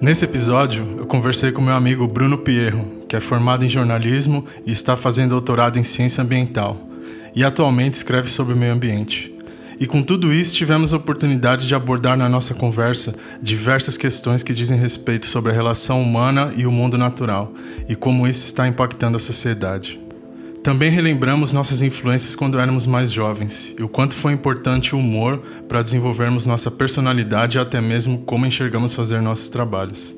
Nesse episódio, eu conversei com meu amigo Bruno Pierro, que é formado em jornalismo e está fazendo doutorado em ciência ambiental, e atualmente escreve sobre o meio ambiente. E com tudo isso, tivemos a oportunidade de abordar na nossa conversa diversas questões que dizem respeito sobre a relação humana e o mundo natural, e como isso está impactando a sociedade. Também relembramos nossas influências quando éramos mais jovens e o quanto foi importante o humor para desenvolvermos nossa personalidade e até mesmo como enxergamos fazer nossos trabalhos.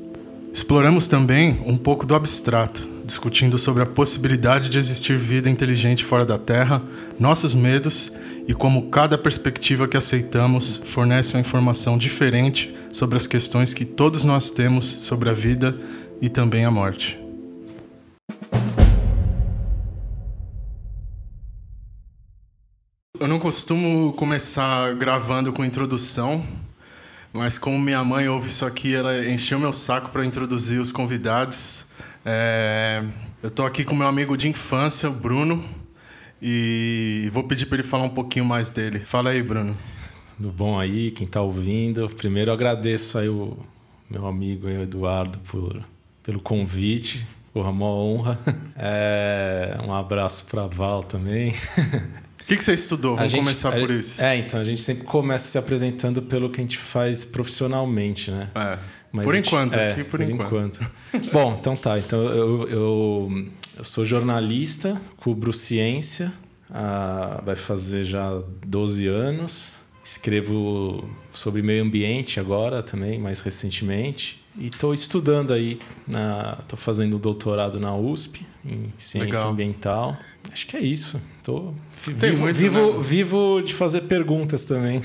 Exploramos também um pouco do abstrato, discutindo sobre a possibilidade de existir vida inteligente fora da Terra, nossos medos e como cada perspectiva que aceitamos fornece uma informação diferente sobre as questões que todos nós temos sobre a vida e também a morte. Eu não costumo começar gravando com introdução, mas como minha mãe ouve isso aqui, ela encheu meu saco para introduzir os convidados. É... Eu tô aqui com meu amigo de infância, o Bruno, e vou pedir para ele falar um pouquinho mais dele. Fala aí, Bruno. Tudo bom aí, quem está ouvindo? Primeiro agradeço aí o meu amigo aí, o Eduardo por, pelo convite. Porra, uma honra. É... Um abraço para Val também. que, que você estudou? Vamos gente, começar por isso. É, então, a gente sempre começa se apresentando pelo que a gente faz profissionalmente, né? É. Mas por gente, enquanto, é, aqui por, por enquanto. enquanto. Bom, então tá. Então eu, eu, eu sou jornalista, cubro ciência, ah, vai fazer já 12 anos. Escrevo sobre meio ambiente agora também, mais recentemente. E estou estudando aí, estou fazendo doutorado na USP em ciência Legal. ambiental. Acho que é isso. Tô vivo, muito, vivo, né? vivo de fazer perguntas também.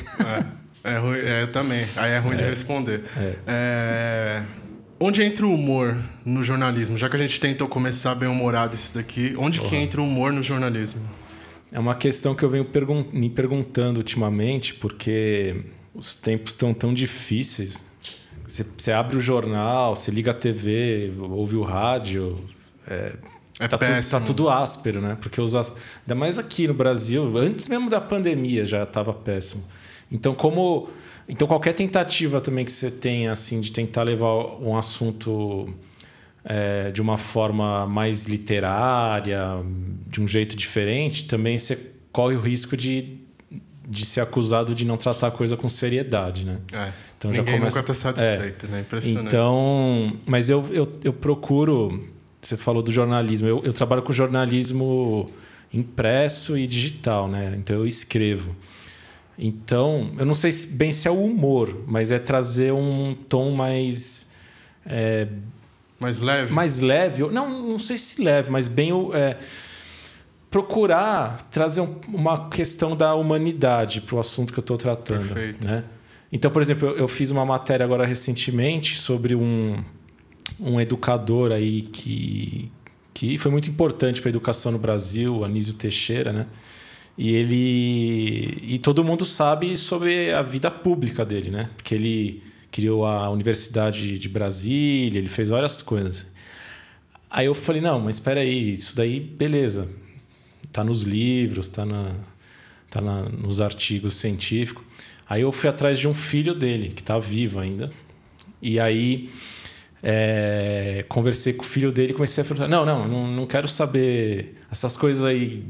É, é ruim, é, eu também. Aí é ruim é. de responder. É. é. Onde entra o humor no jornalismo? Já que a gente tentou começar bem humorado isso daqui, onde que entra o humor no jornalismo? É uma questão que eu venho pergun me perguntando ultimamente, porque os tempos estão tão difíceis. Você, você abre o jornal, você liga a TV, ouve o rádio, é, é tá, péssimo. Tu, tá tudo áspero, né? Porque os ainda mais aqui no Brasil, antes mesmo da pandemia já estava péssimo. Então, como então qualquer tentativa também que você tenha assim de tentar levar um assunto é, de uma forma mais literária, de um jeito diferente, também você corre o risco de, de ser acusado de não tratar a coisa com seriedade, né? É. Então Ninguém já começa... nunca está satisfeito, é. né? Impressionante. Então, mas eu, eu, eu procuro você falou do jornalismo. Eu, eu trabalho com jornalismo impresso e digital, né? Então eu escrevo. Então, eu não sei bem se é o humor, mas é trazer um tom mais. É, mais leve? Mais leve. Não, não sei se leve, mas bem. É, procurar trazer uma questão da humanidade para o assunto que eu estou tratando. Perfeito. Né? Então, por exemplo, eu, eu fiz uma matéria agora recentemente sobre um um educador aí que, que foi muito importante para a educação no Brasil, Anísio Teixeira, né? E ele e todo mundo sabe sobre a vida pública dele, né? Porque ele criou a Universidade de Brasília, ele fez várias coisas. Aí eu falei, não, mas espera aí, isso daí, beleza. Tá nos livros, tá, na, tá na, nos artigos científicos. Aí eu fui atrás de um filho dele, que está vivo ainda. E aí é, conversei com o filho dele e comecei a perguntar: não, não, não, não quero saber essas coisas aí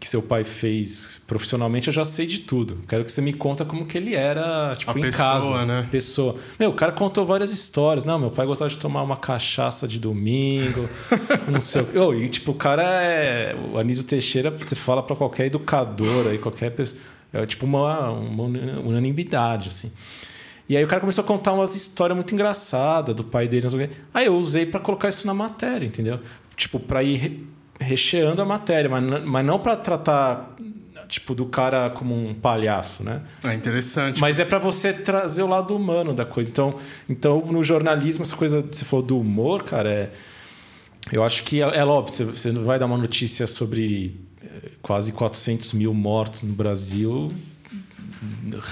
que seu pai fez profissionalmente, eu já sei de tudo. Quero que você me conta como que ele era, tipo, a em pessoa, casa. Né? Pessoa. Meu, o cara contou várias histórias. Não, meu pai gostava de tomar uma cachaça de domingo. não sei o oh, E, tipo, o cara é. O Anísio Teixeira, você fala para qualquer educador aí, qualquer pessoa. É tipo uma, uma unanimidade, assim. E aí o cara começou a contar umas histórias muito engraçadas do pai dele. Aí eu usei para colocar isso na matéria, entendeu? Tipo, para ir recheando a matéria, mas, mas não para tratar tipo do cara como um palhaço, né? É interessante. Mas é para você trazer o lado humano da coisa. Então, então no jornalismo essa coisa você falou do humor, cara, é eu acho que é, é óbvio, você não vai dar uma notícia sobre eh, quase 400 mil mortos no Brasil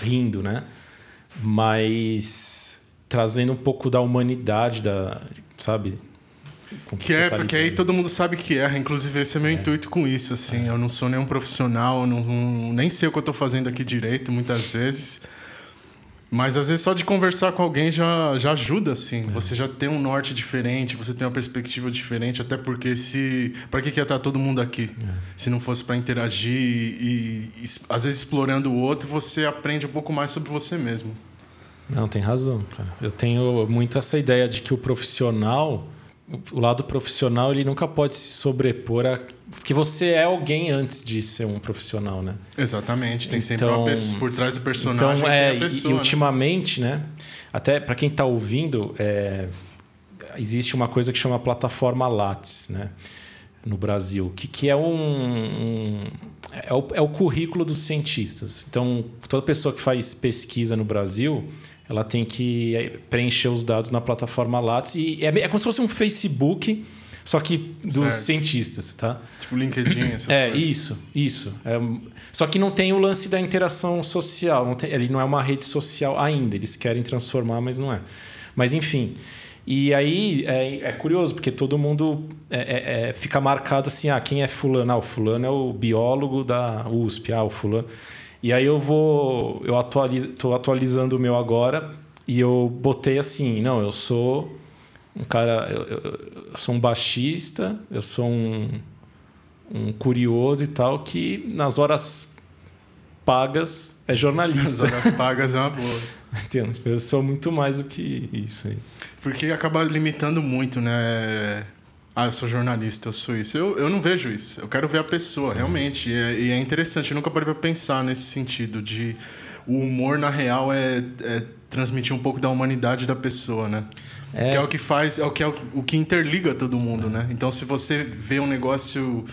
rindo, né? Mas trazendo um pouco da humanidade, da, sabe? que é, tá porque aí todo mundo sabe que erra. Inclusive, esse é meu é. intuito com isso. Assim, é. Eu não sou nenhum profissional, não, nem sei o que eu estou fazendo aqui direito, muitas vezes. Mas às vezes só de conversar com alguém já, já ajuda, assim. É. Você já tem um norte diferente, você tem uma perspectiva diferente, até porque se. Para que, que ia estar todo mundo aqui? É. Se não fosse para interagir e, e, às vezes explorando o outro, você aprende um pouco mais sobre você mesmo. Não, tem razão, cara. Eu tenho muito essa ideia de que o profissional, o lado profissional, ele nunca pode se sobrepor a porque você é alguém antes de ser um profissional, né? Exatamente. Tem então, sempre uma então, pessoa por trás do personagem. Então, é, é pessoa, e, e, né? ultimamente, né? Até para quem está ouvindo, é, existe uma coisa que chama plataforma Lattes, né? No Brasil, que, que é um, um é, o, é o currículo dos cientistas. Então, toda pessoa que faz pesquisa no Brasil, ela tem que preencher os dados na plataforma Lattes e é, é como se fosse um Facebook só que dos certo. cientistas, tá? Tipo LinkedIn, essas É, coisas. isso, isso. É, só que não tem o lance da interação social. Não tem, ele não é uma rede social ainda. Eles querem transformar, mas não é. Mas enfim. E aí é, é curioso, porque todo mundo é, é, é, fica marcado assim: ah, quem é fulano? Ah, o fulano é o biólogo da USP, ah, o fulano. E aí eu vou. Eu atualizo, tô atualizando o meu agora e eu botei assim: não, eu sou um cara. Eu, eu, eu, sou um baixista, eu sou um, um curioso e tal, que nas horas pagas é jornalista. Nas horas pagas é uma boa. Entendo. Eu sou muito mais do que isso aí. Porque acaba limitando muito, né? Ah, eu sou jornalista, eu sou isso. Eu, eu não vejo isso. Eu quero ver a pessoa, realmente. E é, e é interessante. Eu nunca parei para pensar nesse sentido de o humor, na real, é, é transmitir um pouco da humanidade da pessoa, né? É. Que é o que faz, é o que é o, que interliga todo mundo, é. né? Então, se você vê um negócio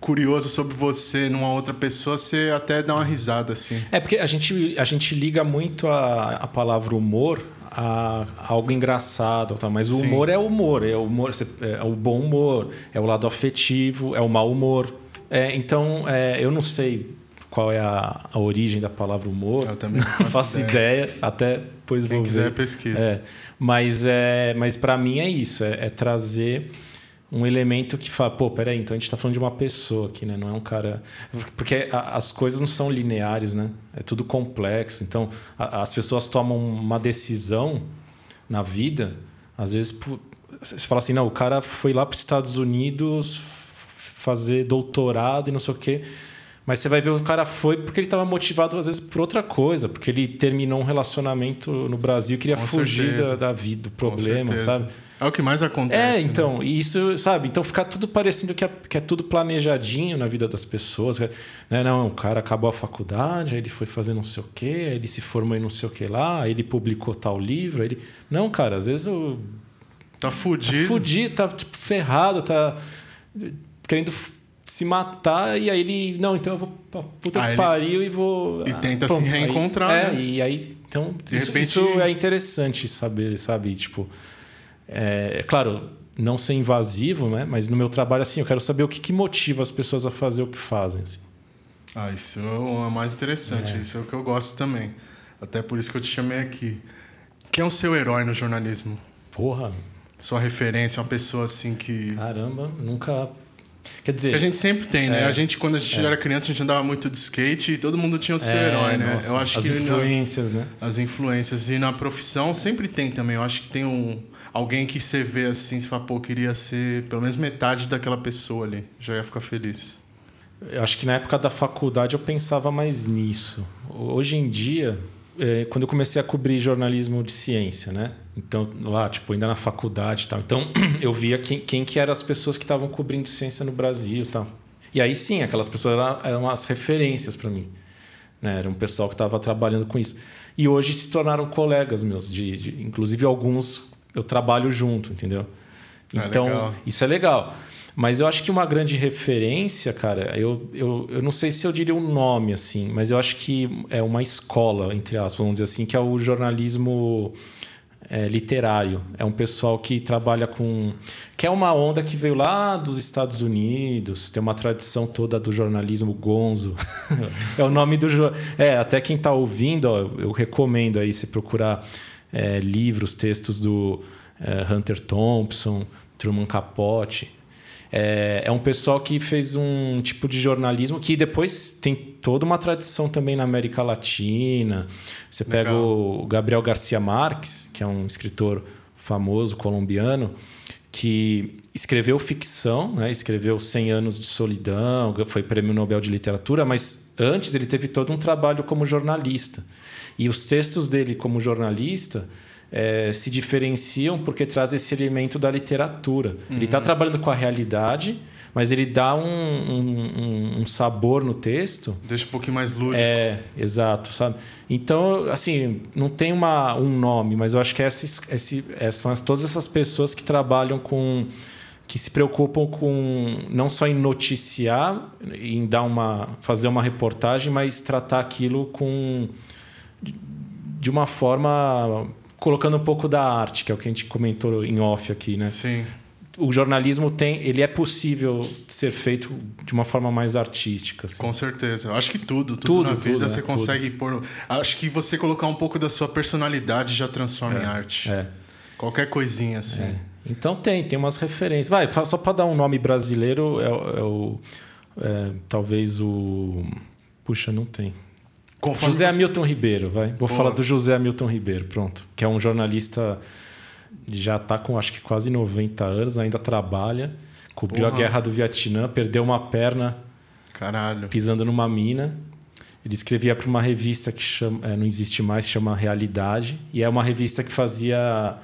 curioso sobre você numa outra pessoa, você até dá uma risada, assim. É porque a gente, a gente liga muito a, a palavra humor a, a algo engraçado, tá? mas o Sim. humor é o humor, é o humor, é o bom humor, é o lado afetivo, é o mau humor. É, então, é, eu não sei qual é a, a origem da palavra humor. Eu também não faço, ideia. ideia. até depois Quem vou quiser ver. pesquisa. É, mas é, mas para mim é isso, é, é, trazer um elemento que fala, pô, peraí, então a gente está falando de uma pessoa aqui, né? Não é um cara. Porque a, as coisas não são lineares, né? É tudo complexo. Então, a, as pessoas tomam uma decisão na vida, às vezes você fala assim, não, o cara foi lá para os Estados Unidos fazer doutorado e não sei o quê mas você vai ver o cara foi porque ele estava motivado, às vezes, por outra coisa, porque ele terminou um relacionamento no Brasil e queria Com fugir da, da, vida, do problema, sabe? É o que mais acontece. É, então, né? isso, sabe? Então ficar tudo parecendo que é, que é tudo planejadinho na vida das pessoas. Né? Não, o cara acabou a faculdade, aí ele foi fazer não sei o quê, aí ele se formou em não sei o que lá, aí ele publicou tal livro. Ele... Não, cara, às vezes o. Tá fudido. Tá fudido, tá tipo, ferrado, tá querendo se matar e aí ele. Não, então eu vou pra puta ah, que pariu e vou. E ah, tenta pronto, se reencontrar. Aí, né? É, e aí. Então, isso, repente... isso, é interessante saber, sabe? Tipo. É, é, claro, não ser invasivo, né? Mas no meu trabalho, assim, eu quero saber o que, que motiva as pessoas a fazer o que fazem. Assim. Ah, isso é mais interessante. É. Isso é o que eu gosto também. Até por isso que eu te chamei aqui. Quem é o seu herói no jornalismo? Porra. Sua referência, uma pessoa assim que. Caramba, nunca Quer dizer. Que a gente sempre tem, né? É, a gente, quando a gente é. era criança, a gente andava muito de skate e todo mundo tinha o seu é, herói, né? Nossa, eu acho as que influências, na, né? As influências. E na profissão sempre tem também. Eu acho que tem um. Alguém que você vê assim, você fala, pô, queria ser pelo menos metade daquela pessoa ali. Já ia ficar feliz. Eu acho que na época da faculdade eu pensava mais nisso. Hoje em dia, é, quando eu comecei a cobrir jornalismo de ciência, né? Então, lá, tipo, ainda na faculdade e tal. Então, eu via quem, quem que eram as pessoas que estavam cobrindo ciência no Brasil e tal. E aí sim, aquelas pessoas eram, eram as referências para mim. Né? Era um pessoal que estava trabalhando com isso. E hoje se tornaram colegas meus, de, de inclusive alguns eu trabalho junto, entendeu? Ah, então, isso é legal. Mas eu acho que uma grande referência, cara, eu, eu, eu não sei se eu diria um nome assim, mas eu acho que é uma escola, entre aspas, vamos dizer assim, que é o jornalismo é, literário. É um pessoal que trabalha com. que é uma onda que veio lá dos Estados Unidos, tem uma tradição toda do jornalismo gonzo. é o nome do. É, até quem está ouvindo, ó, eu recomendo aí se procurar é, livros, textos do é, Hunter Thompson, Truman Capote É, é um pessoal que fez um tipo de jornalismo que depois tem toda uma tradição também na América Latina. Você pega Legal. o Gabriel Garcia Marques, que é um escritor famoso colombiano, que escreveu ficção, né? escreveu 100 anos de solidão, foi prêmio Nobel de literatura, mas antes ele teve todo um trabalho como jornalista. E os textos dele como jornalista eh, se diferenciam porque traz esse elemento da literatura. Ele está trabalhando com a realidade, mas ele dá um, um- um- sabor no texto Deixa um pouquinho mais lúdico. é, exato, sabe? Então, assim, não tem uma, um nome, mas eu acho que esses, esse, é, são as- todas essas pessoas que trabalham com. que se preocupam com não só em noticiar, em dar uma. fazer uma reportagem, mas tratar aquilo com. de uma forma. Colocando um pouco da arte, que é o que a gente comentou em off aqui, né? Sim. O jornalismo tem. ele é possível ser feito de uma forma mais artística. assim. Com certeza. Eu acho que tudo, tudo, Tudo, na vida tudo, você né? consegue pôr. Acho que você colocar um pouco da sua personalidade já transforma em arte. É. Qualquer coisinha assim. Então tem, tem umas referências. Vai, só para dar um nome brasileiro, é, o- é é, talvez o. Puxa, não tem. Conforme José você- Hamilton Ribeiro, vai. Vou Boa. falar do José Hamilton Ribeiro, pronto. Que é um jornalista. Já está com acho que quase 90 anos, ainda trabalha. Cobriu a Porra. guerra do Vietnã, perdeu uma perna Caralho. pisando numa mina. Ele escrevia para uma revista que chama, é, não existe mais, chama Realidade. E é uma revista que fazia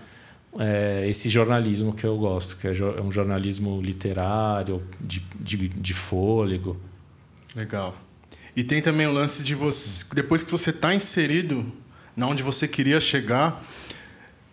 é, esse jornalismo que eu gosto, que é é um jornalismo literário, de, de, de fôlego. Legal. E tem também o lance de você. Depois que você tá inserido na onde você queria chegar,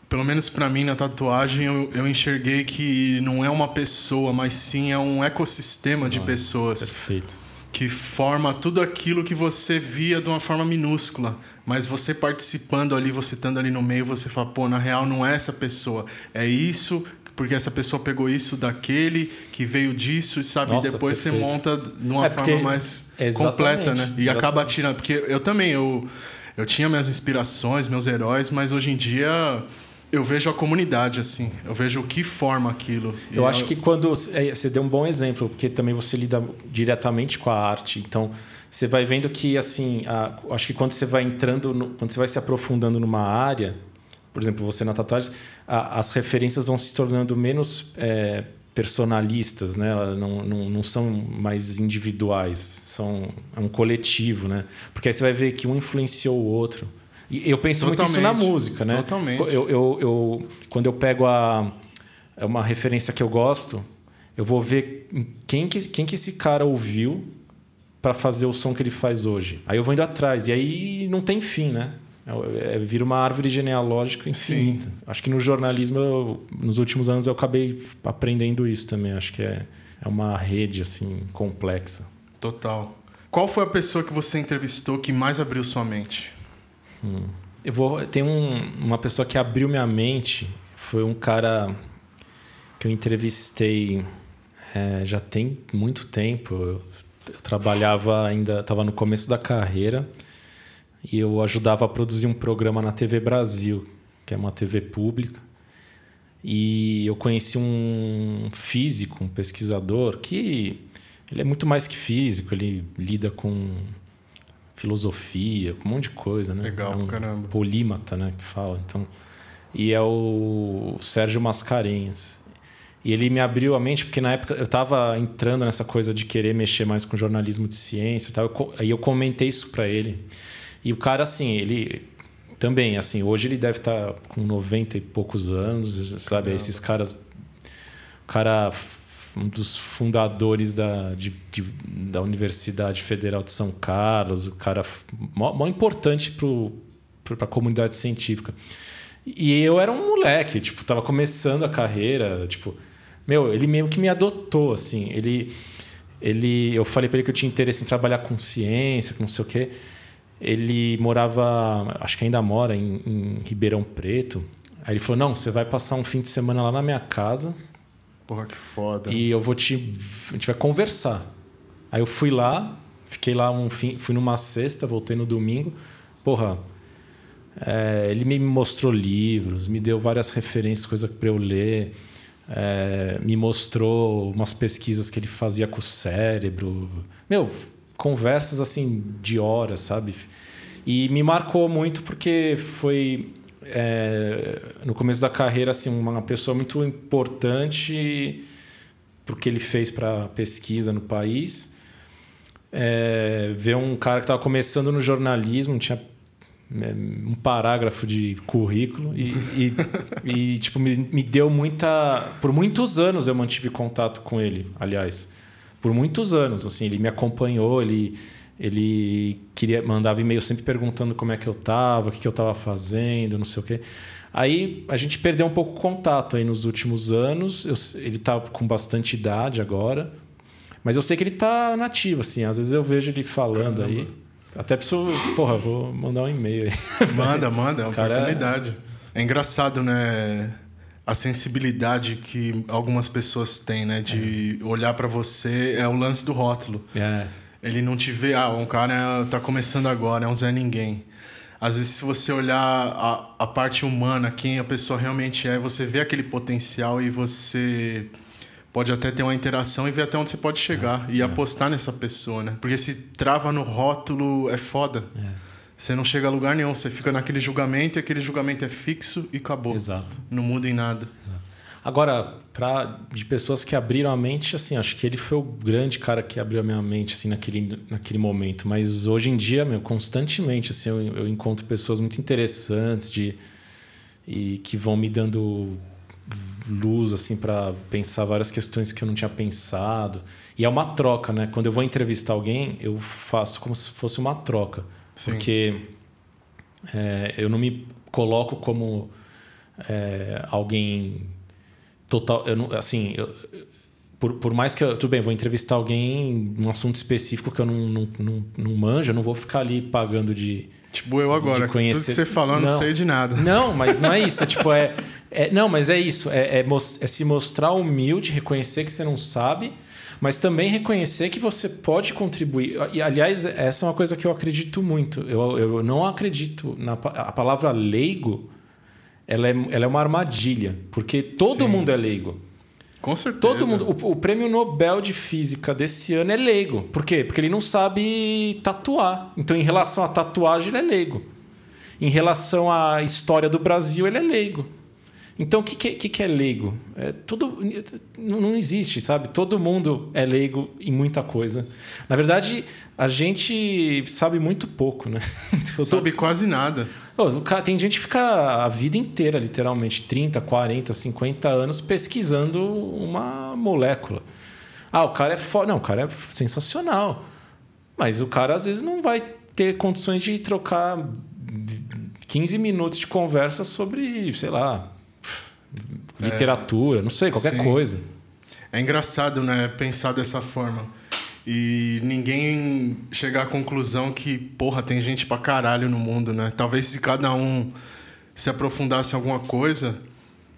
pelo menos pra mim na tatuagem, eu, eu enxerguei que não é uma pessoa, mas sim é um ecossistema de pessoas Perfeito. que forma tudo aquilo que você via de uma forma minúscula. Mas você participando ali, você estando ali no meio, você fala, pô, na real não é essa pessoa. É isso, porque essa pessoa pegou isso daquele, que veio disso, e sabe? Nossa, e depois você perfeito. monta de uma É, porque- forma mais Exatamente, completa, né? E acaba exatamente. tirando. Porque eu também, eu, eu tinha minhas inspirações, meus heróis, mas hoje em dia eu vejo a comunidade, assim. Eu vejo o que forma aquilo. E Eu acho que quando é, você deu um bom exemplo, porque também você lida diretamente com a arte, então você vai vendo que assim, a- acho que quando você vai entrando, no- quando você vai se aprofundando numa área, por exemplo, você na tatuagem, a- as referências vão se tornando menos é, personalistas, né? Não, não, não são mais individuais, são é um coletivo, né? Porque aí você vai ver que um influenciou o outro. E eu penso muito isso na Totalmente, música, né? totalmente. Eu, eu, eu, quando eu pego a, é uma referência que eu gosto, eu vou ver quem que, quem que esse cara ouviu para fazer o som que ele faz hoje. Aí eu vou indo atrás. E aí não tem fim, né? É, é, vira uma árvore genealógica infinita. Acho que no jornalismo, eu- nos últimos anos, eu acabei aprendendo isso também. Acho que é, é uma rede assim complexa. Total. Qual foi a pessoa que você entrevistou que mais abriu sua mente? Eu vou. Tem um, uma pessoa que abriu minha mente. Foi um cara que eu entrevistei é, já tem muito tempo. Eu, eu trabalhava ainda, estava no começo da carreira e eu ajudava a produzir um programa na TV Brasil, que é uma TV pública. E eu conheci um físico, um pesquisador, que ele é muito mais que físico, ele lida com filosofia, com um monte de coisa, né? Legal é um caramba. polímata, né, que fala. Então, e é o Sérgio Mascarenhas. E ele me abriu a mente porque na época eu estava entrando nessa coisa de querer mexer mais com jornalismo de ciência, e tal. Aí eu comentei isso para ele. E o cara assim, ele também assim, hoje ele deve estar com 90 e poucos anos, sabe? Caramba. Esses caras o cara um dos fundadores da, de, de- da Universidade Federal de São Carlos, o cara mó, mó importante para a comunidade científica. E eu era um moleque, tipo, tava começando a carreira, tipo, meu, ele meio que me adotou, assim, ele, ele, eu falei para ele que eu tinha interesse em trabalhar com ciência, com não sei o quê. Ele morava, acho que ainda mora em, em Ribeirão Preto. Aí ele falou: "Não, você vai passar um fim de semana lá na minha casa, Porra, que foda. e eu vou te. A gente vai conversar. Aí eu fui lá, fiquei lá um fim. Fui numa sexta, voltei no domingo. Porra, é, ele me mostrou livros, me deu várias referências, coisa para eu ler. é, me mostrou umas pesquisas que ele fazia com o cérebro. Meu, conversas assim de horas, sabe? E me marcou muito porque foi é, no começo da carreira assim uma pessoa muito importante porque ele fez para pesquisa no país. É, ver um cara que estava começando no jornalismo, tinha é, um parágrafo de currículo e, e, e tipo me, me deu muita por muitos anos eu mantive contato com ele aliás por muitos anos assim ele me acompanhou ele ele queria mandava e-mail sempre perguntando como é que eu tava o que, que eu tava fazendo não sei o quê aí a gente perdeu um pouco o contato aí nos últimos anos eu, ele tá com bastante idade agora mas eu sei que ele tá nativo assim às vezes eu vejo ele falando Caramba. aí até preciso. Porra, vou mandar um e-mail aí. Manda, manda, é uma Cara, oportunidade. É engraçado, né? A sensibilidade que algumas pessoas têm, né? De é. olhar para você é o lance do rótulo. É. Ele não te vê, ah, um cara tá começando agora, é um Zé Ninguém. Às vezes, se você olhar a, a parte humana, quem a pessoa realmente é, você vê aquele potencial e você pode até ter uma interação e ver até onde você pode chegar é, e é. apostar nessa pessoa, né? Porque se trava no rótulo é foda. É. Você não chega a lugar nenhum, você fica naquele julgamento e aquele julgamento é fixo e acabou. Exato. Não muda em nada. Agora, para de pessoas que abriram a mente, assim, acho que ele foi o grande cara que abriu a minha mente assim naquele, naquele momento. Mas hoje em dia, meu, constantemente, assim, eu, eu encontro pessoas muito interessantes de e que vão me dando luz assim para pensar várias questões que eu não tinha pensado. E é uma troca, né? Quando eu vou entrevistar alguém, eu faço como se fosse uma troca. Sim. Porque é, eu não me coloco como é, alguém total. Eu não, assim, eu, por, por mais que eu. Tudo bem, vou entrevistar alguém um assunto específico que eu não, não, não, não manjo, eu não vou ficar ali pagando de Tipo, eu agora, conhecer... tudo que você falou, não, não sei de nada. Não, mas não é isso. É, tipo, é, é, não, mas é isso. É, é, é, se mostrar humilde, reconhecer que você não sabe, mas também reconhecer que você pode contribuir. E, aliás, essa é uma coisa que eu acredito muito. Eu, eu não acredito na a palavra leigo. Ela é, ela é uma armadilha, porque todo Sim. mundo é leigo. Com certeza. Todo mundo. O, o, prêmio Nobel de Física desse ano é leigo. Por quê? Porque ele não sabe tatuar. Então, em relação à tatuagem, ele é leigo. Em relação à história do Brasil, ele é leigo. Então, o que, que, que é leigo? É tudo, não existe, sabe? Todo mundo é leigo em muita coisa. Na verdade, a gente sabe muito pouco, né? Sabe quase nada. tem gente que fica a vida inteira, literalmente, 30, 40, 50 anos pesquisando uma molécula. Ah, o cara é foda. Não, o cara é sensacional. Mas o cara, às vezes, não vai ter condições de trocar 15 minutos de conversa sobre, sei lá, literatura, é, não sei, qualquer sim. coisa. É engraçado, né, pensar dessa forma. E ninguém chegar à conclusão que, porra, tem gente pra caralho no mundo, né? Talvez se cada um se aprofundasse em alguma coisa,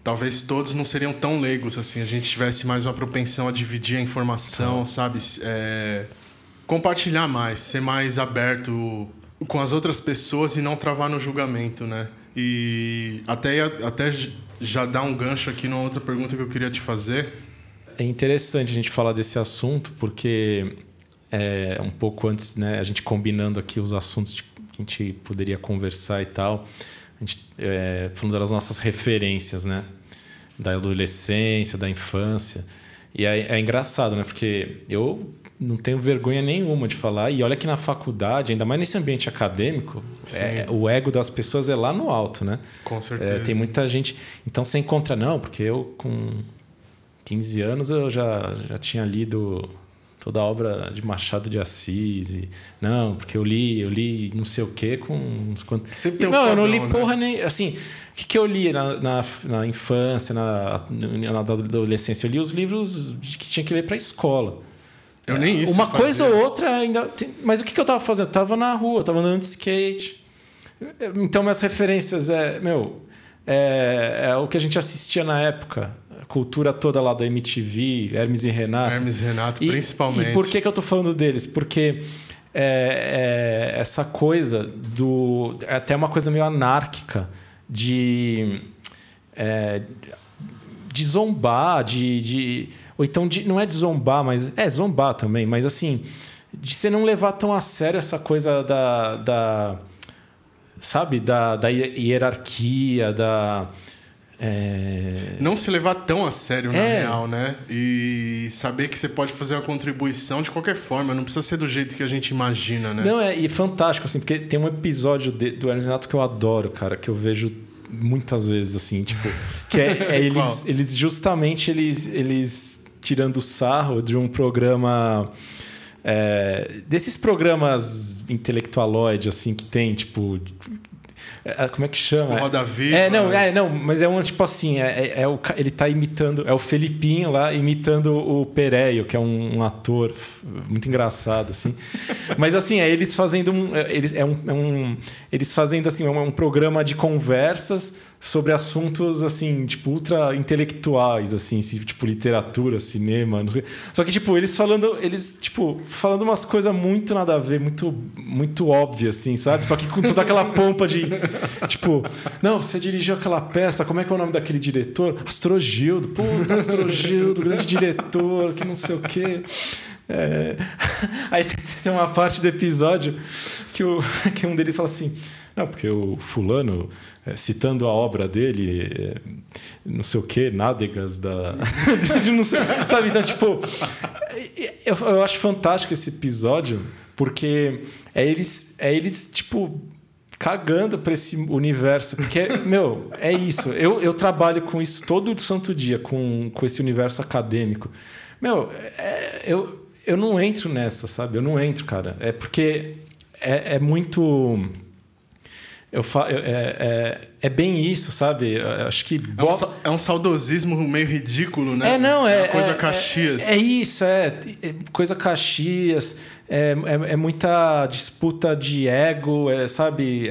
talvez todos não seriam tão leigos assim. A gente tivesse mais uma propensão a dividir a informação, sabe? É, compartilhar mais, ser mais aberto com as outras pessoas e não travar no julgamento, né? E até, até já dar um gancho aqui numa outra pergunta que eu queria te fazer. É interessante a gente falar desse assunto, porque é, um pouco antes, né, a gente combinando aqui os assuntos que a gente poderia conversar e tal, a gente é, falando das nossas referências, né? Da adolescência, da infância. E é, é engraçado, né? Porque eu não tenho vergonha nenhuma de falar. E olha que na faculdade, ainda mais nesse ambiente acadêmico, é, o ego das pessoas é lá no alto, né? Com certeza. É, tem muita gente. Então você encontra, não, porque eu com 15 anos eu já, já tinha lido toda a obra de Machado de Assis. E, não, porque eu li, eu li não sei o quê com uns quantos. Sempre tem um não, eu não li né? porra nem. Assim, o que, que eu li na, na, na infância, na, na adolescência? Eu li os livros que tinha que ler para a escola. Eu nem isso. Uma coisa ou outra ainda. Mas o que, que eu tava fazendo? Eu tava na rua, tava andando de skate. Então, minhas referências é. Meu, é, é o que a gente assistia na época. A cultura toda lá da MTV, Hermes e Renato. Hermes e Renato, e, principalmente. E por que, que eu tô falando deles? Porque. É, é, essa coisa do. É até uma coisa meio anárquica de. É, de zombar, de, de. Ou então de. Não é de zombar, mas. É zombar também, mas assim. De você não levar tão a sério essa coisa da. da sabe? Da, da hierarquia, da. É... Não se levar tão a sério na é. real, né? E saber que você pode fazer uma contribuição de qualquer forma, não precisa ser do jeito que a gente imagina, né? Não, é e fantástico, assim, porque tem um episódio de, do Hermes Renato que eu adoro, cara, que eu vejo muitas vezes, assim, tipo. Que é, é eles, eles justamente eles, eles tirando sarro de um programa. É, desses programas intelectualoide, assim, que tem, tipo, é, é, como é que chama? Tipo, Roda Viva. É, não, é, não, mas é um tipo assim, é, é, é, o, ele tá imitando, é o Felipinho lá imitando o Pereio, que é um, um ator muito engraçado, assim. mas assim, é eles fazendo um. Eles, é um, é um eles fazendo assim, um, um programa de conversas sobre assuntos assim, tipo, ultra intelectuais, assim, tipo literatura, cinema. Só que, tipo, eles falando, eles, tipo, falando umas coisas muito nada a ver, muito, muito óbvias, assim, sabe? Só que com toda aquela pompa de. Tipo, não, você dirigiu aquela peça, como é que é o nome daquele diretor? Astrogildo, puta, Astrogildo, grande diretor, que não sei o quê. É... Aí tem uma parte do episódio que, o, que um deles fala assim. Não, porque o fulano, é, citando a obra dele, é, não sei o que, nádegas da. de não sei, sabe? Então, tipo, eu, eu acho fantástico esse episódio, porque é eles, é eles tipo, cagando para esse universo. Porque, meu, é isso. Eu, eu trabalho com isso todo santo dia, com, com esse universo acadêmico. Meu, é, eu, eu não entro nessa, sabe? Eu não entro, cara. É porque é, é muito eu fa... é, é, é, bem isso, sabe? Eu acho que. É um, é um, saudosismo meio ridículo, né? É, não, é. é coisa é, Caxias. É, é, isso, é. Coisa Caxias. É, é, muita disputa de ego, é, sabe?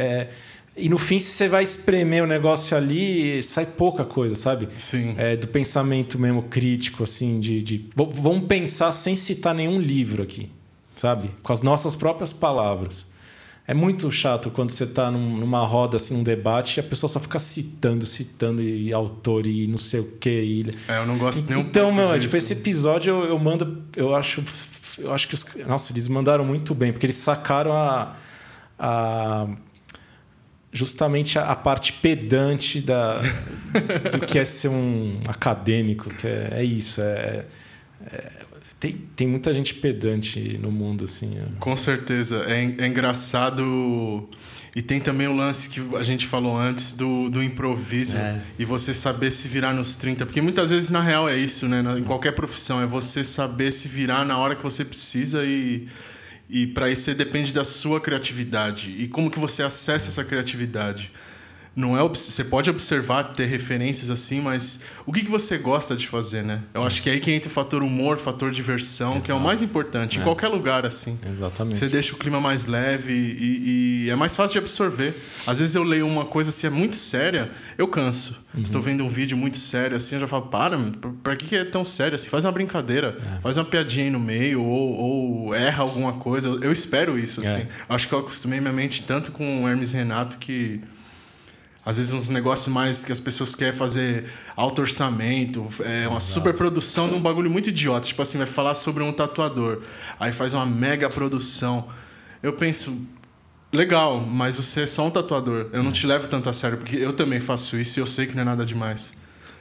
e no fim, se você vai espremer o negócio ali, sai pouca coisa, sabe? Sim. É, do pensamento mesmo crítico, assim, de, de. Vamos pensar sem citar nenhum livro aqui, sabe? Com as nossas próprias palavras. É muito chato quando você está num, numa roda, assim, um debate, e a pessoa só fica citando, citando, e, autor, e não sei o quê. E... É, eu não gosto nem um Então, meu, tipo, esse episódio eu, eu mando. Eu acho. Eu acho que os. Nossa, eles mandaram muito bem, porque eles sacaram a. a justamente a, a parte pedante da, do que é ser um acadêmico, que é, é isso. É, é, tem, tem muita gente pedante no mundo, assim. É. Com certeza. É, é engraçado. E tem também o lance que a gente falou antes do, do improviso. É. E você saber se virar nos 30. Porque muitas vezes, na real, é isso, né? Em qualquer profissão. É você saber se virar na hora que você precisa e. E para isso depende da sua criatividade. E como que você acessa essa criatividade? Não é você pode observar ter referências assim mas o que, que você gosta de fazer né eu acho que é aí que entra o fator humor fator diversão Exato. que é o mais importante é. em qualquer lugar assim exatamente você deixa o clima mais leve e, e, é mais fácil de absorver às vezes eu leio uma coisa assim é muito séria eu canso uhum. estou vendo um vídeo muito sério assim eu já falo para para que, que é tão sério assim faz uma brincadeira é. faz uma piadinha aí no meio ou, ou erra alguma coisa eu, eu espero isso é. assim acho que eu acostumei minha mente tanto com o Hermes Renato que às vezes uns negócios mais que as pessoas querem fazer alto orçamento, é uma super produção de um bagulho muito idiota. Tipo assim, vai falar sobre um tatuador. Aí faz uma mega produção. Eu penso, legal, mas você é só um tatuador. Eu não te levo tanto a sério, porque eu também faço isso e eu sei que não é nada demais.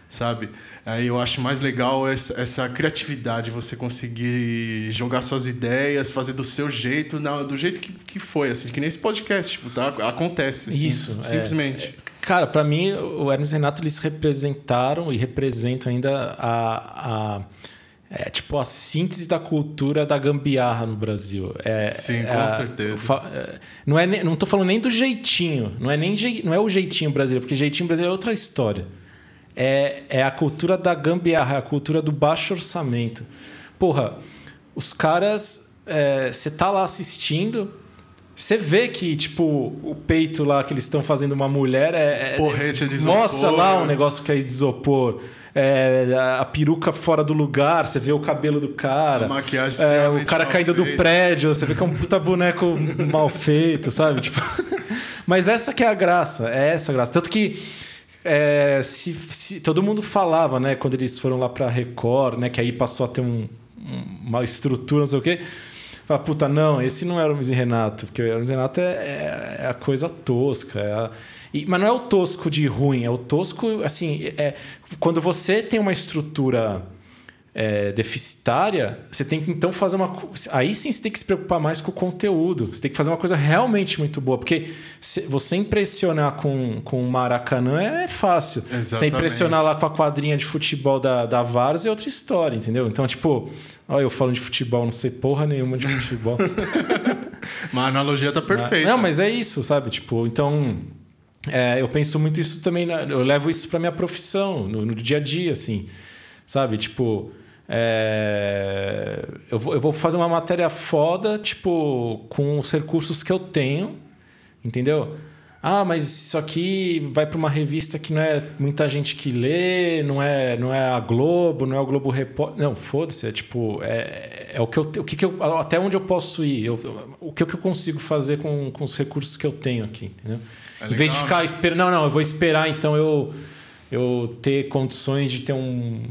Sabe? Aí eu acho mais legal essa, essa criatividade, você conseguir jogar suas ideias, fazer do seu jeito, do jeito que, que foi, assim, que nem esse podcast, tipo, tá? Acontece. Assim, Isso. É. Simplesmente. É, cara, para mim, o Hermes e Renato, eles representaram e representam ainda a, a é tipo a síntese da cultura da gambiarra no Brasil. É, Sim, é com a, certeza. É, não é não tô falando nem do jeitinho, não é nem não é o jeitinho brasileiro, porque jeitinho brasileiro é outra história é, é a cultura da gambiarra, é a cultura do baixo orçamento. Porra, os caras. Você é, tá lá assistindo, você vê que, tipo, o peito lá que eles estão fazendo uma mulher é. é Porrete de isopor. Mostra lá um negócio que é de isopor. É, a peruca fora do lugar, você vê o cabelo do cara. A maquiagem é, O cara caindo do prédio, você vê que é um puta boneco mal feito, sabe? Tipo... Mas essa que é a graça, é essa a graça. Tanto que é, se, se, todo mundo falava, né, quando eles foram lá pra Record, né, que aí passou a ter um, uma estrutura, não sei o quê. Fala, puta, não, esse não era o Hermes e Renato, porque o Hermes e Renato é, é, é a coisa tosca. É a, e, mas não é o tosco de ruim, é o tosco, assim, é, quando você tem uma estrutura é, deficitária, você tem que então fazer uma. Aí sim você tem que se preocupar mais com o conteúdo. Você tem que fazer uma coisa realmente muito boa. Porque você impressionar com, com o Maracanã é fácil. Exatamente. Você impressionar lá com a quadrinha de futebol da, da Vars é outra história, entendeu? Então, tipo, olha, eu falo de futebol, não sei porra nenhuma de futebol. mas a analogia tá perfeita. Não, mas é isso, sabe? Tipo, então. É, eu penso muito isso também, eu levo isso para minha profissão, no, no dia a dia, assim. Sabe? Tipo, é, eu, vou, eu vou fazer uma matéria foda, tipo, com os recursos que eu tenho, entendeu? Ah, mas isso aqui vai para uma revista que não é muita gente que lê, não é, não é a Globo, não é o Globo Repórter. Não, foda-se, é tipo, é, é o que eu, o que, que eu, até onde eu posso ir, eu, o que, que eu consigo fazer com, com os recursos que eu tenho aqui, entendeu? É em vez de ficar esperando, não, não, eu vou esperar então eu eu ter condições de ter um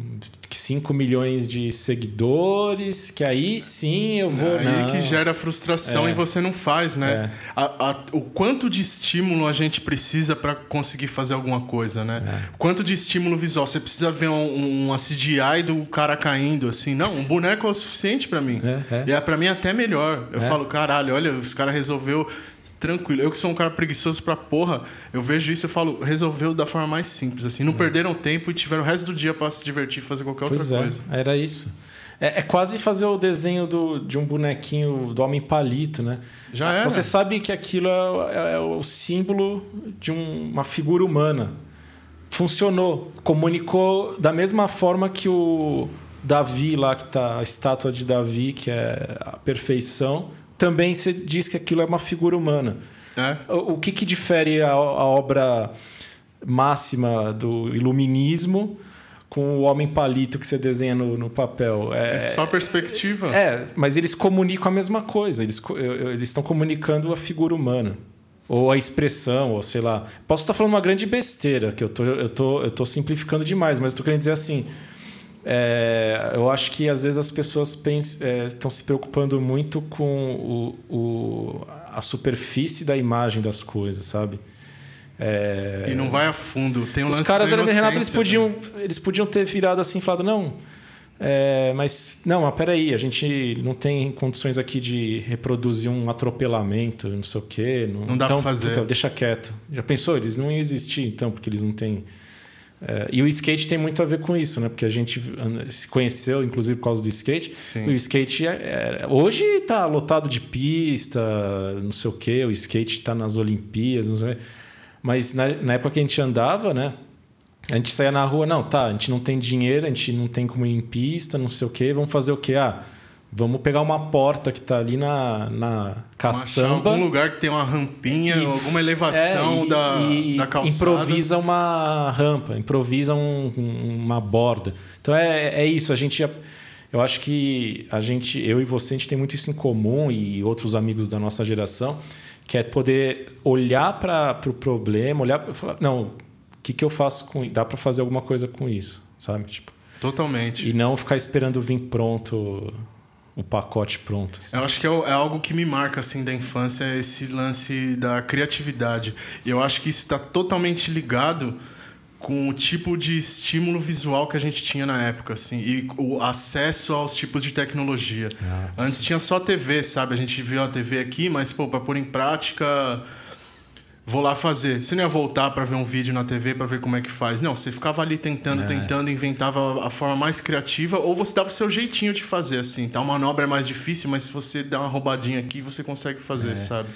5 milhões de seguidores, que aí sim eu vou. Aí não. que gera frustração é. e você não faz, né? É. A, a, o quanto de estímulo a gente precisa para conseguir fazer alguma coisa, né? É. Quanto de estímulo visual? Você precisa ver um, um CGI do cara caindo, assim. Não, um boneco é o suficiente para mim. É, é. E é para mim até melhor. Eu é. falo, caralho, olha, os caras resolveu tranquilo. Eu que sou um cara preguiçoso pra porra, eu vejo isso e falo, resolveu da forma mais simples, assim. Não é. perderam tempo e tiveram o resto do dia para se divertir e fazer qualquer pois outra é, coisa. Era isso. É, é, quase fazer o desenho do, de um bonequinho do Homem Palito, né? Já é. Você sabe que aquilo é, é o símbolo de um, uma figura humana. Funcionou. Comunicou da mesma forma que o Davi lá, que tá a estátua de Davi, que é a perfeição, também se diz que aquilo é uma figura humana. É. O, o que, que difere a, a, obra máxima do iluminismo com o homem palito que você desenha no, no papel? É, é só perspectiva. É, mas eles comunicam a mesma coisa. Eles eles estão comunicando a figura humana. Ou a expressão, ou sei lá. Posso estar falando uma grande besteira, que eu tô, eu tô, eu tô simplificando demais, mas eu tô querendo dizer assim é, eu acho que às vezes as pessoas estão é, se preocupando muito com o, o, a superfície da imagem das coisas, sabe? É, e não vai a fundo. Tem um os caras da Renato eles podiam, né? eles podiam ter virado assim e falado, não. É, mas não, mas peraí, a gente não tem condições aqui de reproduzir um atropelamento, não sei o quê. Não, não dá então, pra fazer. Puta, deixa quieto. Já pensou? Eles não iam existir, então, porque eles não têm é, e o skate tem muito a ver com isso, né? Porque a gente se conheceu, inclusive, por causa do skate. Sim. O skate é, é, hoje está lotado de pista, não sei o quê. O skate está nas Olimpíadas, não sei. Mas na, na, época que a gente andava, né? A gente saía na rua, não, tá, a gente não tem dinheiro, a gente não tem como ir em pista, não sei o quê. Vamos fazer o quê? Ah, Vamos pegar uma porta que está ali na, na caçamba. algum lugar que tem uma rampinha, e, alguma elevação é, e, da, e da calçada. Improvisa uma rampa, improvisa um, uma borda. Então é, é isso. A gente. Eu acho que a gente, eu e você, a gente tem muito isso em comum e outros amigos da nossa geração, que é poder olhar para o pro problema, olhar para falar, não, o que, que eu faço com Dá para fazer alguma coisa com isso, sabe? Tipo, Totalmente. E não ficar esperando vir pronto o pacote pronto. Assim. Eu acho que é, é, algo que me marca assim da infância esse lance da criatividade. E eu acho que isso está totalmente ligado com o tipo de estímulo visual que a gente tinha na época, assim, e o acesso aos tipos de tecnologia. Ah, Antes sim. tinha só TV, sabe? A gente viu a TV aqui, mas pô, para pôr em prática vou lá fazer. Você não ia voltar para ver um vídeo na TV para ver como é que faz. Não, você ficava ali tentando, é. tentando, inventava a forma mais criativa ou você dava o seu jeitinho de fazer assim. Tá, uma manobra é mais difícil, mas se você dá uma roubadinha aqui, você consegue fazer, é. sabe?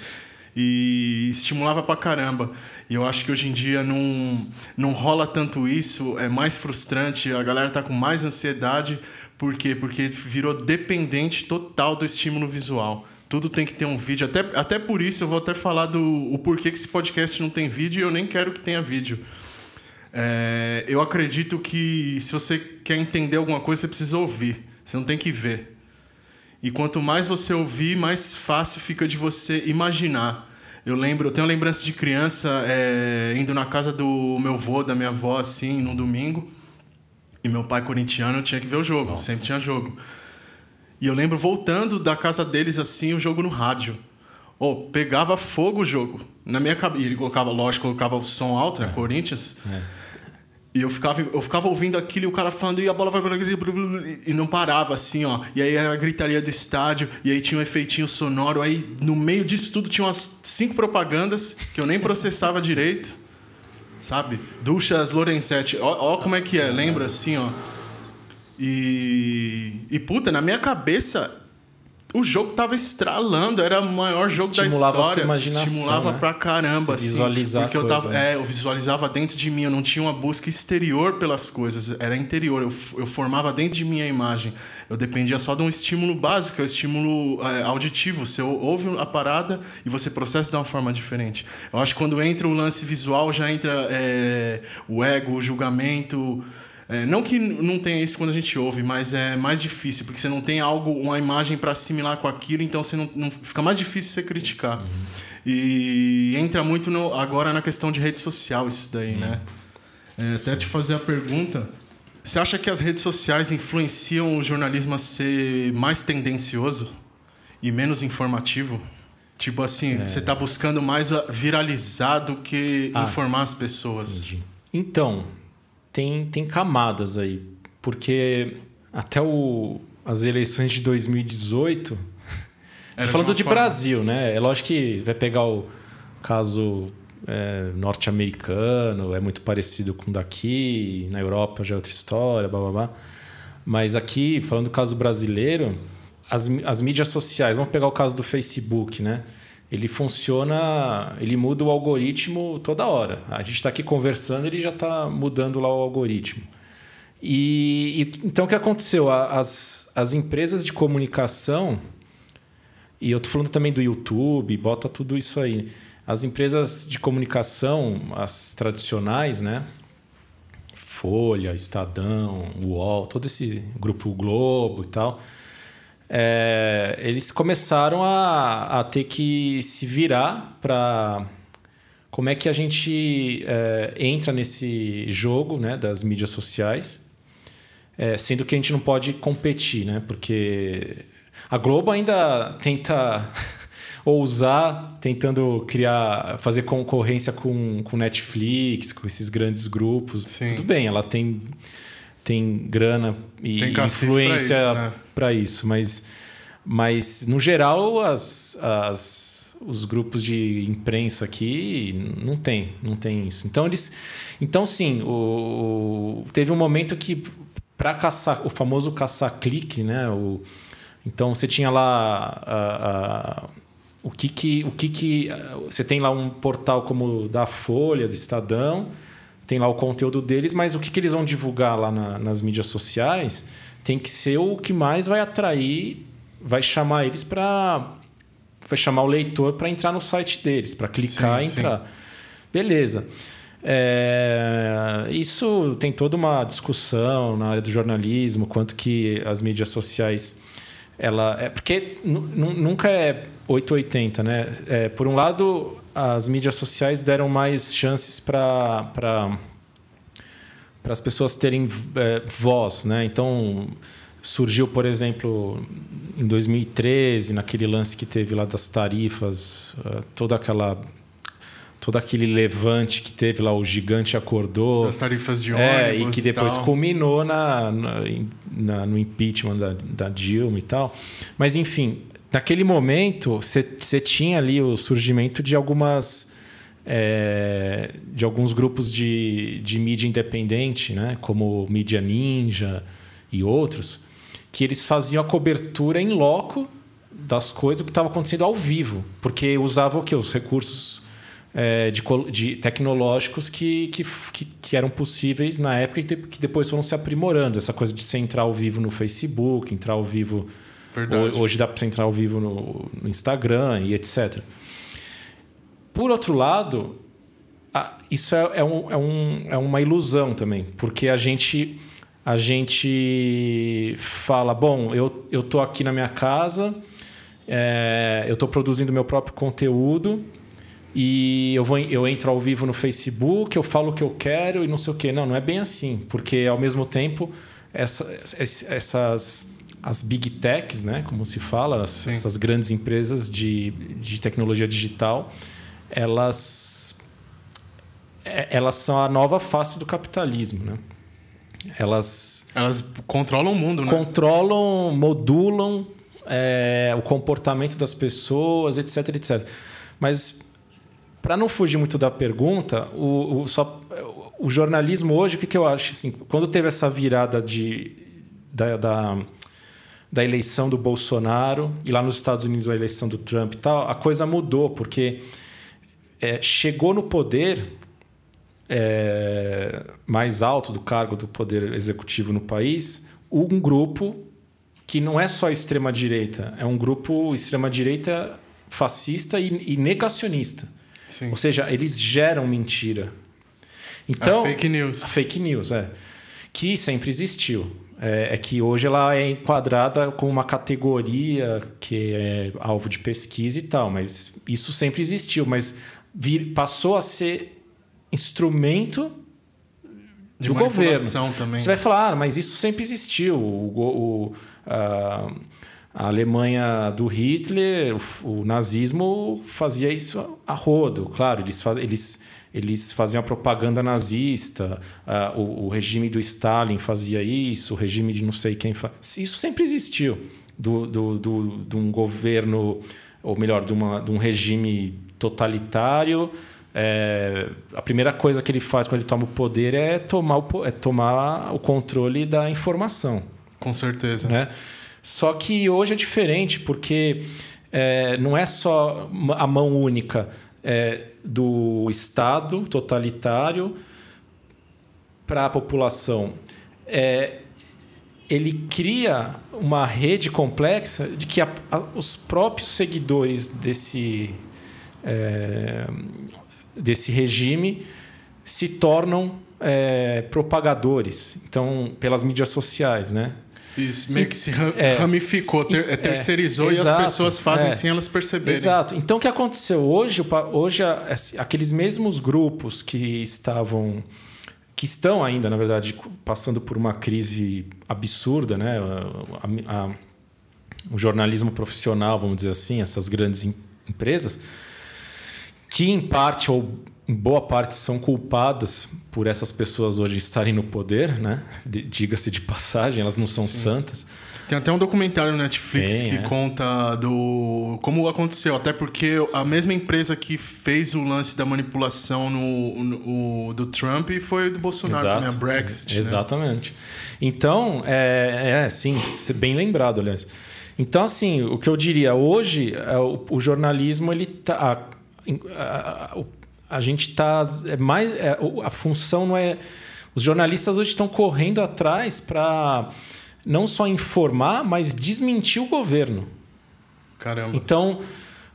E estimulava pra caramba. E eu acho que hoje em dia não, não rola tanto isso, é mais frustrante, a galera tá com mais ansiedade. Por quê? Porque virou dependente total do estímulo visual. Tudo tem que ter um vídeo. Até, até por isso eu vou até falar do o porquê que esse podcast não tem vídeo e eu nem quero que tenha vídeo. É, eu acredito que se você quer entender alguma coisa, você precisa ouvir. Você não tem que ver. E quanto mais você ouvir, mais fácil fica de você imaginar. Eu lembro, eu tenho lembrança de criança é, indo na casa do meu avô, da minha avó, assim, num domingo. E meu pai corintiano tinha que ver o jogo, Nossa. sempre tinha jogo. E eu lembro voltando da casa deles, assim, o jogo no rádio. Oh, pegava fogo o jogo. Na minha cabeça. Ele colocava, lógico, colocava o som alto, né? É. Corinthians. É. E eu ficava, eu ficava ouvindo aquilo e o cara falando, e a bola vai. E não parava assim, ó. E aí a gritaria do estádio, e aí tinha um efeitinho sonoro. Aí no meio disso tudo tinha umas cinco propagandas que eu nem processava direito. Sabe? Duchas Lorenzetti. Ó, ó como é que é, lembra assim, ó. E. E puta, na minha cabeça o jogo tava estralando, era o maior jogo Estimulava da história. A imaginação, Estimulava né? pra caramba, Você assim. Visualizar porque eu tava, né? é, eu visualizava dentro de mim, eu não tinha uma busca exterior pelas coisas, era interior, eu, eu formava dentro de mim a imagem. Eu dependia só de um estímulo básico, é o estímulo é, auditivo. Você ouve a parada e você processa de uma forma diferente. Eu acho que quando entra o lance visual, já entra é, o ego, o julgamento. É, não que não tenha isso quando a gente ouve, mas é mais difícil, porque você não tem algo, uma imagem para assimilar com aquilo, então você não, não fica mais difícil você criticar. Uhum. E entra muito no, agora na questão de rede social isso daí, uhum. né? É, até te fazer a pergunta. Você acha que as redes sociais influenciam o jornalismo a ser mais tendencioso e menos informativo? Tipo assim, é. você está buscando mais viralizar do que ah, informar as pessoas. Entendi. Então, tem, tem camadas aí. Porque até o, as eleições de 2018. Era tô falando de, de Brasil, né? É lógico que vai pegar o caso é, norte-americano, é muito parecido com daqui, na Europa já é outra história, blá blá blá. Mas aqui, falando do caso brasileiro, as, as mídias sociais, vamos pegar o caso do Facebook, né? Ele funciona, ele muda o algoritmo toda hora. A gente está aqui conversando, ele já está mudando lá o algoritmo. E, e, então o que aconteceu? As, as empresas de comunicação, e eu estou falando também do YouTube, bota tudo isso aí. As empresas de comunicação, as tradicionais, né? Folha, Estadão, UOL, todo esse grupo Globo e tal é, eles começaram a, a ter que se virar para como é que a gente é, entra nesse jogo né, das mídias sociais, é, sendo que a gente não pode competir, né? Porque a Globo ainda tenta ousar, tentando criar, fazer concorrência com, com Netflix, com esses grandes grupos. Sim. Tudo bem, ela tem tem grana e tem influência isso, né? Isso, mas, mas no geral as, as, os grupos de imprensa aqui não tem, não tem isso. Então eles, então sim, o, teve um momento que para caçar o famoso caçar clique, né? O, então você tinha lá a, a, o que que o que que você tem lá um portal como da Folha, do Estadão tem lá o conteúdo deles, mas o que, que eles vão divulgar lá na, nas mídias sociais tem que ser o que mais vai atrair, vai chamar eles para. Vai chamar o leitor para entrar no site deles, para clicar sim, e entrar. Sim. Beleza. É, isso tem toda uma discussão na área do jornalismo, quanto que as mídias sociais. Ela, é, porque nunca é 880, né? É, por um lado, as mídias sociais deram mais chances para para as pessoas terem é, voz, né? Então surgiu, por exemplo, em 2013, naquele lance que teve lá das tarifas, é, toda aquela todo aquele levante que teve lá, o gigante acordou. Das tarifas de ônibus é, e que depois e culminou na, na, na, no impeachment da, da Dilma e tal. Mas, enfim, naquele momento, você tinha ali o surgimento de algumas. É, de alguns grupos de, de mídia independente, né? como Mídia Ninja e outros, que eles faziam a cobertura em loco das coisas que estava acontecendo ao vivo, porque usavam o que? Os recursos é, de, de, tecnológicos que, que, que, que, eram possíveis na época e que depois foram se aprimorando. Essa coisa de você entrar ao vivo no Facebook, entrar ao vivo Verdade. Hoje dá para você entrar ao vivo no, no, Instagram e etc. Por outro lado, isso é, é, um, é, um, é uma ilusão também, porque a gente a gente fala, bom, eu eu tô aqui na minha casa, é, eu estou produzindo meu próprio conteúdo, e eu, vou, eu entro ao vivo no Facebook, eu falo o que eu quero e não sei o quê. Não, não é bem assim, porque ao mesmo tempo essa, essas as big techs, né, como se fala, essas grandes empresas de, de tecnologia digital, elas é, elas são a nova face do capitalismo, né? Elas elas controlam o mundo, né? Controlam, modulam é, o comportamento das pessoas, etc, etc. Mas para não fugir muito da pergunta, o, o, só, o jornalismo hoje, o que, que eu acho? Assim, quando teve essa virada de, da, da, da, eleição do Bolsonaro e lá nos Estados Unidos a eleição do Trump e tal, a coisa mudou, porque é, chegou no poder é, mais alto do cargo do poder executivo no país um grupo que não é só extrema-direita, é um grupo extrema-direita fascista e, e negacionista. Sim. Ou seja, eles geram mentira. Então, a fake news. A fake news, é. Que sempre existiu. É, é, que hoje ela é enquadrada com uma categoria que é alvo de pesquisa e tal, mas isso sempre existiu. Mas vir, passou a ser instrumento de do governo. Também. Você vai falar, ah, mas isso sempre existiu. O, o, a, a Alemanha do Hitler, o, o, nazismo fazia isso a rodo, claro, eles, eles, eles faziam a propaganda nazista, o, o, regime do Stalin fazia isso, o regime de não sei quem. Isso sempre existiu, do, do, do, de um governo, ou melhor, de, uma, de um regime totalitário. É, a primeira coisa que ele faz quando ele toma o poder é tomar o, é tomar o controle da informação. Com certeza. Né? Só que hoje é diferente, porque é, não é só a mão única é, do Estado totalitário para a população. É, ele cria uma rede complexa de que a, a, os próprios seguidores desse, é, desse regime se tornam é, propagadores, então pelas mídias sociais, né? Isso, meio que se é, ramificou, ter, é, terceirizou é, e as pessoas fazem é, sem elas perceberem. Exato. Então o que aconteceu hoje? Hoje aqueles mesmos grupos que estavam que estão ainda, na verdade, passando por uma crise absurda, né? A, a, o jornalismo profissional, vamos dizer assim, essas grandes empresas, que em parte ou em boa parte são culpadas por essas pessoas hoje estarem no poder, né? Diga-se de passagem, elas não são Sim. santas. Tem até um documentário no Netflix Tem, que é. conta do como aconteceu, até porque Sim. a mesma empresa que fez o lance da manipulação no, no do Trump foi do Bolsonaro, Exato. também, a Brexit. Né? Exatamente. Então, é, é sim, bem lembrado, aliás. Então, assim, o que eu diria hoje, é o, o jornalismo ele tá a, a, gente está é mais é, a função não é os jornalistas hoje estão correndo atrás para não só informar, mas desmentir o governo. Caramba. Então,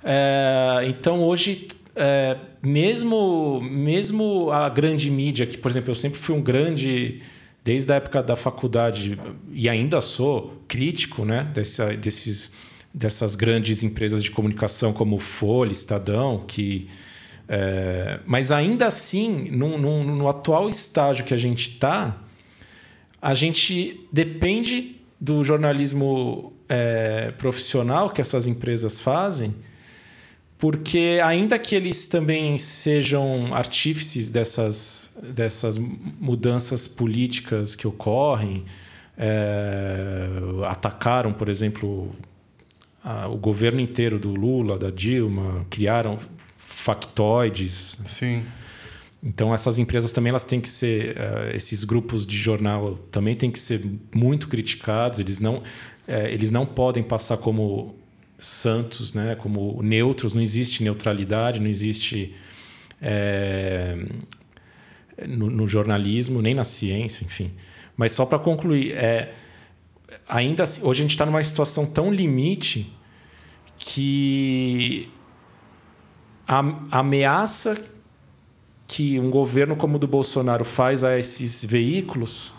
é, então hoje é, mesmo mesmo a grande mídia que por exemplo eu sempre fui um grande desde a época da faculdade e ainda sou crítico, né, dessa, desses dessas grandes empresas de comunicação como Folha, Estadão, que é, mas ainda assim, no, no, no, atual estágio que a gente está, a gente depende do jornalismo é, profissional que essas empresas fazem, porque ainda que eles também sejam artífices dessas, dessas mudanças políticas que ocorrem, é, atacaram, por exemplo, a, o governo inteiro do Lula, da Dilma, criaram factoides. Sim. Então essas empresas também elas têm que ser uh, esses grupos de jornal também têm que ser muito criticados. Eles não uh, eles não podem passar como santos, né? Como neutros. Não existe neutralidade, não existe é, no, no, jornalismo nem na ciência, enfim. Mas só para concluir, é, ainda assim, hoje a gente está numa situação tão limite que a ameaça que um governo como o do Bolsonaro faz a esses veículos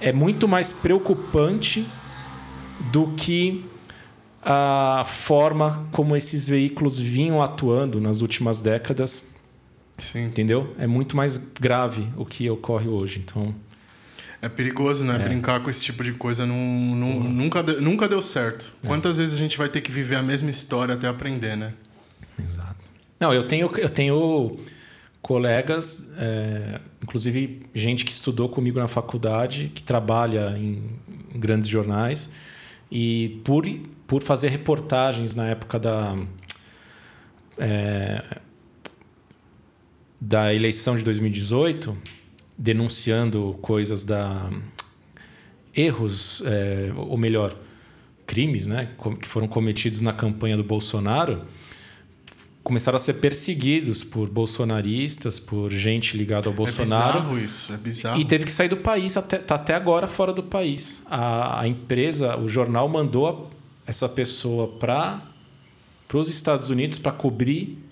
é muito mais preocupante do que a forma como esses veículos vinham atuando nas últimas décadas. Sim. Entendeu? É muito mais grave o que ocorre hoje. Então. É perigoso, né? É. Brincar com esse tipo de coisa não, não, nunca, deu, nunca deu certo. É. Quantas vezes a gente vai ter que viver a mesma história até aprender, né? Exato. Não, eu tenho, eu tenho colegas, é, inclusive gente que estudou comigo na faculdade, que trabalha em, em grandes jornais, e por, por fazer reportagens na época da. É, da eleição de 2018, denunciando coisas da erros, é, ou melhor, crimes, né, que foram cometidos na campanha do Bolsonaro, começaram a ser perseguidos por bolsonaristas, por gente ligada ao Bolsonaro. É bizarro isso, é bizarro. E teve que sair do país, até, tá até agora fora do país. A, a empresa, o jornal mandou essa pessoa para os Estados Unidos para cobrir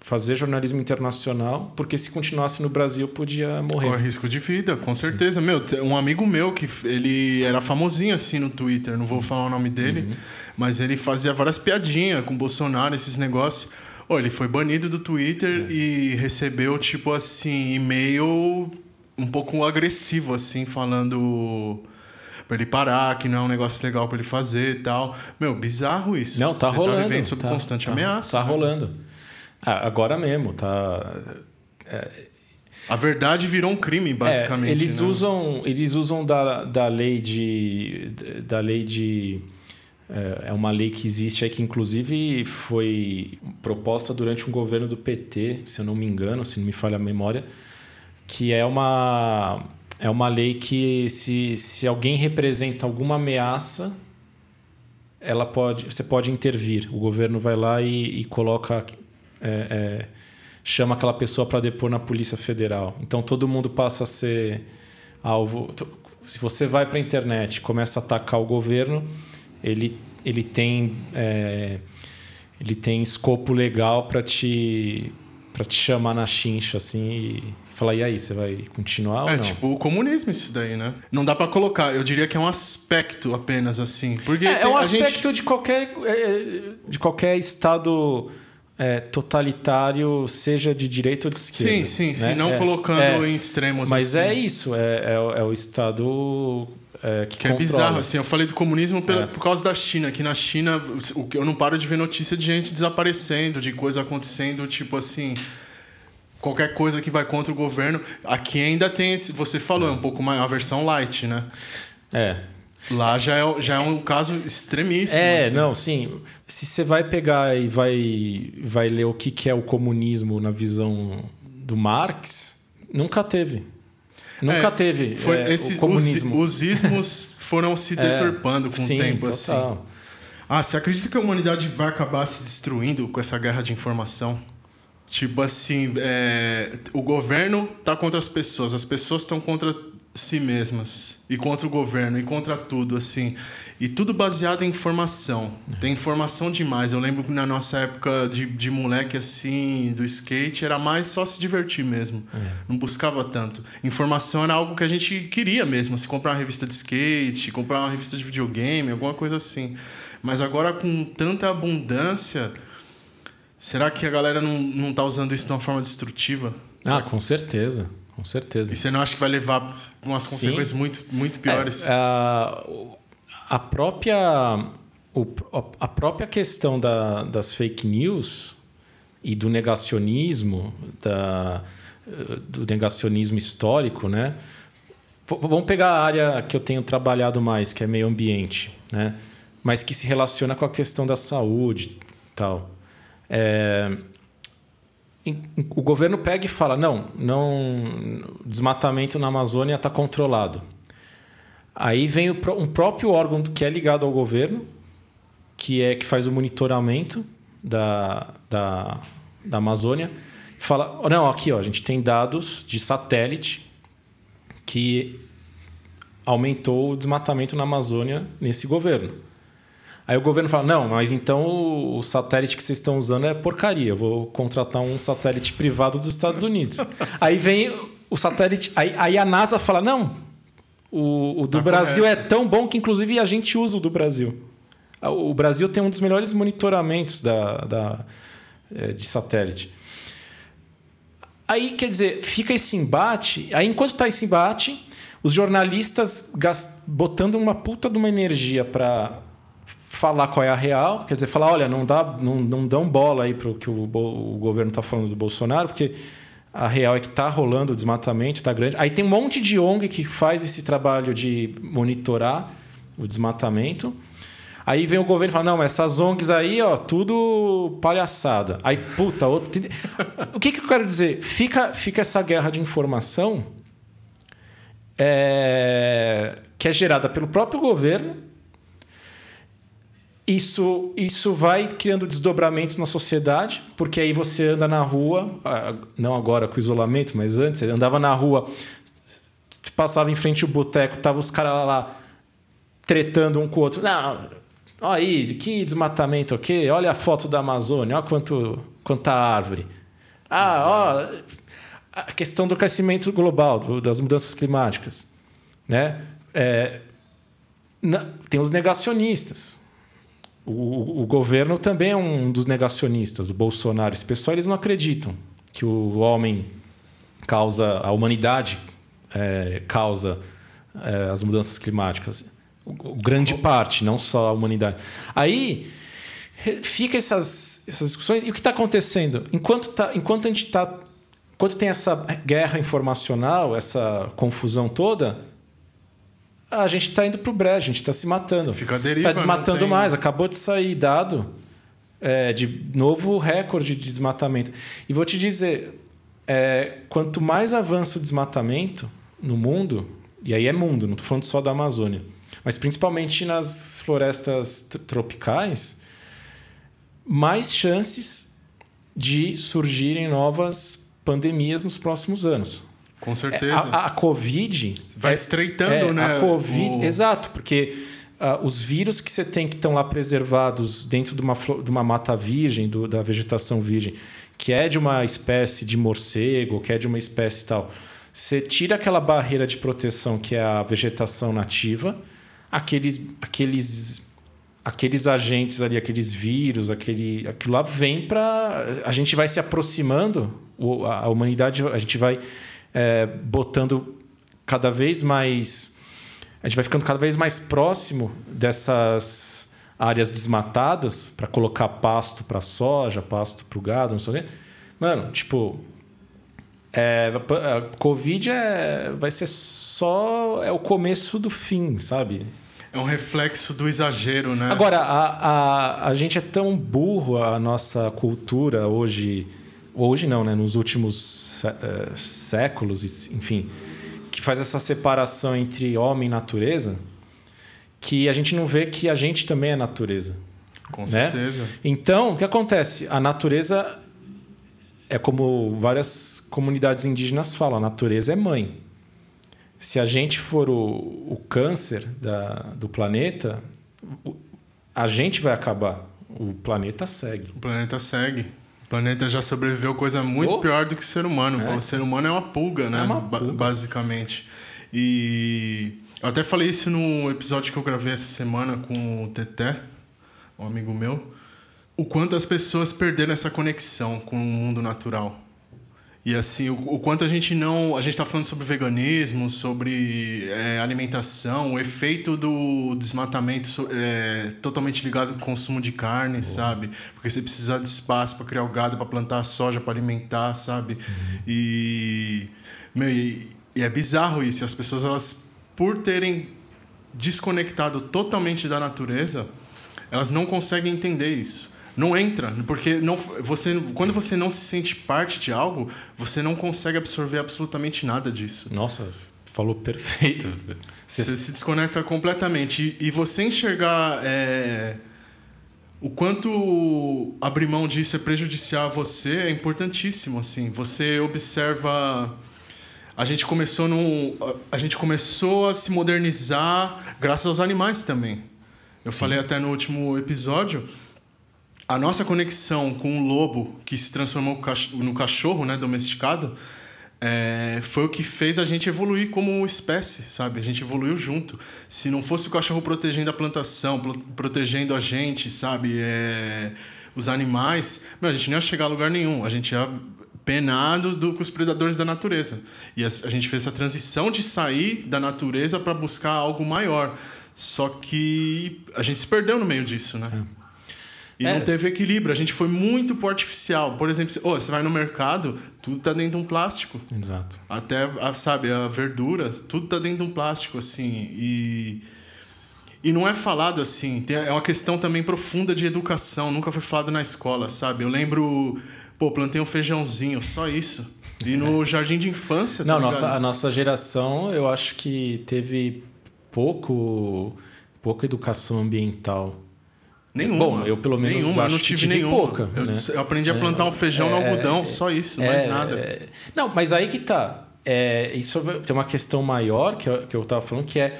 fazer jornalismo internacional, porque se continuasse no Brasil podia morrer. Corre risco de vida, com certeza. Sim. Meu, um amigo meu que ele era famosinho assim no Twitter, não vou falar o nome dele, uhum. mas ele fazia várias piadinhas com Bolsonaro, esses negócios. Oh, ele foi banido do Twitter é. e recebeu tipo assim e-mail um pouco agressivo assim, falando para ele parar, que não é um negócio legal para ele fazer e tal. Meu, bizarro isso. Não, tá Você rolando. Tá vivendo sob tá, constante tá, ameaça. Tá né? rolando. Ah, agora mesmo, tá. É... A verdade virou um crime, basicamente. É, eles né? usam, eles usam da, da lei de. Da lei de. É, é uma lei que existe aí que, inclusive, foi proposta durante um governo do PT, se eu não me engano, se não me falha a memória, que é uma, é uma lei que, se, se alguém representa alguma ameaça, ela pode, você pode intervir. O governo vai lá e, e coloca é, é, chama aquela pessoa para depor na Polícia Federal. Então todo mundo passa a ser alvo. Se você vai para a internet começa a atacar o governo, ele, ele tem. É, ele tem escopo legal para te para te chamar na chincha assim e falar e aí você vai continuar é, ou não? tipo o comunismo isso daí, né? Não dá para colocar, eu diria que é um aspecto apenas assim, porque é, é um aspecto gente... de qualquer é, de qualquer estado é, totalitário, seja de direita ou de esquerda. Sim, sim, né? sim. Não é, colocando é, em extremos Mas assim. é isso, é, é, é o Estado é, que, que é bizarro, assim. Eu falei do comunismo por, por causa da China. Que na China, eu não paro de ver notícia de gente desaparecendo, de coisa acontecendo, tipo assim qualquer coisa que vai contra o governo. Aqui ainda tem esse. Você falou, é um pouco mais a versão light, né? É. Lá já é, já é um caso extremíssimo. É, assim. não, sim. Se você vai pegar e vai, vai ler o que, que é o comunismo na visão do Marx, nunca teve. Nunca é, teve foi é, esse, o comunismo. Os, os ismos foram se é, deturpando com sim, o tempo. Total. Assim. Ah, você acredita que a humanidade vai acabar se destruindo com essa guerra de informação? Tipo assim, é, o governo tá contra as pessoas, as pessoas estão contra si mesmas e contra o governo e contra tudo assim. E tudo baseado em informação. Tem informação demais. Eu lembro que na nossa época de, de moleque assim do skate era mais só se divertir mesmo. É. não buscava tanto. Informação era algo que a gente queria mesmo se comprar uma revista de skate comprar uma revista de videogame alguma coisa assim. Mas agora com tanta abundância será que a galera não, não tá usando isso de uma forma destrutiva? Ah com certeza com certeza. E você não acha que vai levar umas Sim. consequências muito, muito piores? É, a, a, própria, o, a própria questão da, das fake news e do negacionismo, da, do negacionismo histórico, né? Vamos pegar a área que eu tenho trabalhado mais, que é meio ambiente, né? Mas que se relaciona com a questão da saúde tal. É, o governo pega e fala: não, não desmatamento na Amazônia está controlado. Aí vem um próprio órgão que é ligado ao governo, que é que faz o monitoramento da, da, da Amazônia, fala: não, aqui ó, a gente tem dados de satélite que aumentou o desmatamento na Amazônia nesse governo. Aí o governo fala: não, mas então o satélite que vocês estão usando é porcaria. Eu vou contratar um satélite privado dos Estados Unidos. aí vem o satélite. Aí, aí a NASA fala: não, o, o do tá Brasil correto. é tão bom que inclusive a gente usa o do Brasil. O Brasil tem um dos melhores monitoramentos da, da, é, de satélite. Aí, quer dizer, fica esse embate. Aí, enquanto está esse embate, os jornalistas botando uma puta de uma energia para falar qual é a real, quer dizer, falar, olha, não dá, não, não dão bola aí para o que o, governo está falando do Bolsonaro, porque a real é que está rolando o desmatamento, está grande. Aí tem um monte de ONG que faz esse trabalho de monitorar o desmatamento. Aí vem o governo e fala: não, essas ONGs aí, ó, tudo palhaçada. Aí, puta, outro. o que, que eu quero dizer? Fica, fica essa guerra de informação é, que é gerada pelo próprio governo. Isso, isso vai criando desdobramentos na sociedade, porque aí você anda na rua, ah, não agora com isolamento, mas antes, você andava na rua, passava em frente ao boteco, tava os caras lá, lá tretando um com o outro. Não, Olha aí, que desmatamento, ok? Olha a foto da Amazônia, olha quanto, quanta árvore. Ah, ó, a questão do aquecimento global, do, das mudanças climáticas. Né? É, na, tem os negacionistas. O, o, governo também é um dos negacionistas, o Bolsonaro. Esse pessoal eles não acreditam que o homem causa, a humanidade é, causa é, as mudanças climáticas grande parte, não só a humanidade. Aí fica essas, essas discussões. E o que está acontecendo? Enquanto, tá, enquanto a gente está. Enquanto tem essa guerra informacional, essa confusão toda, a gente está indo para o brejo, a gente está se matando. Fica a deriva. Está desmatando tem... mais. Acabou de sair dado é, de novo recorde de desmatamento. E vou te dizer: é, quanto mais avança o desmatamento no mundo, e aí é mundo, não estou falando só da Amazônia mas principalmente nas florestas tropicais, mais chances de surgirem novas pandemias nos próximos anos. Com certeza. A, a Covid. Vai é, estreitando, é, né? A Covid. O... Exato, porque uh, os vírus que você tem que estão lá preservados dentro de uma, de uma mata virgem, do, da vegetação virgem, que é de uma espécie de morcego, que é de uma espécie tal. Você tira aquela barreira de proteção que é a vegetação nativa aqueles, aqueles, aqueles agentes ali, aqueles vírus, aquele, aquilo lá vem para. A gente vai se aproximando, a humanidade, a gente vai é, botando cada vez mais. A gente vai ficando cada vez mais próximo dessas áreas desmatadas para colocar pasto para soja, pasto para o gado, não sei o quê. Mano, tipo, é, a Covid é, vai ser só é o começo do fim, sabe? É um reflexo do exagero, né? Agora, a, a, a gente é tão burro, a nossa cultura hoje. Hoje não, né? Nos últimos é, séculos, enfim, que faz essa separação entre homem e natureza, que a gente não vê que a gente também é natureza. Com né? certeza. Então, o que acontece? A natureza é como várias comunidades indígenas falam: a natureza é mãe se a gente for o, o câncer da, do planeta, a gente vai acabar. O planeta segue. O planeta segue. O planeta já sobreviveu coisa muito oh. pior do que o ser humano. É. O ser humano é uma pulga, né? É uma pulga. basicamente. E eu até falei isso no episódio que eu gravei essa semana com o Teté, um amigo meu. O quanto as pessoas perderam essa conexão com o mundo natural e assim, o, o, quanto a gente não. A gente está falando sobre veganismo, sobre é, alimentação, o efeito do desmatamento é, totalmente ligado com o consumo de carne, sabe? Porque você precisa de espaço para criar o gado, para plantar soja, para alimentar, sabe? Uhum. E, meu, e, e é bizarro isso. As pessoas, elas, por terem desconectado totalmente da natureza, elas não conseguem entender isso não entra, porque não, você, quando você não se sente parte de algo, você não consegue absorver absolutamente nada disso. Nossa, falou perfeito. Você, você se desconecta completamente. E, e você enxergar é, o quanto abrir mão disso é prejudicial a você é importantíssimo. Assim. Você observa. A gente começou no, a gente começou a se modernizar graças aos animais também. Eu Sim. falei até no último episódio a nossa conexão com o lobo que se transformou no cachorro né, domesticado é, foi o que fez a gente evoluir como espécie, sabe? A gente evoluiu junto. Se não fosse o cachorro protegendo a plantação, protegendo a gente, sabe? É, os animais, meu, a gente não ia chegar a lugar nenhum. A gente ia penado do, com os predadores da natureza. E a, a gente fez essa transição de sair da natureza para buscar algo maior. Só que a gente se perdeu no meio disso, né? É. E é. não teve equilíbrio. A gente foi muito por artificial. Por exemplo, oh, você vai no mercado, tudo tá dentro de um plástico. Exato. Até, a, sabe, a verdura, tudo tá dentro de um plástico, assim. E, e não é falado assim. Tem, é uma questão também profunda de educação. Nunca foi falado na escola, sabe? Eu lembro, pô, plantei um feijãozinho, só isso. E no jardim de infância. Tá não, nossa, a nossa geração, eu acho que teve pouco, pouca educação ambiental. Nenhuma. Bom, eu pelo menos nenhuma, acho eu não tive, tive nenhuma. pouca. Eu, né? eu aprendi a plantar um feijão é, no algodão, só isso, mais é, nada. É, não, mas aí que tá. É, isso tem uma questão maior que eu, que eu tava falando, que é,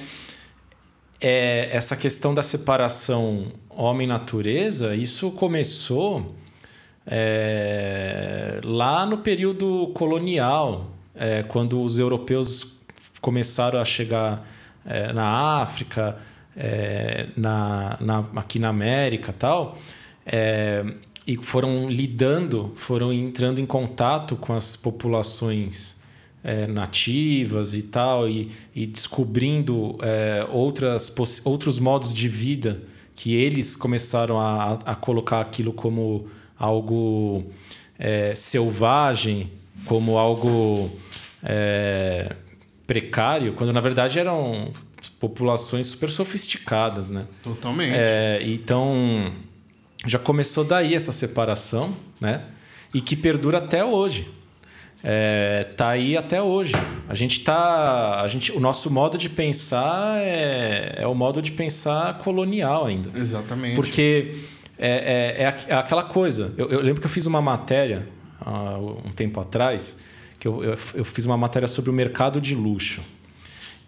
é essa questão da separação homem-natureza. Isso começou é, lá no período colonial, é, quando os europeus começaram a chegar é, na África é, na, na, aqui na América tal, é, e foram lidando, foram entrando em contato com as populações é, nativas e tal, e, e descobrindo é, outras, outros modos de vida que eles começaram a, a colocar aquilo como algo é, selvagem, como algo é, precário, quando na verdade eram populações super sofisticadas, né? Totalmente. É, então já começou daí essa separação, né? E que perdura até hoje. É, tá aí até hoje. A gente tá, a gente, o nosso modo de pensar é, é o modo de pensar colonial ainda. Exatamente. Porque é, é, é, é aquela coisa. Eu, eu, lembro que eu fiz uma matéria há um tempo atrás que eu, eu, eu fiz uma matéria sobre o mercado de luxo.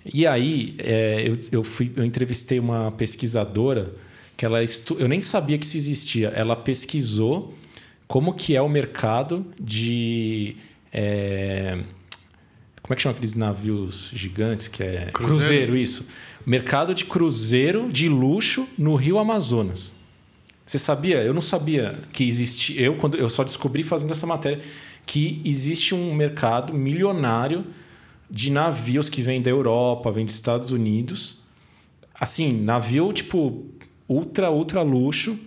E aí é, eu, eu, fui, eu entrevistei uma pesquisadora que ela estu... eu nem sabia que isso existia. Ela pesquisou como que é o mercado de é... como é que chama aqueles navios gigantes que é cruzeiro, cruzeiro isso. Mercado de cruzeiro de luxo no Rio Amazonas. Você sabia? Eu não sabia que existia. Eu quando eu só descobri fazendo essa matéria que existe um mercado milionário de navios que vêm da Europa, vêm dos Estados Unidos. Assim, navio tipo ultra, ultra luxo.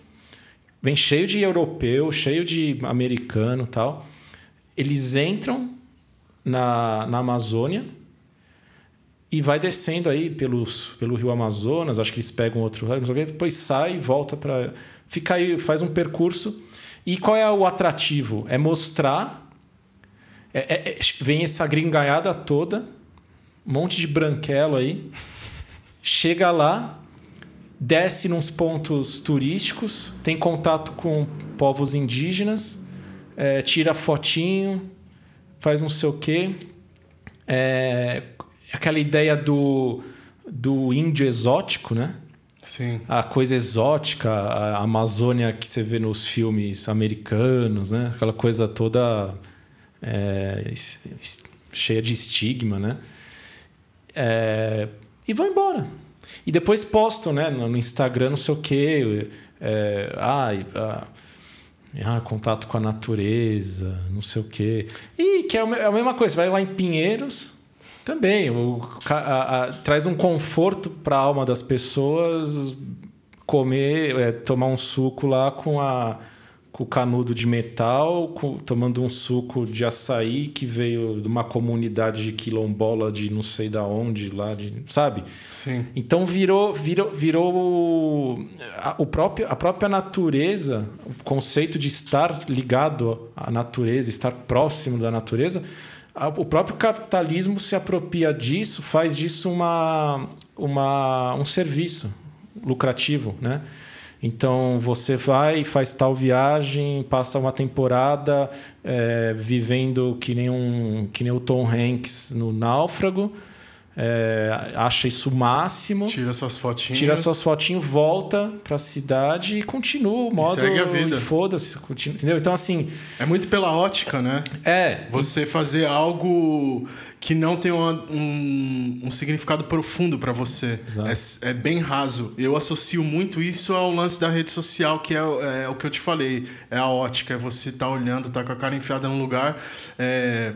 Vem cheio de europeu, cheio de americano tal. Eles entram na, na Amazônia e vai descendo aí pelos, pelo rio Amazonas. Acho que eles pegam outro rio, depois sai e volta para. Fica aí, faz um percurso. E qual é o atrativo? É mostrar é, é, é, vem essa gringaiada toda, um monte de branquelo aí, chega lá, desce nos pontos turísticos, tem contato com povos indígenas, é, tira fotinho, faz não sei o quê. É, aquela ideia do, do índio exótico, né? Sim. A coisa exótica, a Amazônia que você vê nos filmes americanos, né? Aquela coisa toda é, cheia de estigma, né? É, e vão embora. E depois postam, né? No Instagram, não sei o quê. É, ah, ah, ah, contato com a natureza, não sei o quê. E que é a mesma coisa. Vai lá em Pinheiros, também. O, a, a, traz um conforto para a alma das pessoas comer, é, tomar um suco lá com a com o canudo de metal, com, tomando um suco de açaí que veio de uma comunidade de quilombola de não sei da onde lá, de, sabe? Sim. Então virou virou virou a, o próprio a própria natureza, o conceito de estar ligado à natureza, estar próximo da natureza, a, o próprio capitalismo se apropria disso, faz disso uma, uma um serviço lucrativo, né? Então você vai, faz tal viagem, passa uma temporada é, vivendo que nem, um, que nem o Tom Hanks no Náufrago, é, acha isso máximo. Tira suas fotinhas. Tira suas fotinhas, volta pra cidade e continua o modo. segue a vida. Foda-se, continua, entendeu? Então, assim. É muito pela ótica, né? É. Você fazer algo que não tem uma, um, um significado profundo para você. É, é, bem raso. Eu associo muito isso ao lance da rede social, que é, é o que eu te falei. É a ótica, é você tá olhando, tá com a cara enfiada no lugar. É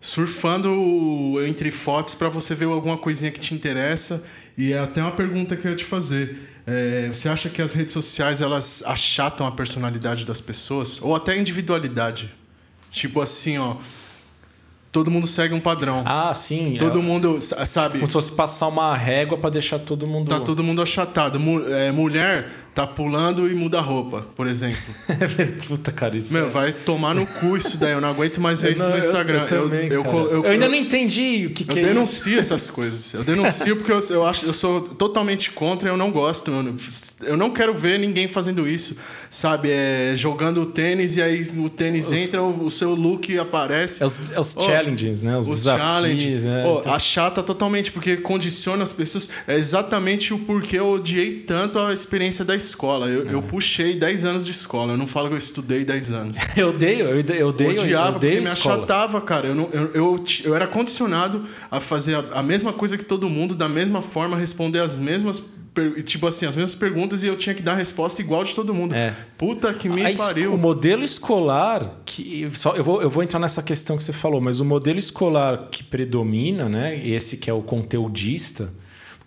surfando entre fotos para você ver alguma coisinha que te interessa. E é até uma pergunta que eu ia te fazer. É, você acha que as redes sociais elas achatam a personalidade das pessoas? Ou até a individualidade? Tipo assim, ó todo mundo segue um padrão. Ah, sim. Todo é, mundo, sabe? Como se fosse passar uma régua para deixar todo mundo. Tá todo mundo achatado. é, mulher tá pulando e muda a roupa, por exemplo. Puta, cara, isso. Meu, é... vai tomar no cu isso daí. Eu não aguento mais ver isso no Instagram. Eu, eu, também, eu, eu, ainda não entendi o que, que é isso. Eu denuncio essas coisas. Eu denuncio porque eu, eu, acho, eu sou totalmente contra eu não gosto. Eu, não quero ver ninguém fazendo isso, sabe? É, jogando tênis e aí o tênis os... entra, o, o, seu look aparece. É os, é os oh, challenges, né? Os, os desafios. Né? Oh, achata totalmente, porque condiciona as pessoas. É exatamente o porquê eu odiei tanto a experiência da escola. Eu, é. eu puxei 10 anos de escola. Eu não falo que eu estudei 10 anos. eu odeio, eu, eu odeio. Eu odiava eu odeio porque me achatava, cara. Eu, não, eu, eu, eu era condicionado a fazer a, a mesma coisa que todo mundo, da mesma forma, responder as mesmas tipo assim, as mesmas perguntas e eu tinha que dar a resposta igual de todo mundo. É. Puta que me a pariu. O modelo escolar, que só eu vou, eu vou entrar nessa questão que você falou, mas o modelo escolar que predomina, né, esse que é o conteudista,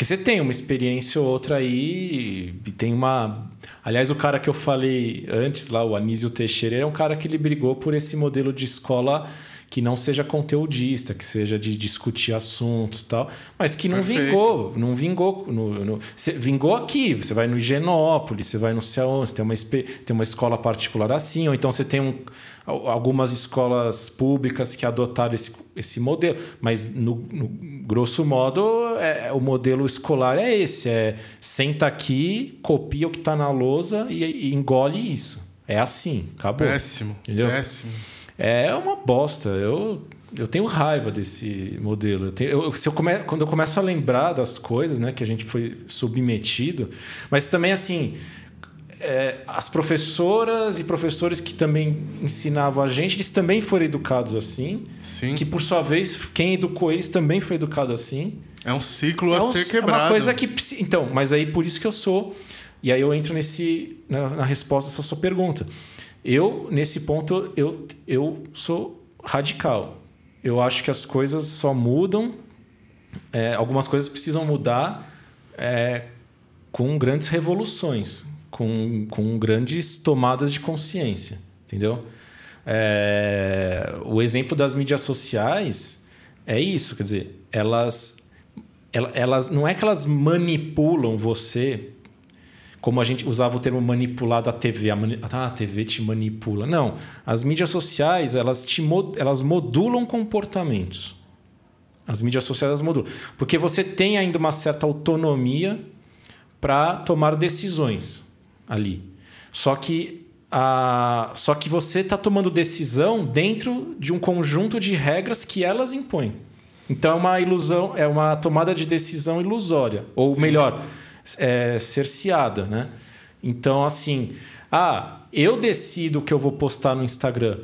porque você tem uma experiência ou outra aí e tem uma. Aliás, o cara que eu falei antes lá, o Anísio Teixeira, é um cara que ele brigou por esse modelo de escola que não seja conteudista, que seja de discutir assuntos e tal, mas que não Perfeito. vingou, não vingou. No, no, vingou aqui, você vai no Higienópolis, você vai no céu, você tem uma, tem uma escola particular assim, ou então você tem um, algumas escolas públicas que adotaram esse, esse modelo, mas no, no grosso modo é, o modelo escolar é esse, é senta aqui, copia o que está na lousa e, e engole isso. É assim, acabou. Péssimo, entendeu? péssimo é uma bosta. Eu, eu tenho raiva desse modelo. Eu tenho, eu, se eu come, quando eu começo a lembrar das coisas né, que a gente foi submetido, mas também assim. É, as professoras e professores que também ensinavam a gente, eles também foram educados assim. Sim. Que por sua vez, quem educou eles também foi educado assim. É um ciclo é a ser quebrado. É uma coisa que. Então, mas aí por isso que eu sou. E aí eu entro nesse, na, na resposta dessa sua pergunta. Eu, nesse ponto, eu, eu sou radical. Eu acho que as coisas só mudam, é, algumas coisas precisam mudar é, com grandes revoluções, com, com grandes tomadas de consciência, entendeu? É, o exemplo das mídias sociais é isso, quer dizer, elas, elas não é que elas manipulam você como a gente usava o termo manipulado a TV, a, mani ah, a TV te manipula. Não, as mídias sociais, elas, te mod elas modulam comportamentos. As mídias sociais elas modulam. Porque você tem ainda uma certa autonomia para tomar decisões ali. Só que, a, só que você está tomando decisão dentro de um conjunto de regras que elas impõem. Então é uma ilusão, é uma tomada de decisão ilusória. Ou Sim. melhor, é, cerceada, né? Então, assim, ah, eu decido o que eu vou postar no Instagram.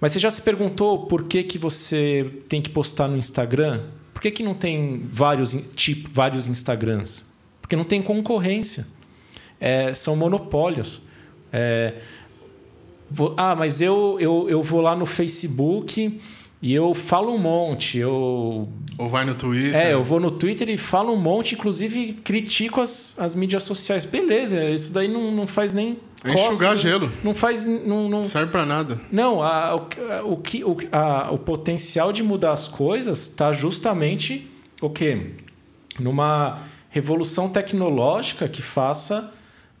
Mas você já se perguntou por que, que você tem que postar no Instagram? Por que, que não tem vários, tipo, vários Instagrams? Porque não tem concorrência. É, são monopólios. É, vou, ah, mas eu, eu, eu vou lá no Facebook e eu falo um monte, eu. Ou vai no Twitter. É, eu vou no Twitter e falo um monte, inclusive critico as, as mídias sociais. Beleza, isso daí não, não faz nem. É enxugar gelo. Não faz. Não, não... Serve para nada. Não, a, o, o, que, o, a, o potencial de mudar as coisas está justamente o quê? Numa revolução tecnológica que faça.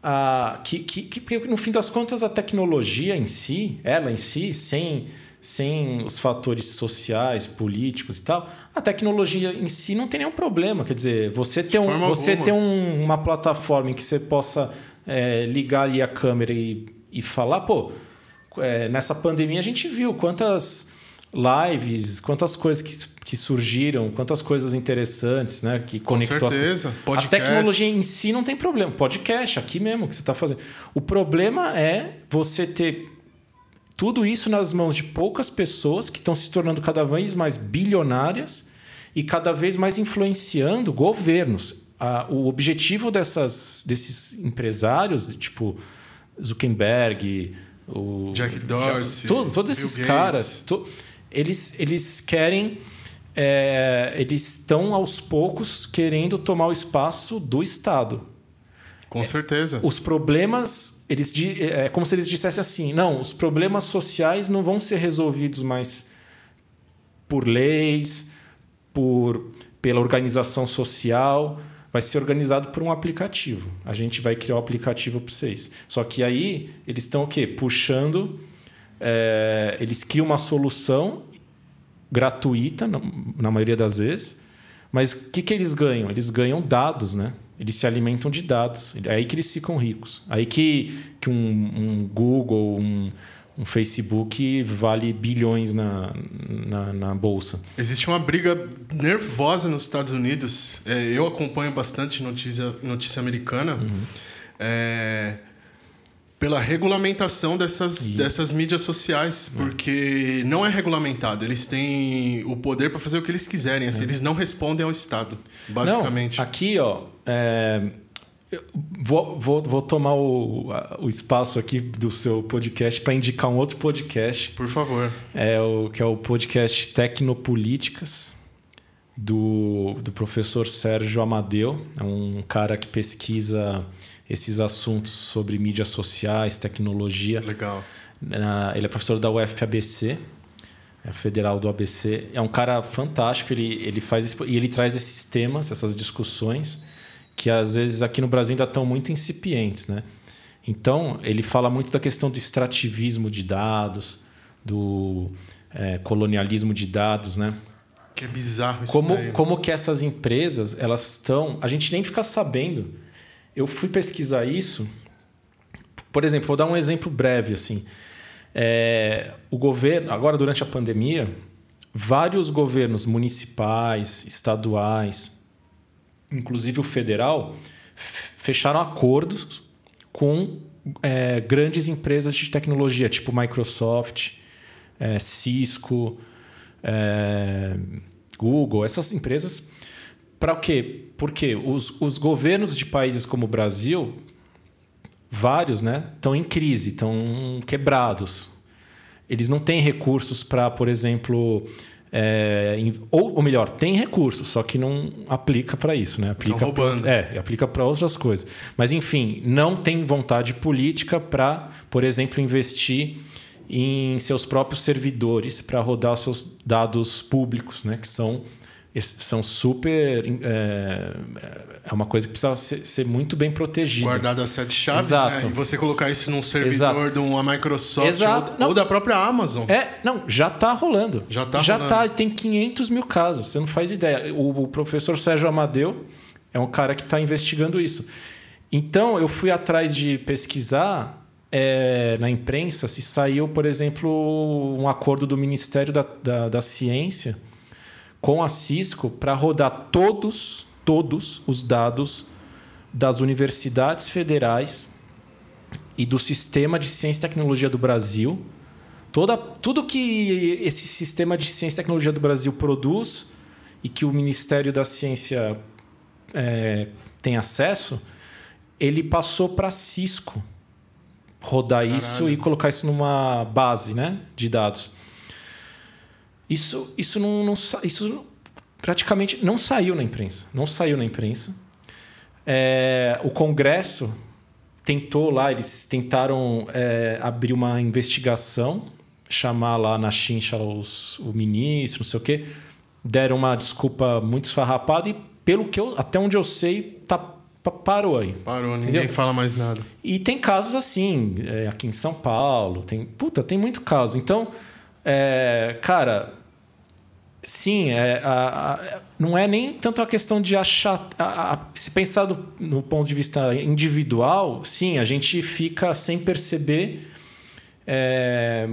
A, que, que, que, no fim das contas, a tecnologia em si, ela em si, sem sem os fatores sociais, políticos e tal, a tecnologia em si não tem nenhum problema. Quer dizer, você ter, um, você ter um, uma plataforma em que você possa é, ligar ali a câmera e, e falar, pô, é, nessa pandemia a gente viu quantas lives, quantas coisas que, que surgiram, quantas coisas interessantes, né? Que conectou Com certeza. as A tecnologia em si não tem problema. Podcast, aqui mesmo que você está fazendo. O problema é você ter tudo isso nas mãos de poucas pessoas que estão se tornando cada vez mais bilionárias e cada vez mais influenciando governos. o objetivo dessas, desses empresários, tipo Zuckerberg, o Jack Dorsey, todo, todos esses Bill caras, to, eles, eles querem. É, eles estão aos poucos querendo tomar o espaço do Estado. Com certeza. Os problemas, eles é como se eles dissessem assim: não, os problemas sociais não vão ser resolvidos mais por leis, por pela organização social, vai ser organizado por um aplicativo. A gente vai criar um aplicativo para vocês. Só que aí eles estão o quê? Puxando. É, eles criam uma solução gratuita, na, na maioria das vezes. Mas o que, que eles ganham? Eles ganham dados, né? Eles se alimentam de dados. É aí que eles ficam ricos. Aí que, que um, um Google, um, um Facebook vale bilhões na, na, na, bolsa. Existe uma briga nervosa nos Estados Unidos. É, eu acompanho bastante notícia, notícia americana. Uhum. É, pela regulamentação dessas, dessas mídias sociais, é. porque não é regulamentado. Eles têm o poder para fazer o que eles quiserem. Assim, é. Eles não respondem ao Estado, basicamente. Não, aqui, ó, é, vou, vou, vou tomar o, o espaço aqui do seu podcast para indicar um outro podcast. Por favor. É o, que é o podcast Tecnopolíticas, do, do professor Sérgio Amadeu. É um cara que pesquisa esses assuntos sobre mídias sociais, tecnologia. Legal. Ele é professor da UFABC, é federal do ABC. É um cara fantástico, ele, ele faz e ele traz esses temas, essas discussões que às vezes aqui no Brasil ainda estão muito incipientes, né? Então, ele fala muito da questão do extrativismo de dados, do é, colonialismo de dados, né? Que é bizarro isso como, daí. como que essas empresas, elas estão... A gente nem fica sabendo. Eu fui pesquisar isso. Por exemplo, vou dar um exemplo breve, assim. É, o governo, agora durante a pandemia, vários governos municipais, estaduais, inclusive o federal, fecharam acordos com é, grandes empresas de tecnologia, tipo Microsoft, é, Cisco, é, Google, essas empresas. Para o quê? Porque os, os governos de países como o Brasil, vários, né, estão em crise, estão quebrados. Eles não têm recursos para, por exemplo, é, ou, ou melhor, tem recursos, só que não aplica para isso, né? Aplica roubando. é, aplica para outras coisas. Mas enfim, não tem vontade política para, por exemplo, investir em seus próprios servidores para rodar seus dados públicos, né? Que são são super. É, é uma coisa que precisa ser, ser muito bem protegida. Guardada as sete chaves, Exato. Né? E você colocar isso num servidor Exato. de uma Microsoft. Ou, ou, da própria Amazon. É, não, já está rolando. Já está Já está, tem 500 mil casos, você não faz ideia. O, o professor Sérgio Amadeu é um cara que está investigando isso. Então, eu fui atrás de pesquisar é, na imprensa se saiu, por exemplo, um acordo do Ministério da, da, da Ciência com a Cisco para rodar todos, todos os dados das universidades federais e do sistema de ciência e tecnologia do Brasil. Toda, tudo que esse sistema de ciência e tecnologia do Brasil produz e que o Ministério da Ciência é, tem acesso, ele passou para a Cisco rodar Caralho. isso e colocar isso numa base né, de dados. Isso, isso, não, não, isso praticamente não saiu na imprensa. Não saiu na imprensa. É, o Congresso tentou lá, eles tentaram é, abrir uma investigação, chamar lá na chincha os, o ministro, não sei o quê. Deram uma desculpa muito esfarrapada e, pelo que eu, até onde eu sei, tá, parou aí. Parou, entendeu? ninguém fala mais nada. E tem casos assim, é, aqui em São Paulo, tem, puta, tem muito caso. Então, é, cara, sim, é, a, a, não é nem tanto a questão de achar. A, se pensar do, no ponto de vista individual, sim, a gente fica sem perceber. É,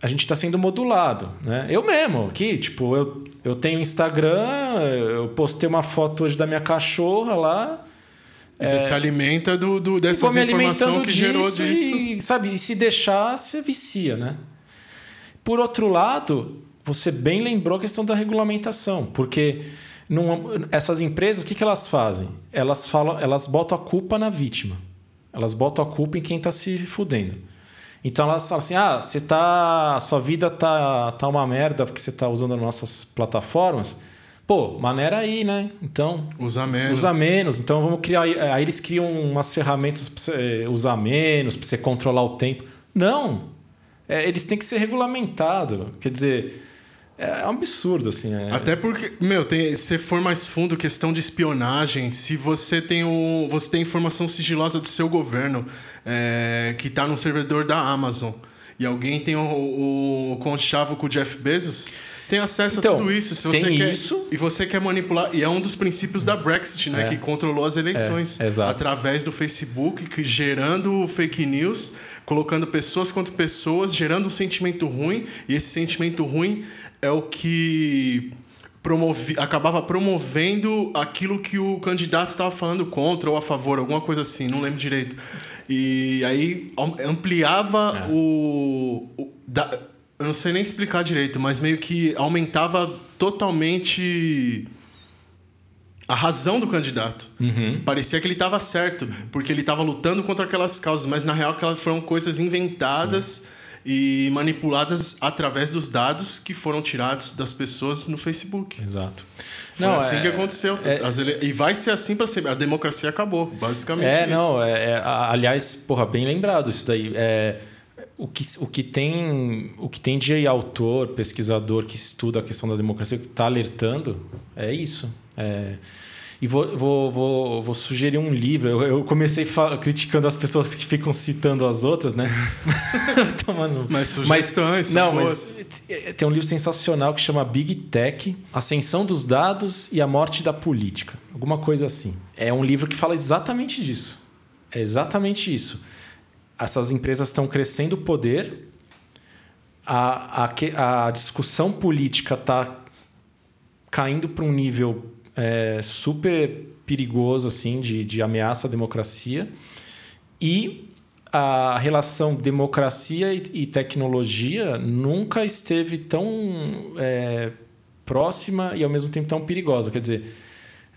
a gente está sendo modulado, né? Eu mesmo, aqui, tipo, eu, eu tenho Instagram, eu postei uma foto hoje da minha cachorra lá. E você é, se alimenta do, do dessas informações que gerou disso. E, sabe, e se deixar, você vicia, né? Por outro lado, você bem lembrou a questão da regulamentação, porque essas empresas, o que, que elas fazem? Elas falam, elas botam a culpa na vítima. Elas botam a culpa em quem está se fudendo. Então elas falam assim: ah, você tá. Sua vida tá, tá uma merda porque você tá usando as nossas plataformas. Pô, maneira aí, né? Então. Usa menos. Usa menos. Então vamos criar. Aí eles criam umas ferramentas para você usar menos, para você controlar o tempo. Não! É, eles têm que ser regulamentados. Quer dizer. É, é um absurdo, assim. É... Até porque, meu, tem, se for mais fundo, questão de espionagem, se você tem, o, você tem informação sigilosa do seu governo é, que está no servidor da Amazon e alguém tem o, o, o conchavo com o Jeff Bezos, tem acesso então, a tudo isso. Se você quer, isso. E você quer manipular. E é um dos princípios da Brexit, né? É. Que controlou as eleições. É, através do Facebook, que gerando fake news, colocando pessoas contra pessoas, gerando um sentimento ruim. E esse sentimento ruim é o que promovi, acabava promovendo aquilo que o candidato estava falando contra ou a favor, alguma coisa assim, não lembro direito. E aí ampliava é. o. o da, eu não sei nem explicar direito, mas meio que aumentava totalmente a razão do candidato. Uhum. Parecia que ele estava certo, porque ele estava lutando contra aquelas causas, mas na real aquelas foram coisas inventadas. Sim e manipuladas através dos dados que foram tirados das pessoas no Facebook. Exato. Foi não, assim é, que aconteceu. É, ele... E vai ser assim para sempre. A democracia acabou, basicamente. É, isso. não. É, é, aliás, porra, bem lembrado isso daí. É, o, que, o, que tem, o que tem de autor, pesquisador que estuda a questão da democracia, que está alertando, é isso. É, e vou, vou, vou, vou sugerir um livro. Eu, eu comecei criticando as pessoas que ficam citando as outras, né? Tomando... Mas sugestões. Mas, não, boas. mas tem um livro sensacional que chama Big Tech: Ascensão dos Dados e a Morte da Política. Alguma coisa assim. É um livro que fala exatamente disso. É exatamente isso. Essas empresas estão crescendo o poder, a, a, a discussão política está caindo para um nível é, super perigoso assim de, de ameaça à democracia e a relação democracia e, tecnologia nunca esteve tão é, próxima e ao mesmo tempo tão perigosa. Quer dizer,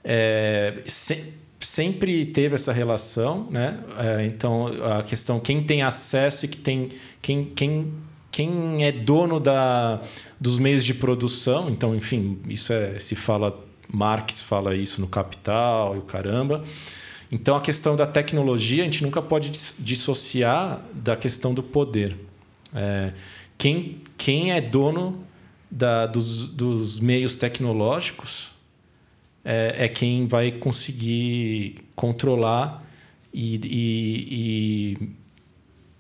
é, se, sempre teve essa relação, né? É, então a questão quem tem acesso e que tem quem, quem, quem é dono da, dos meios de produção, então enfim isso é, se fala Marx fala isso no Capital e o caramba. Então a questão da tecnologia a gente nunca pode dissociar da questão do poder. É, quem, quem é dono da, dos, dos meios tecnológicos é, é, quem vai conseguir controlar e, e, e,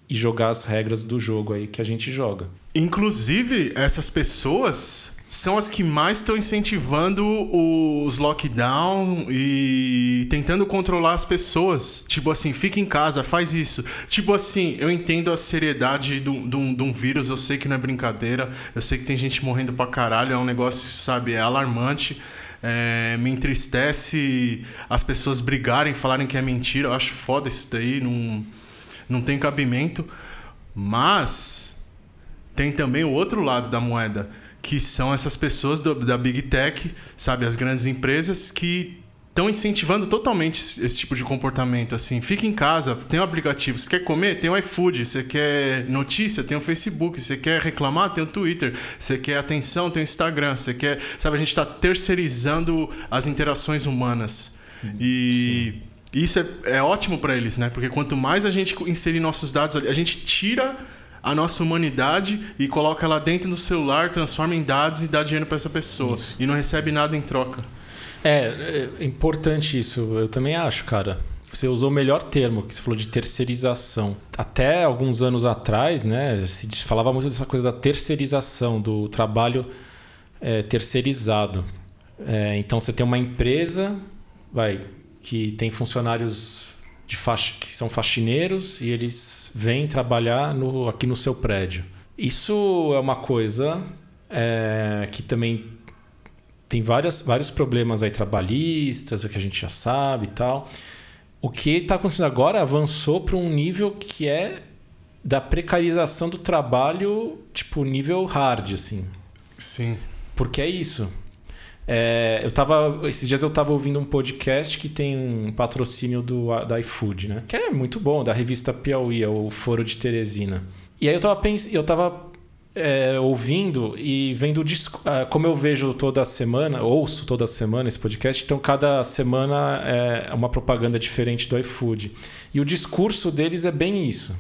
e jogar as regras do jogo aí que a gente joga. Inclusive, essas pessoas são as que mais estão incentivando os lockdown e tentando controlar as pessoas. Tipo assim, fica em casa, faz isso. Tipo assim, eu entendo a seriedade de um vírus, eu sei que não é brincadeira, eu sei que tem gente morrendo pra caralho, é um negócio, sabe, é alarmante. É, me entristece as pessoas brigarem, falarem que é mentira. Eu acho foda isso daí, não, não tem cabimento. Mas tem também o outro lado da moeda que são essas pessoas do, da Big Tech, sabe, as grandes empresas que estão incentivando totalmente esse tipo de comportamento. Assim, fica em casa, tem um aplicativo. Você quer comer? Tem o iFood. Você quer notícia? Tem o Facebook. Você quer reclamar? Tem o Twitter. Você quer atenção? Tem o Instagram. Você quer, sabe, a gente está terceirizando as interações humanas e Sim. Isso é, é ótimo para eles, né? Porque quanto mais a gente inserir nossos dados ali, a gente tira a nossa humanidade e coloca ela dentro do celular, transforma em dados e dá dinheiro para essa pessoa. Isso. E não recebe nada em troca. É, é importante isso. Eu também acho, cara. Você usou o melhor termo, que você falou de terceirização. Até alguns anos atrás, né, se falava muito dessa coisa da terceirização, do trabalho é, terceirizado. É, então você tem uma empresa, vai, que tem funcionários de que são faxineiros e eles vêm trabalhar no, aqui no seu prédio. Isso é uma coisa é, que também tem várias, vários problemas aí trabalhistas, que a gente já sabe e tal. O que está acontecendo agora avançou para um nível que é da precarização do trabalho, tipo, nível hard, assim. Sim. Porque é isso. É, eu tava, esses dias eu estava ouvindo um podcast que tem um patrocínio do, da iFood, né? Que é muito bom, da revista Piauí, é o Foro de Teresina. E aí eu estava pensando, eu tava é, ouvindo e vendo ah, como eu vejo toda semana, ouço toda semana esse podcast, então cada semana é uma propaganda diferente do iFood. E o discurso deles é bem isso.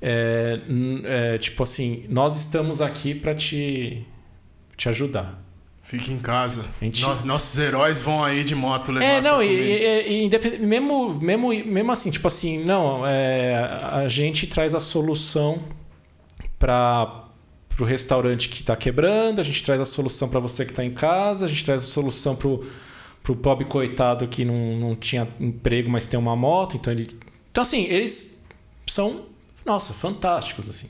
É, é, tipo assim, nós estamos aqui para te, te ajudar. Fique em casa. Gente... Nossos heróis vão aí de moto levar É, não, e, e, e, mesmo, mesmo, mesmo assim, tipo assim, não, é, a gente traz a solução para o restaurante que está quebrando, a gente traz a solução para você que está em casa, a gente traz a solução para o pobre coitado que não, não tinha emprego, mas tem uma moto. Então, ele... então, assim, eles são, nossa, fantásticos. assim.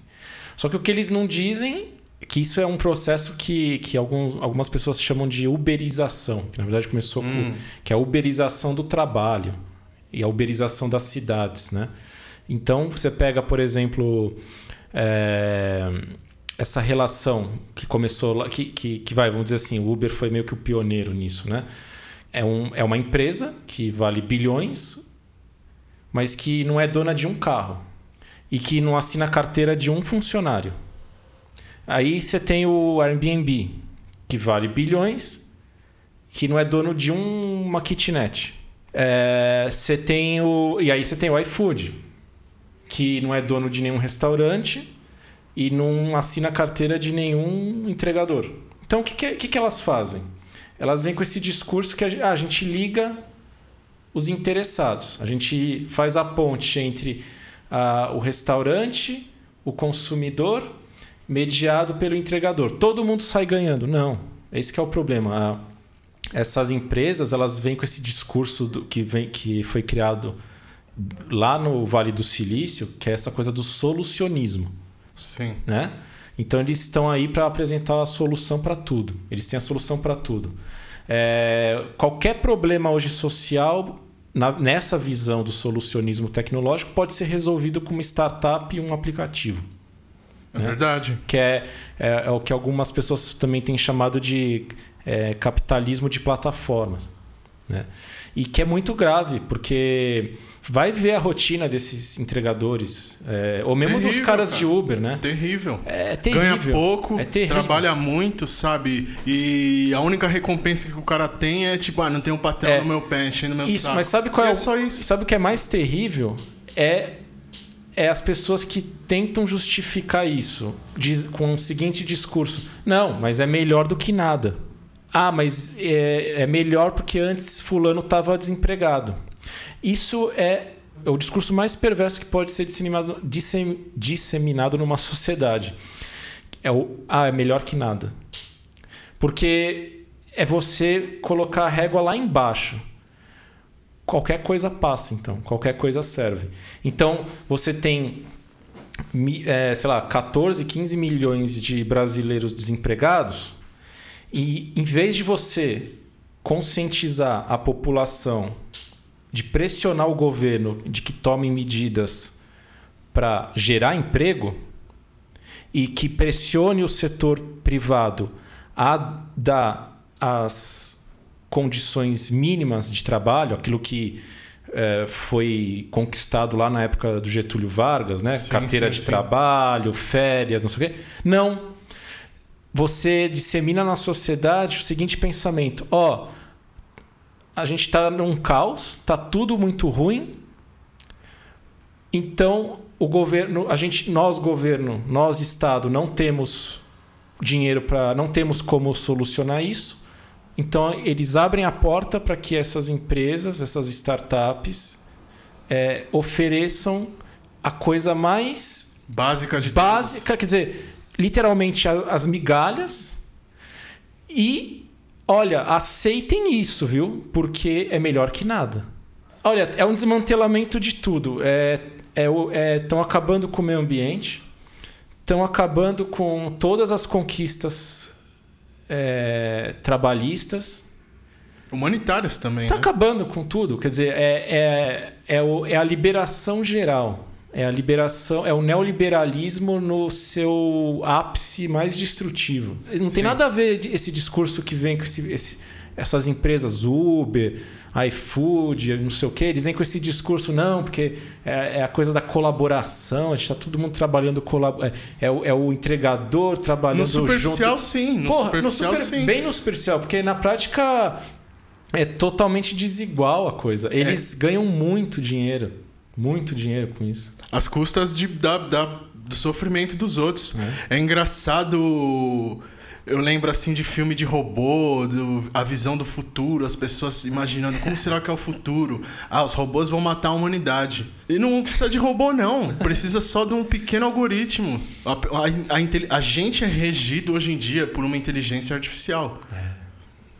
Só que o que eles não dizem que isso é um processo que, que alguns, algumas pessoas chamam de uberização, que na verdade começou hum. com que é a uberização do trabalho e a uberização das cidades, né? Então você pega, por exemplo, é, essa relação que começou lá, que, que, que vai, vamos dizer assim, o Uber foi meio que o pioneiro nisso, né? É, um, é uma empresa que vale bilhões, mas que não é dona de um carro e que não assina a carteira de um funcionário. Aí você tem o Airbnb, que vale bilhões, que não é dono de um, uma kitnet. É, você tem o. E aí você tem o iFood, que não é dono de nenhum restaurante e não assina carteira de nenhum entregador. Então o que, que, que, que elas fazem? Elas vêm com esse discurso que a, ah, a gente liga os interessados. A gente faz a ponte entre ah, o restaurante, o consumidor mediado pelo entregador. Todo mundo sai ganhando. Não, esse que é o problema. Essas empresas elas vêm com esse discurso do, que, vem, que foi criado lá no Vale do Silício, que é essa coisa do solucionismo. Sim. Né? Então eles estão aí para apresentar a solução para tudo. Eles têm a solução para tudo. É, qualquer problema hoje social, na, nessa visão do solucionismo tecnológico, pode ser resolvido com uma startup e um aplicativo. É né? verdade. Que é, é, é, o que algumas pessoas também têm chamado de é, capitalismo de plataformas. Né? E que é muito grave, porque vai ver a rotina desses entregadores, é, ou mesmo terrível, dos caras cara. de Uber, né? Terrível. É terrível. Ganha pouco, é trabalha muito, sabe? E a única recompensa que o cara tem é tipo, ah, não tem um patrão é, no meu pé, enchendo meu isso, saco. Mas sabe qual e é, é só isso. Sabe o que é mais terrível? É é as pessoas que tentam justificar isso diz, com o seguinte discurso: não, mas é melhor do que nada. Ah, mas é, é melhor porque antes Fulano estava desempregado. Isso é, é o discurso mais perverso que pode ser disseminado, dissem, disseminado numa sociedade. É o ah, é melhor que nada. Porque é você colocar a régua lá embaixo qualquer coisa passa, então, qualquer coisa serve. Então, você tem, é, sei lá, 14, 15 milhões de brasileiros desempregados, e em vez de você conscientizar a população, de pressionar o governo de que tome medidas para gerar emprego, e que pressione o setor privado a dar as condições mínimas de trabalho, aquilo que é, foi conquistado lá na época do Getúlio Vargas, né? Sim, Carteira sim, de sim. trabalho, férias, não sei o quê. Não. Você dissemina na sociedade o seguinte pensamento: ó, a gente está num caos, está tudo muito ruim. Então o governo, a gente, nós governo, nós estado, não temos dinheiro para, não temos como solucionar isso. Então, eles abrem a porta para que essas empresas, essas startups, é, ofereçam a coisa mais básica de básica, todas. quer dizer, literalmente as migalhas e olha, aceitem isso, viu? Porque é melhor que nada. Olha, é um desmantelamento de tudo. É, estão é, é, acabando com o meio ambiente, estão acabando com todas as conquistas é, trabalhistas. Humanitárias também. Está né? acabando com tudo. Quer dizer, é, é, é, o, é a liberação geral. É a liberação, é o neoliberalismo no seu ápice mais destrutivo. Não tem Sim. nada a ver esse discurso que vem com esse, esse- essas empresas Uber, iFood, não sei o quê, eles vêm com esse discurso, não, porque é, é a coisa da colaboração, a gente está todo mundo trabalhando, colab é, é, o, é o entregador trabalhando No superficial, junto. sim. No Porra, superficial, no super- sim. Bem no superficial, porque na prática é totalmente desigual a coisa. É. Eles ganham muito dinheiro. Muito dinheiro com isso. As custas de, da, da- do sofrimento dos outros. É. engraçado. Eu lembro assim de filme de robô, do- a visão do futuro, as pessoas imaginando como será que é o futuro. Ah, os robôs vão matar a humanidade. E não precisa de robô, não. Precisa só de um pequeno algoritmo. A, a- a a gente é regido hoje em dia por uma inteligência artificial.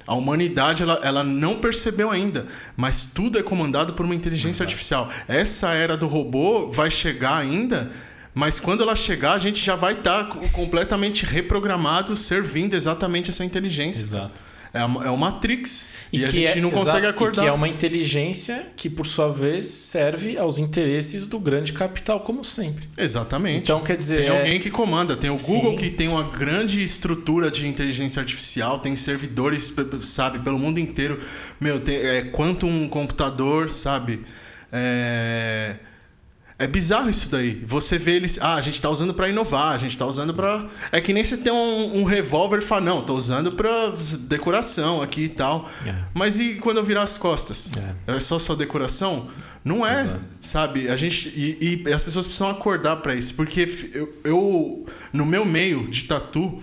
A humanidade ela, ela não percebeu ainda, mas tudo é comandado por uma inteligência artificial. Essa era do robô vai chegar ainda, mas quando ela chegar, a gente já vai estar completamente reprogramado, servindo exatamente essa inteligência. Exato. É, a- é o Matrix. E, a que gente é- não consegue acordar. E que é uma inteligência que, por sua vez, serve aos interesses do grande capital, como sempre. Exatamente. Então, quer dizer. Tem é- alguém que comanda. Tem o Sim. Google que tem uma grande estrutura de inteligência artificial, tem servidores, sabe, pelo mundo inteiro. Meu, tem é, Quantum computador, sabe? É... é bizarro isso daí. Você vê eles. Ah, a gente tá usando pra inovar, a gente tá usando pra. É que nem você tem um, um revólver e fala, não, tô usando pra decoração aqui e tal. É. Mas e quando eu virar as costas? É, só só decoração? Não é, Exato. sabe? A gente e, e as pessoas precisam acordar pra isso, porque eu, eu no meu meio de tatu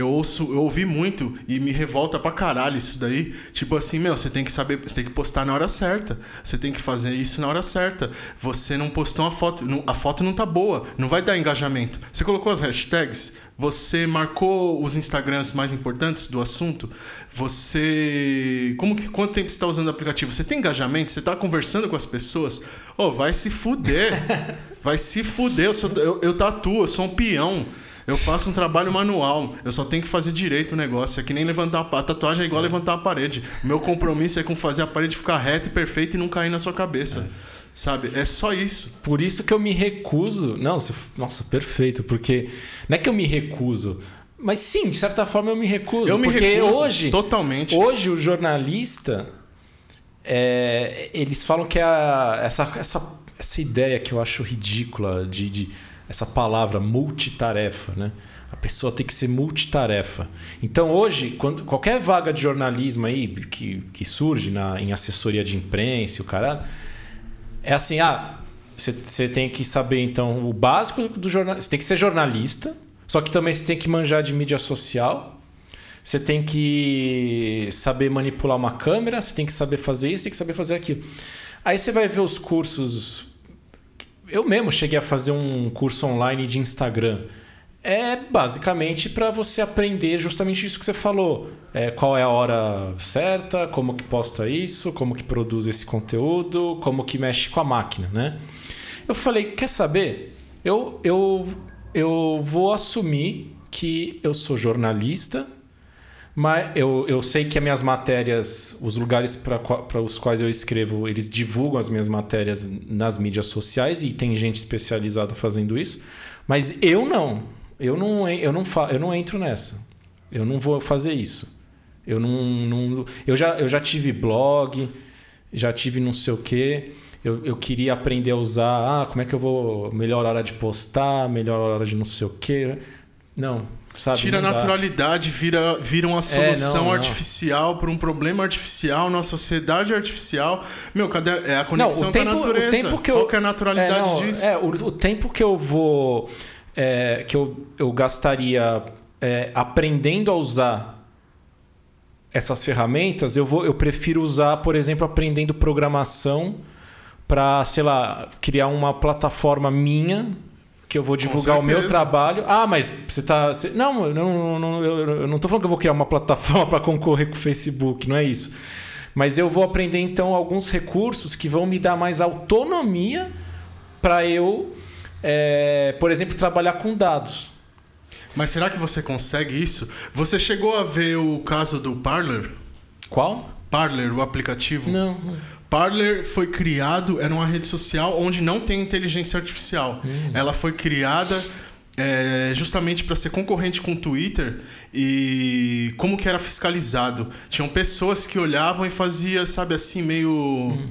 eu ouço, eu ouvi muito e me revolta pra caralho isso daí. Tipo assim, meu, você tem que saber, você tem que postar na hora certa. Você tem que fazer isso na hora certa. Você não postou uma foto, a foto não tá boa, não vai dar engajamento. Você colocou as hashtags, você marcou os Instagrams mais importantes do assunto, você como que quanto tempo você está usando o aplicativo? Você tem engajamento? Você está conversando com as pessoas? Oh, vai se fuder. vai se fuder. Eu, sou, eu, eu tatuo, eu sou um peão. Eu faço um trabalho manual. Eu só tenho que fazer direito o negócio. É que nem levantar uma, a tatuagem é igual levantar uma parede. O meu compromisso é com fazer a parede ficar reta e perfeita e não cair na sua cabeça. Sabe? É só isso. Por isso que eu me recuso. Não, nossa, perfeito. Porque não é que eu me recuso. Mas sim, de certa forma eu me recuso. Eu me porque recuso hoje, totalmente. hoje o jornalista. é, eles falam que é a, essa, essa, essa ideia que eu acho ridícula de, de essa palavra multitarefa, né? A pessoa tem que ser multitarefa. Então hoje, quando, qualquer vaga de jornalismo aí que, que surge na, em assessoria de imprensa, o caralho, é assim, ah, você- tem que saber então o básico do jornal, você tem que ser jornalista, só que também você tem que manjar de mídia social. Você tem que saber manipular uma câmera, você tem que saber fazer isso, tem que saber fazer aquilo. Aí você vai ver os cursos. Eu mesmo cheguei a fazer um curso online de Instagram. É basicamente para você aprender justamente isso que você falou. É, qual é a hora certa, como que posta isso, como que produz esse conteúdo, como que mexe com a máquina, né? Eu falei, quer saber? Eu, eu, eu vou assumir que eu sou jornalista, mas eu, eu sei que as minhas matérias, os lugares para os quais eu escrevo, eles divulgam as minhas matérias nas mídias sociais e tem gente especializada fazendo isso. Mas eu não. Eu não, eu não, eu não entro nessa. Eu não vou fazer isso. Eu não. não eu, já, eu já tive blog, já tive não sei o quê. Eu, eu queria aprender a usar. Ah, como é que eu vou. Melhor hora de postar, melhor hora de não sei o quê. Não, sabe? Tira a naturalidade, vira, vira uma solução não, não. artificial para um problema artificial, numa sociedade artificial. Meu, cadê é a conexão Não, o tempo, com a natureza? O tempo que Qual eu, que é a naturalidade é, disso? É, o, o tempo que eu vou. é, que eu, eu gastaria é, aprendendo a usar essas ferramentas, eu, vou, eu prefiro usar, por exemplo, aprendendo programação para, sei lá, criar uma plataforma minha que eu vou divulgar o meu trabalho. Ah, mas você tá. você- não, eu não, não, eu não tô falando que eu vou criar uma plataforma para concorrer com o Facebook, não é isso. Mas eu vou aprender então alguns recursos que vão me dar mais autonomia para eu, é, por exemplo, trabalhar com dados. Mas será que você consegue isso? Você chegou a ver o caso do Parler? Qual? Parler, o aplicativo? Não. Parler foi criado, era uma rede social onde não tem inteligência artificial. Hum. Ela foi criada é, justamente para ser concorrente com o Twitter e como que era fiscalizado. Tinham pessoas que olhavam e fazia, sabe, assim meio Hum.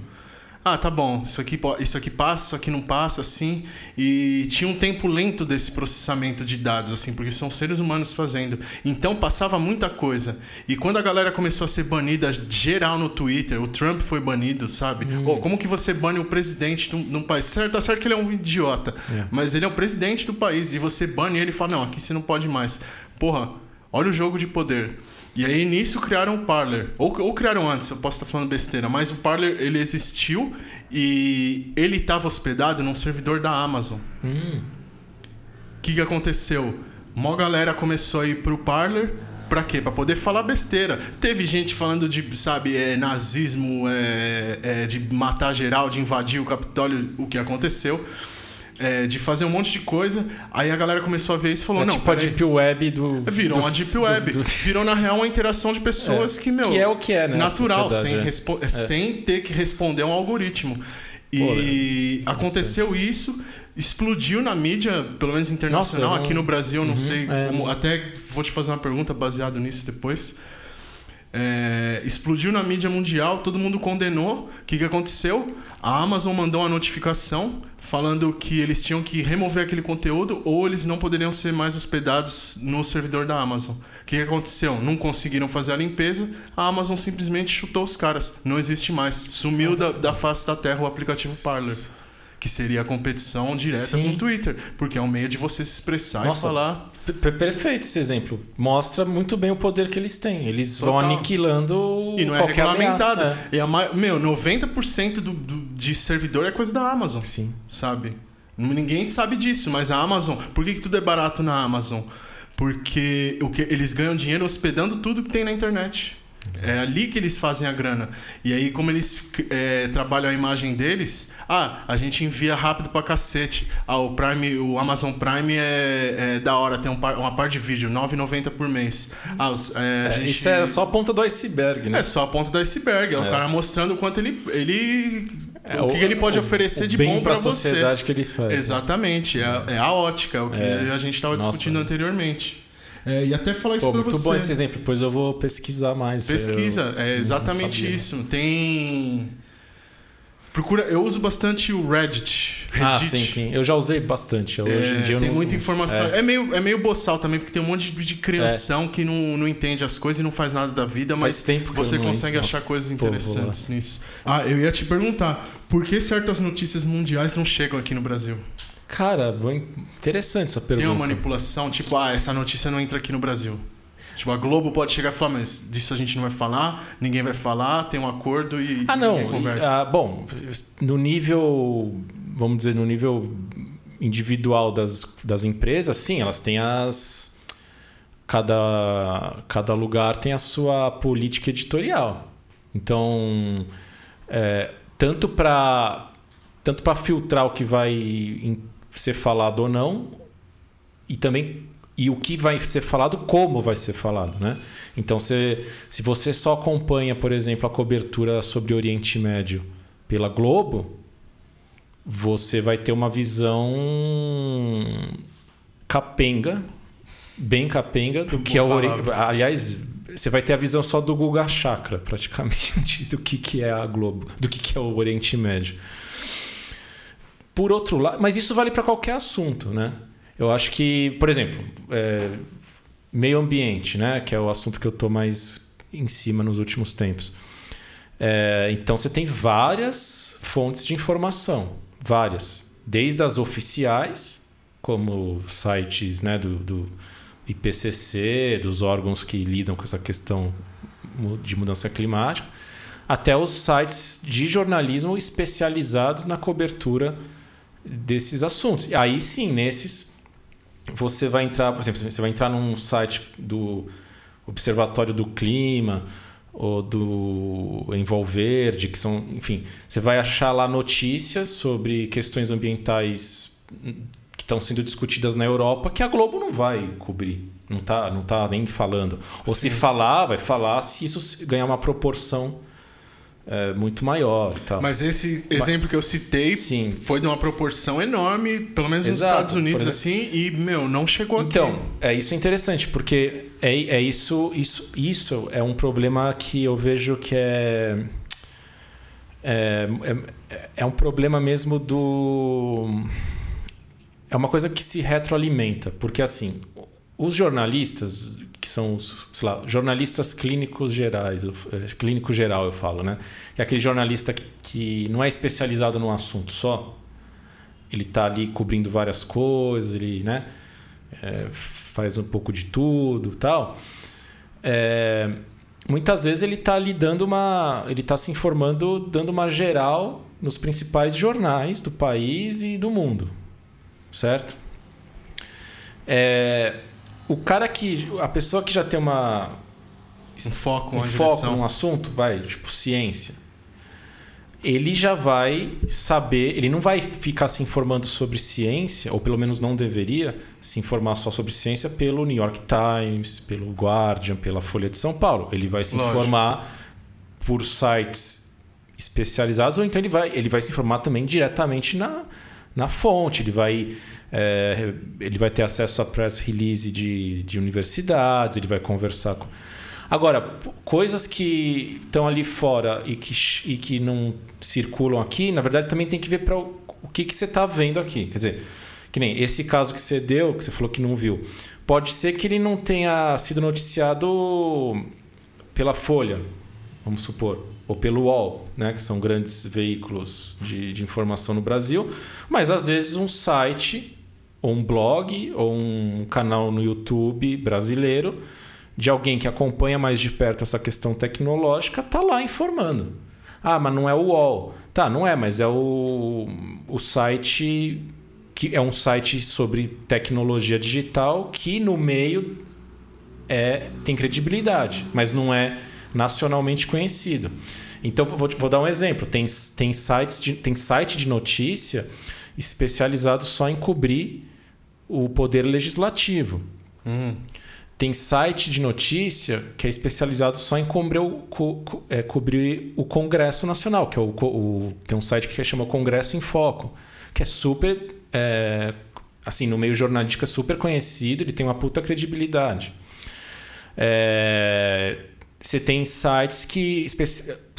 Ah, tá bom, isso aqui, isso aqui passa, isso aqui não passa, assim. E tinha um tempo lento desse processamento de dados, assim, porque são seres humanos fazendo. Então passava muita coisa. E quando a galera começou a ser banida geral no Twitter, o Trump foi banido, sabe? Ô, como que você bane o presidente de um, de um país? Certo, tá certo que ele é um idiota, É. mas ele é o presidente do país. E você bane ele e fala: não, aqui você não pode mais. Porra, olha o jogo de poder. E aí nisso criaram o Parler. Ou, ou criaram antes, eu posso estar falando besteira, mas o Parler ele existiu e ele estava hospedado num servidor da Amazon. Hum. O que, que aconteceu? Mó galera começou a ir pro Parler. Pra quê? Pra poder falar besteira. Teve gente falando de, sabe, é, nazismo, é, é, de matar geral, de invadir o Capitólio, o que aconteceu. É, de fazer um monte de coisa. Aí a galera começou a ver isso e falou: É não, tipo a. Deep Web do. Virou do- uma Deep do- Web. do- Virou, na real, uma interação de pessoas É. que, meu. Que é o que é, né, Natural, sem, é. respo- sem ter que responder a um algoritmo. E Pô, aconteceu isso, explodiu na mídia, pelo menos internacional. Nossa, eu Aqui não- no Brasil, não Uhum, sei é. como. Até vou te fazer uma pergunta baseado nisso depois. É, explodiu na mídia mundial, todo mundo condenou. O que, que aconteceu? A Amazon mandou uma notificação falando que eles tinham que remover aquele conteúdo ou eles não poderiam ser mais hospedados no servidor da Amazon. O que, que aconteceu? Não conseguiram fazer a limpeza, a Amazon simplesmente chutou os caras. Não existe mais. Sumiu da, da face da terra o aplicativo Parler. Que seria a competição direta Sim. com o Twitter. Porque é um meio de você se expressar Nossa. e falar. Perfeito esse exemplo. Mostra muito bem o poder que eles têm. Eles vão Total. aniquilando. E não é regulamentado. ameaça. E a Meu, 90% do, do, de servidor é coisa da Amazon. É. Sim. sabe? Ninguém sabe disso, mas a Amazon, por que, que tudo é barato na Amazon? Porque o que eles ganham dinheiro hospedando tudo que tem na internet. É ali que eles fazem a grana. E aí, como eles é, trabalham a imagem deles, ah, a gente envia rápido pra cacete. Ah, o Prime, o Amazon Prime é, é da hora, tem um par- uma par de vídeo, R$ 9,90 por mês. Ah, os- é, a É, gente- Isso é só a ponta do iceberg, né? é só a ponta do iceberg. É, o É. cara mostrando o quanto ele. ele É o que ele pode o- oferecer o de bom pra para você. sociedade que ele faz. né? Exatamente, é, é a ótica, é o que a gente estava discutindo anteriormente. É, e até falar isso Pô, pra muito você. bom esse exemplo, depois eu vou pesquisar mais. Pesquisa, Eu é exatamente isso. Tem. Procura, eu uso bastante o Reddit. Ah, Reddit. sim, sim. Eu já usei bastante. Hoje É, em dia eu tem não muita informação. É. É. meio, é meio boçal também, porque tem um monte de, de crianção que não, não entende as coisas e não faz nada da vida, mas você consegue achar Nossa. coisas interessantes nisso. Ah, eu ia te perguntar, por que certas notícias mundiais não chegam aqui no Brasil? Cara, interessante essa pergunta. Tem uma manipulação, tipo, ah, essa notícia não entra aqui no Brasil. Tipo, a Globo pode chegar e falar, mas disso a gente não vai falar, ninguém vai falar, tem um acordo e Ah, não. ninguém e- conversa. ah, bom, no nível, vamos dizer, no nível individual das, das empresas, sim, elas têm as. Cada, cada lugar tem a sua política editorial. Então, é, tanto para tanto para filtrar o que vai ser falado ou não, e também e o que vai ser falado, como vai ser falado, né? Então, se, se você só acompanha, por exemplo, a cobertura sobre Oriente Médio pela Globo, você vai ter uma visão capenga, bem capenga do que é o Oriente. Aliás, você vai ter a visão só do Guga Chakra, praticamente, do que, que é a Globo, do que, que é o Oriente Médio. Por outro lado, mas isso vale para qualquer assunto, né? Eu acho que, por exemplo, é, meio ambiente, né? Que é o assunto que eu estou mais em cima nos últimos tempos. É, então você tem várias fontes de informação, várias, desde as oficiais, como sites né, do, do IPCC, dos órgãos que lidam com essa questão de mudança climática, até os sites de jornalismo especializados na cobertura desses assuntos. E aí sim, nesses você vai entrar, por exemplo, você vai entrar num site do Observatório do Clima ou do Envolverde, que são, enfim, você vai achar lá notícias sobre questões ambientais que estão sendo discutidas na Europa que a Globo não vai cobrir. Não está não tá nem falando. Ou Sim. se falar, vai falar se isso ganhar uma proporção é, muito maior e tal. Mas esse exemplo Mas, que eu citei sim. foi de uma proporção enorme, pelo menos Exato, nos Estados Unidos, assim, e, meu, não chegou então, aqui. Então, é isso interessante, porque é, é isso, isso, isso é um problema que eu vejo que é, é, é, é um problema mesmo do. É uma coisa que se retroalimenta, porque assim, os jornalistas, que são os, sei lá, jornalistas clínicos gerais, é, clínico geral eu falo, né? Que é aquele jornalista que não é especializado num assunto só. Ele está ali cobrindo várias coisas, ele, né? É, faz um pouco de tudo, tal. É, muitas vezes ele está ali dando uma, ele está se informando, dando uma geral nos principais jornais do país e do mundo, certo? É, o cara que. A pessoa que já tem uma. Um foco, um foco num assunto, vai, tipo ciência. Ele já vai saber, ele não vai ficar se informando sobre ciência, ou pelo menos não deveria se informar só sobre ciência pelo New York Times, pelo Guardian, pela Folha de São Paulo. Ele vai se Lógico. informar por sites especializados, ou então ele vai, ele vai se informar também diretamente na, na fonte. Ele vai é, ele vai ter acesso a press release de, de universidades, ele vai conversar com. Agora, coisas que estão ali fora e que, e que não circulam aqui, na verdade também tem que ver para o, o que, que você está vendo aqui. Quer dizer, que nem esse caso que você deu, que você falou que não viu. Pode ser que ele não tenha sido noticiado pela Folha, vamos supor, ou pelo UOL, né, que são grandes veículos de, de informação no Brasil, mas às vezes um site ou um blog ou um canal no YouTube brasileiro de alguém que acompanha mais de perto essa questão tecnológica, tá lá informando. Ah, mas não é o UOL. Tá, não é, mas é o, o site que é um site sobre tecnologia digital que no meio é tem credibilidade, mas não é nacionalmente conhecido. Então vou, vou dar um exemplo. Tem, tem sites de, tem site de notícia especializado só em cobrir o poder legislativo. Hum. Tem site de notícia que é especializado só em cobrir o, co, é, cobrir o Congresso Nacional, que é o, o, tem um site que chama Congresso em Foco, que é super. É, assim, no meio jornalístico é super conhecido, ele tem uma puta credibilidade. É, você tem sites que.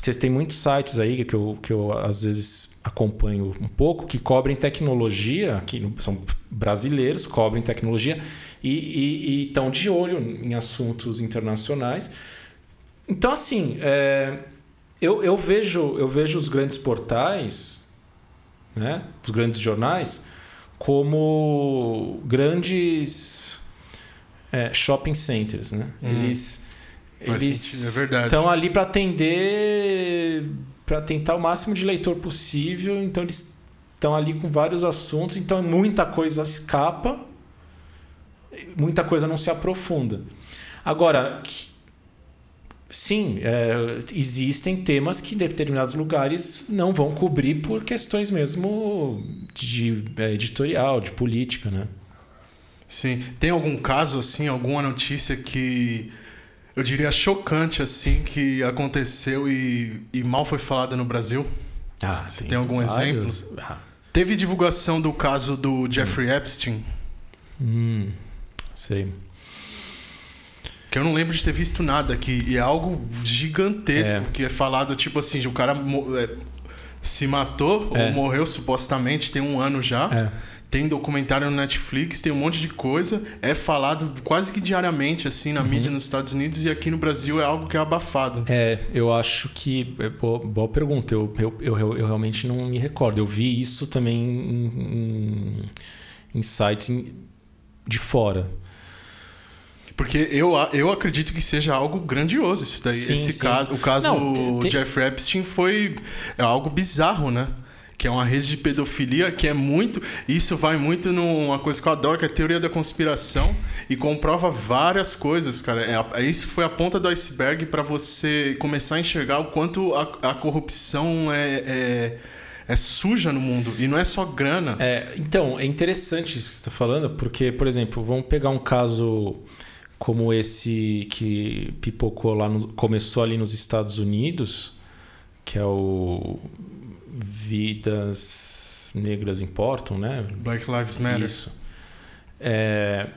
Você tem muitos sites aí que eu, que eu às vezes acompanho um pouco, que cobrem tecnologia, que são brasileiros, cobrem tecnologia e estão de olho em assuntos internacionais. Então, assim, é, eu, eu, vejo, eu vejo os grandes portais, né, os grandes jornais, como grandes é, shopping centers. Né? Hum. Eles, eles é estão ali para atender para tentar o máximo de leitor possível. Então eles estão ali com vários assuntos, então muita coisa escapa, muita coisa não se aprofunda. Agora, sim, é, existem temas que determinados lugares não vão cobrir por questões mesmo de é, editorial, de política, né? Sim. Tem algum caso assim, alguma notícia que eu diria chocante assim que aconteceu e, e mal foi falada no Brasil? Ah, Você tem, tem algum exemplo? Ah. Teve divulgação do caso do Jeffrey hum. Epstein? Hum, sei. Que eu não lembro de ter visto nada aqui. E é algo gigantesco, é. que é falado, tipo assim, o cara é, se matou é. ou morreu supostamente, tem um ano já. É. Tem documentário no Netflix, tem um monte de coisa. É falado quase que diariamente, assim, na uhum. mídia nos Estados Unidos e aqui no Brasil é algo que é abafado. É, eu acho que. É boa, boa pergunta. Eu, eu, eu, eu, realmente não me recordo. Eu vi isso também em, em, em sites de fora. Porque eu, eu acredito que seja algo grandioso isso daí. Sim, esse sim. caso. O caso não, tem... Jeff Epstein foi é algo bizarro, né? Que é uma rede de pedofilia que é muito. Isso vai muito numa coisa que eu adoro, que é a teoria da conspiração, e comprova várias coisas, cara. É, é isso foi a ponta do iceberg para você começar a enxergar o quanto a, a corrupção é, é, é suja no mundo. E não é só grana. É, então, é interessante isso que você está falando, porque, por exemplo, vamos pegar um caso como esse que pipocou lá, no, começou ali nos Estados Unidos, que é o Vidas Negras Importam, né? Black Lives Matter. Isso. É,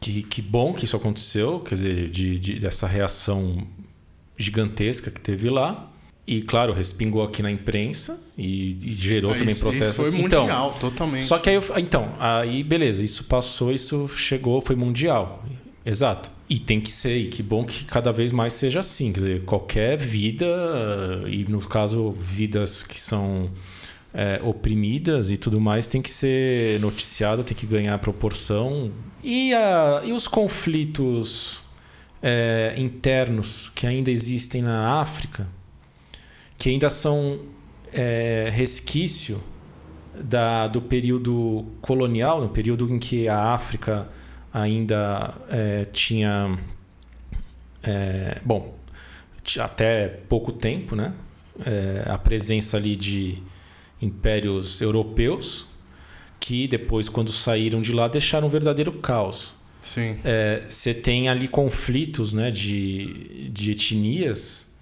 que, que bom que isso aconteceu, quer dizer, de, de, dessa reação gigantesca que teve lá. E, claro, respingou aqui na imprensa e, e gerou também isso, protesto. Isso foi então, mundial, totalmente. Só que aí, então, aí beleza, isso passou, isso chegou, foi mundial. Exato. E tem que ser, e que bom que cada vez mais seja assim. Quer dizer, qualquer vida, e no caso, vidas que são é, oprimidas e tudo mais, tem que ser noticiado, tem que ganhar proporção. E, a, e os conflitos é, internos que ainda existem na África, que ainda são é, resquício da, do período colonial, no período em que a África ainda é, tinha. É, bom, até pouco tempo, né? É, a presença ali de impérios europeus que depois, quando saíram de lá, deixaram um verdadeiro caos. Sim. Você tem ali conflitos né, de, de etnias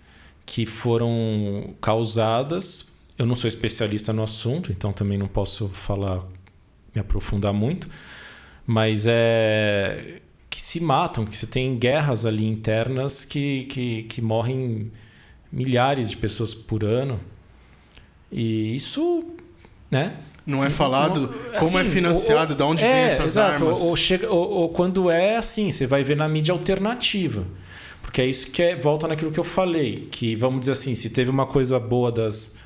que foram causadas. Eu não sou especialista no assunto, então também não posso falar, me aprofundar muito, mas é que se matam, que você tem guerras ali internas que, que, que morrem milhares de pessoas por ano. E isso, né? Não é falado Não- como é assim, financiado, ou- de onde é, vem essas exato, armas. Ou, chega, ou, ou quando é assim, você vai ver na mídia alternativa. Porque é isso que é, volta naquilo que eu falei. Que, vamos dizer assim, se teve uma coisa boa das,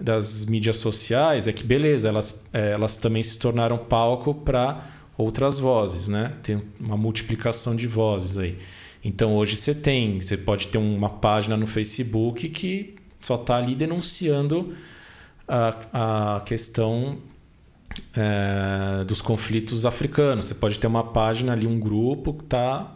das mídias sociais, é que beleza, elas, é, elas também se tornaram palco para outras vozes, né? Tem uma multiplicação de vozes aí. Então hoje você tem, você pode ter uma página no Facebook que só está ali denunciando a, a questão é, dos conflitos africanos. Você pode ter uma página ali, um grupo que está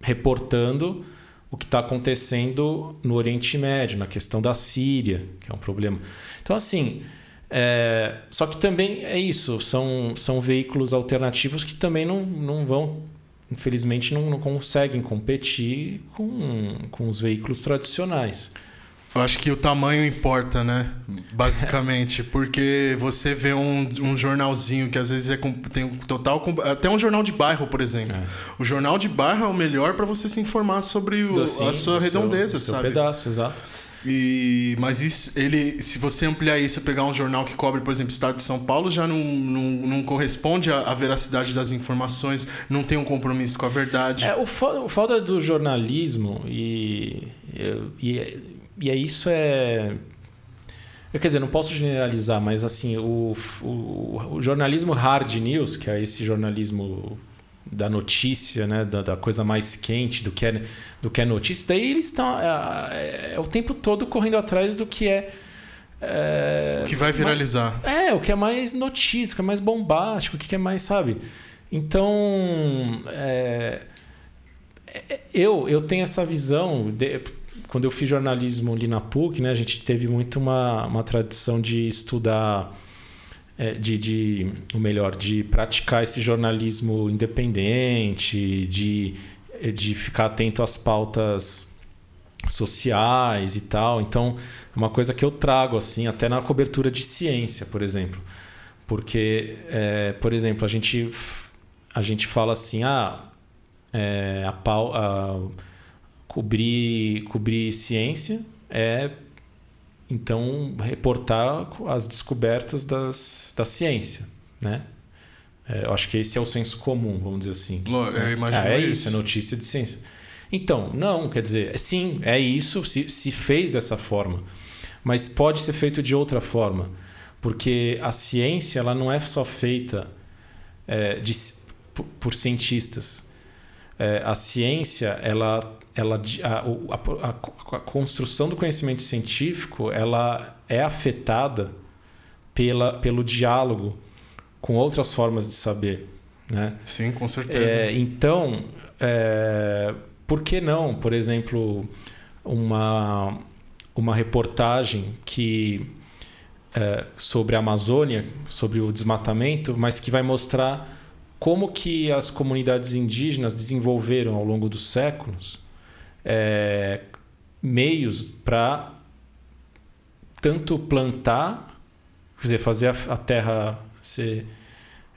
reportando o que está acontecendo no Oriente Médio, na questão da Síria, que é um problema. Então, assim, é, só que também é isso, são, são veículos alternativos que também não, não vão, infelizmente, não, não conseguem competir com, com os veículos tradicionais. Eu acho que o tamanho importa, né? Basicamente. Porque você vê um, um jornalzinho que às vezes é com- tem um total. Até um jornal de bairro, por exemplo. É. O jornal de bairro é o melhor para você se informar sobre o- a sua do seu- redondeza, do seu sabe? pedaço, exato. E, mas isso, ele, se você ampliar isso, pegar um jornal que cobre, por exemplo, o estado de São Paulo, já não, não, não corresponde à, à veracidade das informações, não tem um compromisso com a verdade. É, o, fo- o foda do jornalismo e, e, e é isso é. Quer dizer, não posso generalizar, mas assim, o, o, o jornalismo hard news, que é esse jornalismo da notícia, né, da, da coisa mais quente, do que é, do que é notícia, daí eles estão é, é o tempo todo correndo atrás do que é. é que vai viralizar. é, o que é mais notícia, o que é mais bombástico, o que é mais, sabe? Então, é, é, eu, eu tenho essa visão. de- quando eu fiz jornalismo ali na PUC, né, a gente teve muito uma, uma tradição de estudar, é, de, de, ou melhor, de praticar esse jornalismo independente, de, de ficar atento às pautas sociais e tal. Então, é uma coisa que eu trago, assim, até na cobertura de ciência, por exemplo. Porque, é, por exemplo, a gente, a gente fala assim, ah, é, a pau, a, cobrir, cobrir ciência é, então, reportar as descobertas das, da ciência, né? É, eu acho que esse é o senso comum, vamos dizer assim. Eu Ah, é isso. isso, é notícia de ciência. Então, não, quer dizer, sim, é isso, se, se fez dessa forma, mas pode ser feito de outra forma, porque a ciência ela não é só feita é, de, por, por cientistas. É, a ciência, ela, ela, a, a- a construção do conhecimento científico, ela é afetada pela, pelo diálogo com outras formas de saber, né? Sim, com certeza. É, então, é, por que não, por exemplo, uma, uma reportagem que é, sobre a Amazônia, sobre o desmatamento, mas que vai mostrar como que as comunidades indígenas desenvolveram ao longo dos séculos é, meios para tanto plantar, quer dizer, fazer a, a terra ser,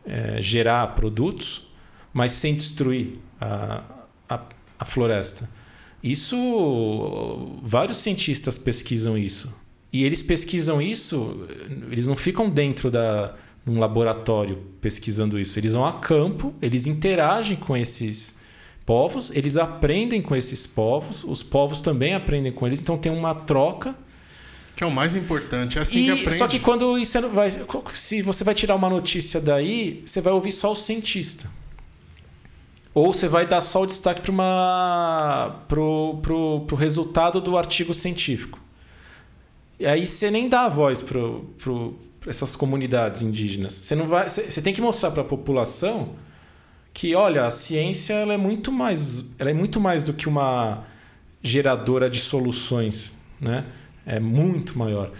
é, gerar produtos, mas sem destruir a, a, a floresta. Isso, vários cientistas pesquisam isso. E eles pesquisam isso, eles não ficam dentro da um laboratório pesquisando isso. Eles vão a campo, eles interagem com esses povos, eles aprendem com esses povos, os povos também aprendem com eles, então tem uma troca. Que é o mais importante, é assim e, que aprende. Só que quando isso vai. Se você vai tirar uma notícia daí, você vai ouvir só o cientista. Ou você vai dar só o destaque para uma pro, pro, pro resultado do artigo científico. E aí você nem dá a voz para essas comunidades indígenas. Você não vai, você tem que mostrar para a população que, olha, a ciência ela é muito mais, ela é muito mais do que uma geradora de soluções, né? É muito maior.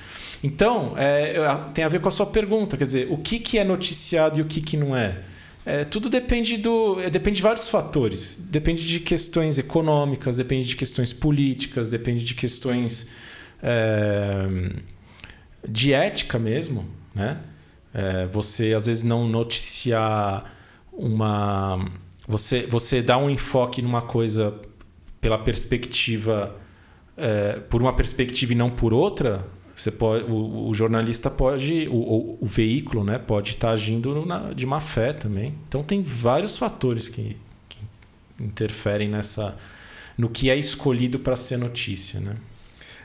Então, é, tem a ver com a sua pergunta, quer dizer, o que, que é noticiado e o que, que não é? é tudo depende do, é, depende de vários fatores. Depende de questões econômicas, depende de questões políticas, depende de questões é, de ética mesmo, né? É, você às vezes não noticiar uma, você você dá um enfoque numa coisa pela perspectiva é, por uma perspectiva e não por outra, você pode, o, o jornalista pode, o, o, o, veículo, né, pode estar agindo na, de má fé também. Então tem vários fatores que, que interferem nessa, no que é escolhido para ser notícia, né?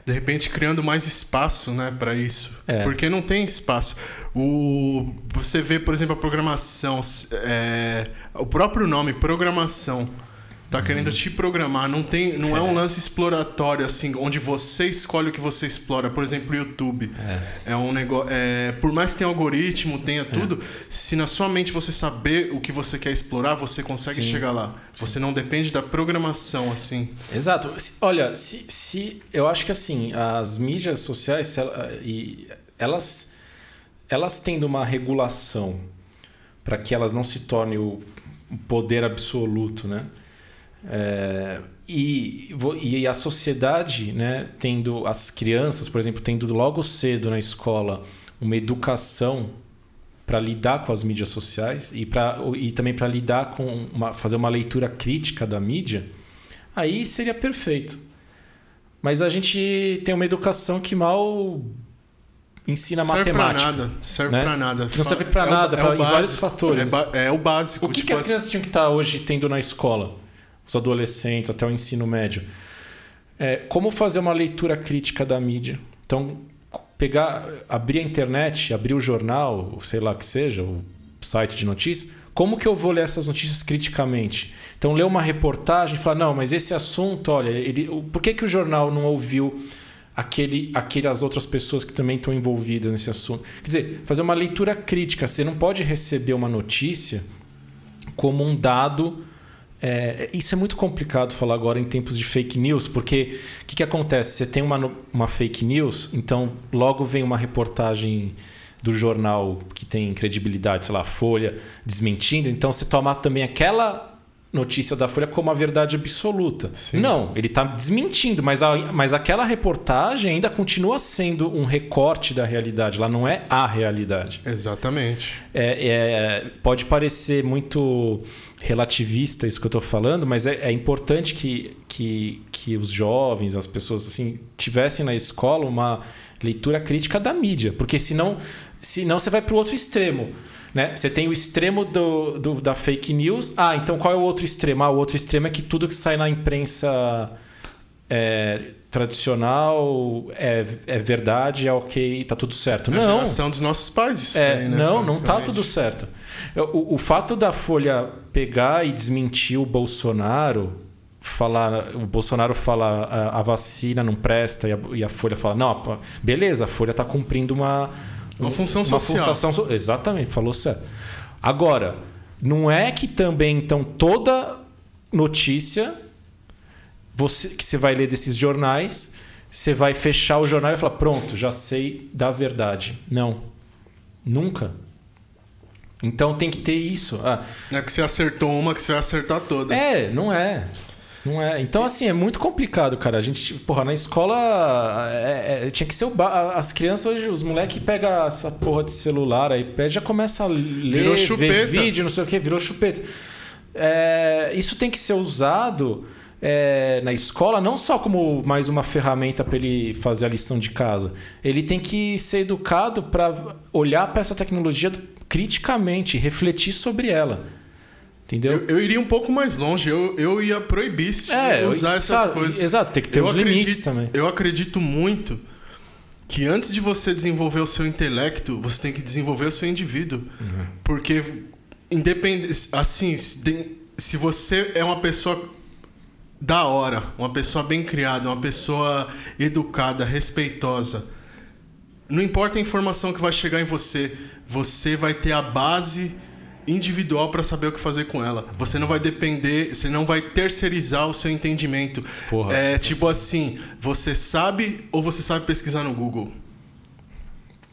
De repente criando mais espaço né, para isso. É. Porque não tem espaço. O, você vê, por exemplo, a programação, é, o próprio nome, programação. Tá querendo te programar, não tem, não é. é. um lance exploratório assim, onde você escolhe o que você explora. Por exemplo, o YouTube é, é um negócio, é, por mais que tenha algoritmo, tenha é. tudo, se na sua mente você saber o que você quer explorar, você consegue Sim. chegar lá. Sim. Você não depende da programação assim. Exato. Olha, se, se eu acho que assim as mídias sociais e elas elas tendo uma regulação para que elas não se tornem o poder absoluto, né? É, e, e a sociedade, né, tendo as crianças, por exemplo, tendo logo cedo na escola uma educação para lidar com as mídias sociais e, pra, e também para lidar com uma, fazer uma leitura crítica da mídia, aí seria perfeito. Mas a gente tem uma educação que mal ensina serve matemática. Pra nada, serve né? para nada. Não serve para é nada, é pra, vários fatores. É, é, o básico. O que, tipo que as crianças tinham que estar hoje tendo na escola? Os adolescentes, até o ensino médio. É, como fazer uma leitura crítica da mídia? Então, pegar, abrir a internet, abrir o jornal, sei lá que seja, o site de notícias, como que eu vou ler essas notícias criticamente? Então, ler uma reportagem e falar, não, mas esse assunto, olha, ele, por que, que o jornal não ouviu aquele, aquelas outras pessoas que também estão envolvidas nesse assunto? Quer dizer, fazer uma leitura crítica. Você não pode receber uma notícia como um dado é, isso é muito complicado falar agora em tempos de fake news, porque o que, que acontece? Você tem uma, uma fake news, então logo vem uma reportagem do jornal que tem credibilidade, sei lá, Folha, desmentindo, então você toma também aquela notícia da Folha como a verdade absoluta. Sim. Não, ele está desmentindo, mas, a, mas aquela reportagem ainda continua sendo um recorte da realidade, ela não é a realidade. Exatamente. É, é, pode parecer muito relativista isso que eu estou falando, mas é, é, importante que, que, que os jovens, as pessoas assim, tivessem na escola uma leitura crítica da mídia, porque senão, senão você vai para o outro extremo. Né? Você tem o extremo do, do, da fake news. Ah, então qual é o outro extremo? Ah, o outro extremo é que tudo que sai na imprensa é, tradicional é, é verdade, é ok, tá tudo certo. É a não. geração dos nossos pais. É, aí, né? Não, não tá tudo certo. O, o fato da Folha pegar e desmentir o Bolsonaro, falar, o Bolsonaro fala a, a vacina não presta e a, e a, Folha fala, não, beleza, a Folha está cumprindo uma, uma função uma social. Função, exatamente, falou certo. Agora, não é que também, então, toda notícia você, que você vai ler desses jornais você vai fechar o jornal e falar: pronto, já sei da verdade. Não. Nunca. Então tem que ter isso. Ah, é que você acertou uma que você vai acertar todas. É, não é. Não é. Então, assim, é muito complicado, cara. A gente, porra, na escola é, é, tinha que ser o. Ba... As crianças hoje, os moleques pegam essa porra de celular aí, já começa a ler, ver vídeo, não sei o que, virou chupeta. É, isso tem que ser usado é, na escola não só como mais uma ferramenta para ele fazer a lição de casa. Ele tem que ser educado para olhar para essa tecnologia criticamente, refletir sobre ela. Entendeu? Eu, eu, iria um pouco mais longe, eu, eu ia proibir é, usar eu, essas coisas. Exato, tem que ter eu os acredito, limites também. Eu acredito muito que antes de você desenvolver o seu intelecto, você tem que desenvolver o seu indivíduo. Uhum. Porque, independente. Assim, se você é uma pessoa da hora, uma pessoa bem criada, uma pessoa educada, respeitosa, não importa a informação que vai chegar em você, você vai ter a base individual para saber o que fazer com ela. Você não vai depender, você não vai terceirizar o seu entendimento. Porra, é tipo assim, você sabe ou você sabe pesquisar no Google?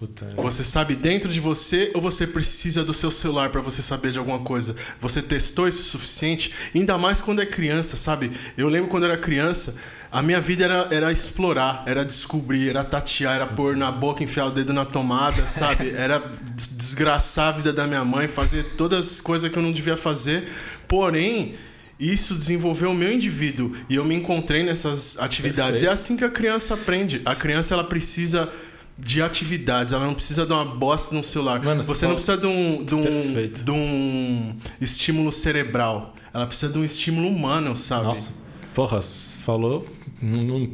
Puta. Você sabe dentro de você ou você precisa do seu celular para você saber de alguma coisa? Você testou isso o suficiente? Ainda mais quando é criança, sabe? Eu lembro quando era criança, a minha vida era, era explorar, era descobrir, era tatear, era pôr na boca, enfiar o dedo na tomada, sabe? Era desgraçar a vida da minha mãe, fazer todas as coisas que eu não devia fazer. Porém, isso desenvolveu o meu indivíduo e eu me encontrei nessas atividades. Perfeito. É assim que a criança aprende. A criança ela precisa de atividades. Ela não precisa de uma bosta no celular. Mano, você, não precisa de um, de, um, de um estímulo cerebral. Ela precisa de um estímulo humano, sabe? Nossa, porra, falou não, não,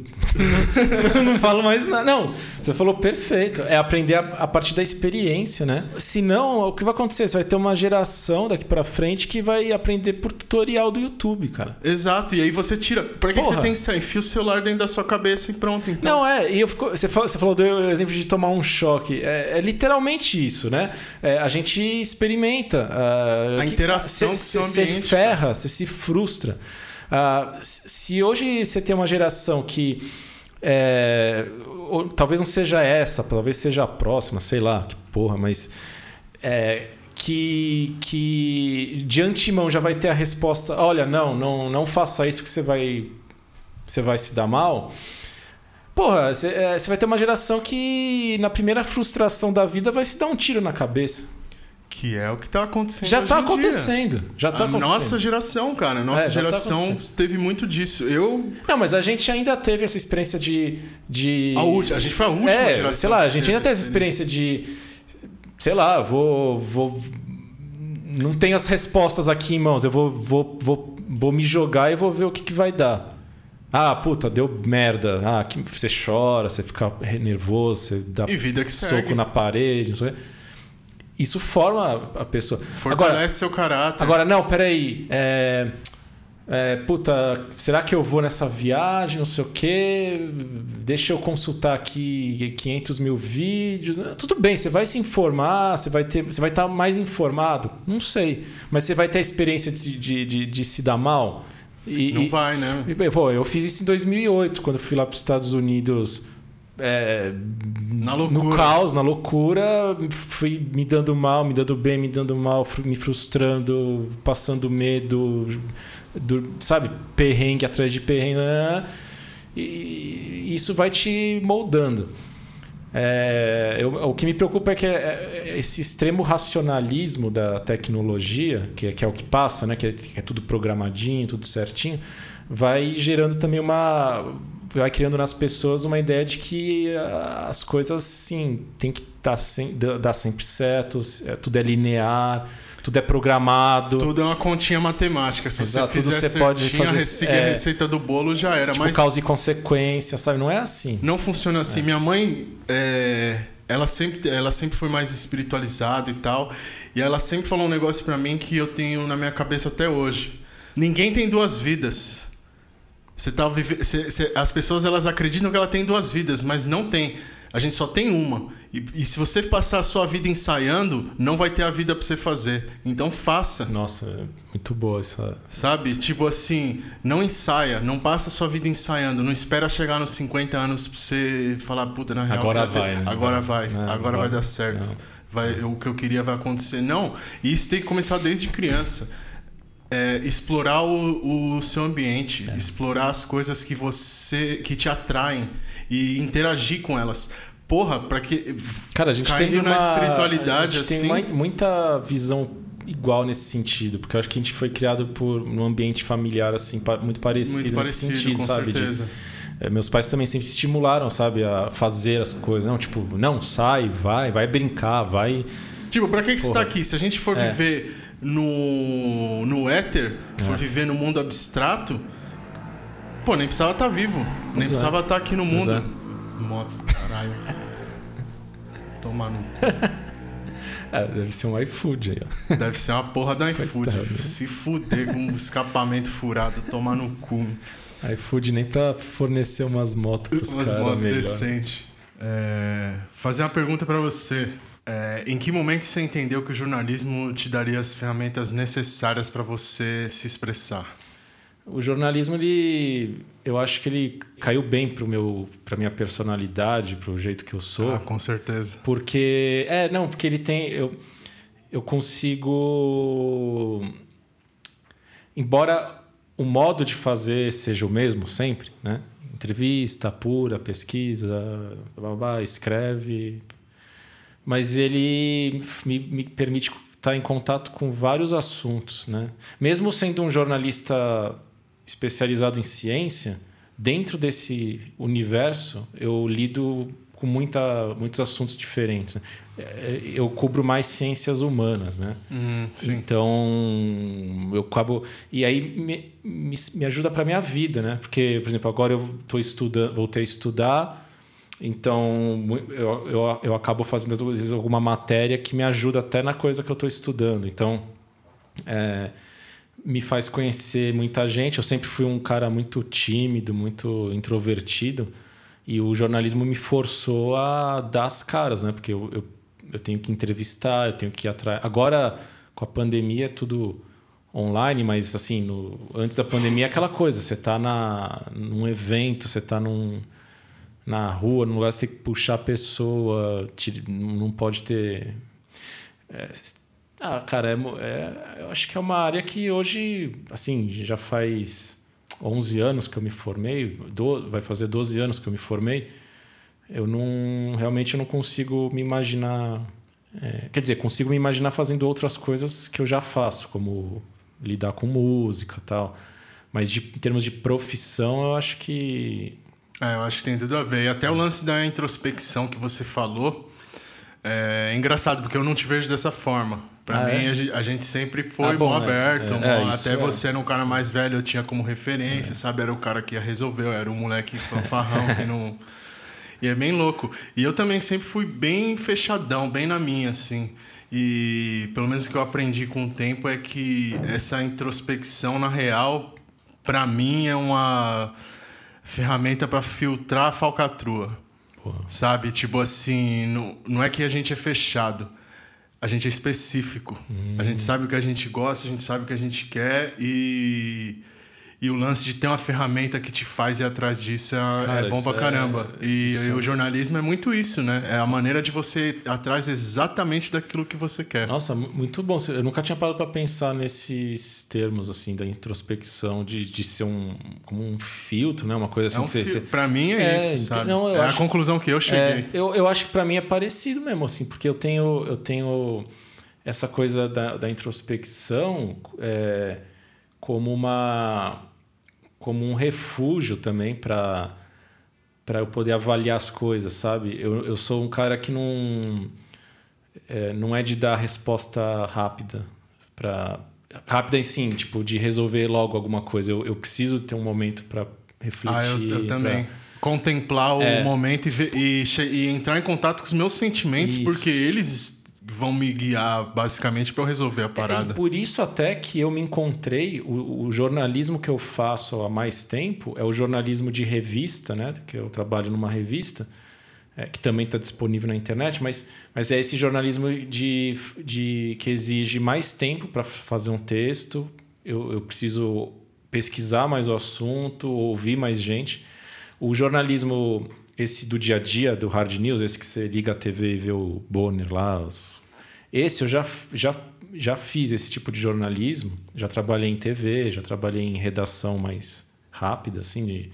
não, falo mais nada. Não, você falou perfeito. É aprender a, a, partir da experiência, né? Senão, o que vai acontecer? Você vai ter uma geração daqui para frente que vai aprender por tutorial do YouTube, cara. Exato. E aí você tira. Pra que, que você tem que? Enfia o celular dentro da sua cabeça e pronto, então. Não, é. E eu fico, você, falou, você falou do exemplo de tomar um choque. É, é literalmente isso, né? É, a gente experimenta. Uh, a interação com o seu ambiente. Você ferra, você se frustra. Uh, se hoje você tem uma geração que é, ou, talvez não seja essa, talvez seja a próxima, sei lá, que porra, mas é, que, que de antemão já vai ter a resposta: olha, não, não, não faça isso que você vai, você vai se dar mal. Porra, você é, vai ter uma geração que na primeira frustração da vida vai se dar um tiro na cabeça. Que é o que está acontecendo. Já está acontecendo. Já tá a acontecendo. Nossa geração, cara. Nossa é, tá geração tá teve muito disso. Eu. Não, mas a gente ainda teve essa experiência de. de... A, última, a gente foi a última é, geração. Sei lá, a gente ainda teve essa experiência de. Sei lá, vou. vou não tenho as respostas aqui em mãos. Eu vou, vou, vou, vou me jogar e vou ver o que, que vai dar. Ah, puta, deu merda. Ah, que você chora, você fica nervoso, você dá soco segue. na parede, não sei o isso forma a pessoa. Fortalece agora, seu caráter. Agora, não, peraí. É, é, puta, será que eu vou nessa viagem? Não sei o quê. Deixa eu consultar aqui 500 mil vídeos. Tudo bem, você vai se informar, você vai ter, você vai estar mais informado. Não sei, mas você vai ter a experiência de, de, de, de se dar mal. E, não vai, né? E, pô, eu fiz isso em 2008, quando fui lá para os Estados Unidos é, na loucura. no caos, na loucura, fui me dando mal, me dando bem, me dando mal, me frustrando, passando medo, do, sabe, perrengue atrás de perrengue. Né? E isso vai te moldando. É, eu, o que me preocupa é que é, é esse extremo racionalismo da tecnologia, que é, que é o que passa, né? que, é, que é tudo programadinho, tudo certinho, vai gerando também uma vai criando nas pessoas uma ideia de que ah, as coisas, sim, tem que tá sem, dar sempre certo, é, tudo é linear, tudo é programado. Tudo é uma continha matemática. Se Exato, você fizer você pode fazer, é, a receita do bolo, já era. Tipo, mas causa e consequência, sabe? Não é assim. Não funciona assim. É. Minha mãe, é, ela, sempre, ela sempre foi mais espiritualizada e tal. E ela sempre falou um negócio para mim que eu tenho na minha cabeça até hoje. Ninguém tem duas vidas. Você tá vive... As pessoas elas acreditam que ela tem duas vidas, mas não tem. A gente só tem uma. E, e, se você passar a sua vida ensaiando, não vai ter a vida pra você fazer. Então faça. Nossa, é muito boa essa. Sabe? Tipo assim, não ensaia, não passa a sua vida ensaiando. Não espera chegar nos 50 anos pra você falar, puta, na real. Agora vai, ter... né? Agora vai, Não, agora agora- vai dar certo. não. Vai, o que eu queria vai acontecer. Não, e isso tem que começar desde criança. É, explorar o, o seu ambiente, É. explorar as coisas que você que te atraem e interagir com elas. Porra, pra que Cara, a gente caindo teve na uma, espiritualidade a gente assim. tem uma- muita visão igual nesse sentido, porque eu acho que a gente foi criado por num ambiente familiar assim muito parecido, muito nesse parecido, sentido, com sabe? De- certeza. é, meus pais também sempre estimularam, sabe, a fazer as coisas, não, tipo, não, sai, vai, vai brincar, vai Tipo, pra que, que você tá aqui? Se a gente for É. viver no, no éter, for É. viver no mundo abstrato, pô, nem precisava estar vivo. nem é. precisava estar aqui no Pois mundo. é. Moto, caralho. Tomar no cu. É, deve ser um iFood aí, ó. Deve ser uma porra da iFood. Coitado. Se fuder com um escapamento furado, tomar no cu. iFood nem pra fornecer umas motos pros Umas motos decentes. É, fazer uma pergunta pra você. É, em que momento você entendeu que o jornalismo te daria as ferramentas necessárias pra você se expressar? O jornalismo, ele, eu acho que ele caiu bem pro meu, pra minha personalidade, pro jeito que eu sou. Ah, com certeza. Porque. É, não, porque ele tem. Eu, eu consigo. Embora o modo de fazer seja o mesmo sempre, né? Entrevista, pura, pesquisa, blá, blá, blá, escreve. Mas ele me, me permite estar em contato com vários assuntos, né? Mesmo sendo um jornalista especializado em ciência, dentro desse universo eu lido com muita, muitos assuntos diferentes. né? É, Eu cubro mais ciências humanas, né? Hum. Então, eu acabo. E aí me, me, me ajuda para minha vida, né? Porque, por exemplo, agora eu tô estudando, voltei a estudar, então eu, eu, eu acabo fazendo, às vezes, alguma matéria que me ajuda até na coisa que eu estou estudando. Então, é, me faz conhecer muita gente. Eu sempre fui um cara muito tímido, muito introvertido. E o jornalismo me forçou a dar as caras, né? Porque eu, eu, eu tenho que entrevistar, eu tenho que ir atrás. Agora, com a pandemia, é tudo online, mas assim, no, antes da pandemia é aquela coisa: você tá na, num evento, você tá num, na rua, num lugar, você tem que puxar a pessoa, não pode ter. é, ah, cara, é é- eu acho que é uma área que hoje, assim, já faz 11 anos que eu me formei, do- vai fazer 12 anos que eu me formei. Eu não. Realmente eu não consigo me imaginar. é, quer dizer, consigo me imaginar fazendo outras coisas que eu já faço, como lidar com música tal. Mas de, em termos de profissão, eu acho que. É, eu acho que tem tudo a ver. E até o lance da introspecção que você falou é engraçado, porque eu não te vejo dessa forma. Pra Ah, mim, é? a gente- sempre foi Ah, bom, mão é. aberto. É, é, até é. você era um cara mais velho, eu tinha como referência, sabe? Era o cara que ia resolver, eu era um moleque fanfarrão que não. E é bem louco. E eu também sempre fui bem fechadão, bem na minha, assim. E pelo menos o que eu aprendi com o tempo é que essa introspecção, na real, pra mim é uma ferramenta pra filtrar a falcatrua. Porra. Sabe? Tipo assim, não, não é que a gente é fechado. A gente é específico. A gente sabe o que a gente gosta, a gente sabe o que a gente quer e. E o lance de ter uma ferramenta que te faz ir atrás disso é, Cara, é bom pra caramba. é- E, e o jornalismo é muito isso, né? É a maneira de você ir atrás exatamente daquilo que você quer. Nossa, mu- muito bom. Eu nunca tinha parado para pensar nesses termos assim da introspecção, de, de ser um como um filtro, né? Uma coisa assim É um que você- você, Pra mim é, É, isso, então, sabe? não, é acho- a conclusão que eu cheguei. É, eu, eu acho que para mim é parecido mesmo, assim, porque eu tenho, eu tenho essa coisa da, da introspecção é, como uma como um refúgio também para para eu poder avaliar as coisas, sabe? Eu, eu sou um cara que não é, não é de dar resposta rápida para rápida em sim, tipo de resolver logo alguma coisa. Eu, eu preciso ter um momento para refletir. Ah, eu, eu pra- também. Contemplar o É. momento e, ver- e e entrar em contato com os meus sentimentos, Isso. porque eles vão me guiar basicamente pra eu resolver a parada. E por isso até que eu me encontrei, o, o jornalismo que eu faço há mais tempo é o jornalismo de revista, né? Que eu trabalho numa revista. é, que também está disponível na internet, mas, mas é esse jornalismo de, de que exige mais tempo para fazer um texto. Eu, eu preciso pesquisar mais o assunto, ouvir mais gente. O jornalismo, esse do dia a dia, do hard news, esse que você liga a TV e vê o Bonner lá, os... esse eu já, já, já fiz esse tipo de jornalismo. Já trabalhei em TV, já trabalhei em redação mais rápida, assim. De...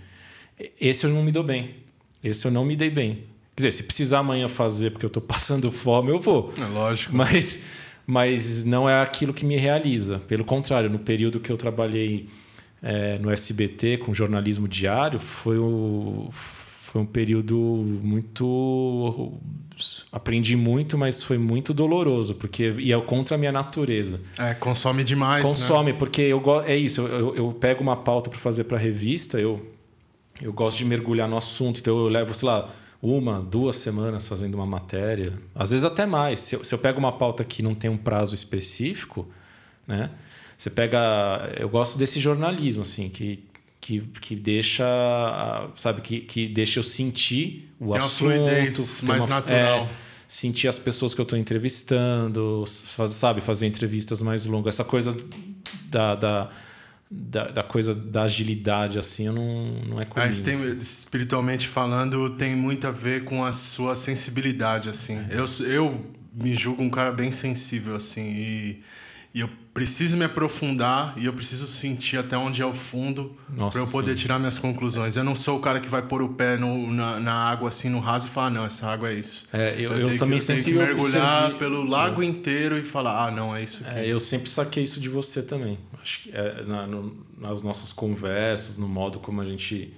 Esse eu não me dou bem. Esse eu não me dei bem. Quer dizer, se precisar amanhã fazer porque eu estou passando fome, eu vou. É lógico. Mas, mas não é aquilo que me realiza. Pelo contrário, no período que eu trabalhei é, no SBT com jornalismo diário, foi, o, foi um período muito. Aprendi muito, mas foi muito doloroso, porque ia contra a minha natureza. É, consome demais. né? Consome, né? porque eu é isso, eu, eu pego uma pauta para fazer para revista, eu, eu gosto de mergulhar no assunto, então eu levo, sei lá uma, duas semanas fazendo uma matéria, às vezes até mais. Se eu, se eu pego uma pauta que não tem um prazo específico, né? Você pega. Eu gosto desse jornalismo, assim, que, que, que deixa. Sabe, que, que deixa eu sentir o tem assunto. Uma fluidez mais uma, natural. É, sentir as pessoas que eu estou entrevistando, sabe, fazer entrevistas mais longas. Essa coisa da, da da, da, coisa da agilidade, assim, não, não é comigo. Mas tem, assim. espiritualmente falando, tem muito a ver com a sua sensibilidade, assim. É. Eu, eu me julgo um cara bem sensível, assim, e, e eu preciso me aprofundar e eu preciso sentir até onde é o fundo para eu poder sim. tirar minhas conclusões. Eu não sou o cara que vai pôr o pé no, na, na, água assim no raso e falar, não, essa água é isso. É, eu, eu, eu também que, sempre tenho que mergulhar observei... pelo lago é. inteiro e falar, ah, não, é isso aqui. É, eu sempre saquei isso de você também. Acho que é, na, no, nas nossas conversas, no modo como a gente.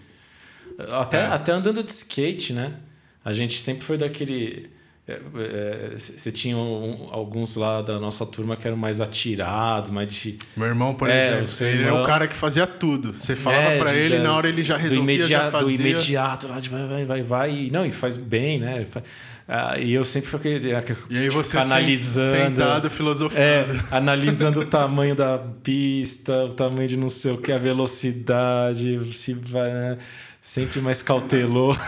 Até, até andando de skate, né? A gente sempre foi daquele você é, é, tinha um, alguns lá da nossa turma que eram mais atirados, mais de. Meu irmão, por é, exemplo, ele irmão... é o cara que fazia tudo. Você falava é, para ele, na hora ele já resolvia, do imediato, já fazia. Do imediato, lá de vai, vai, vai, vai. E, não, e faz bem, né? Ah, e eu sempre fiquei e aí você analisando. Sentado, filosofando. É, analisando o tamanho da pista, o tamanho de não sei o que, a velocidade, se vai. Sempre mais cauteloso.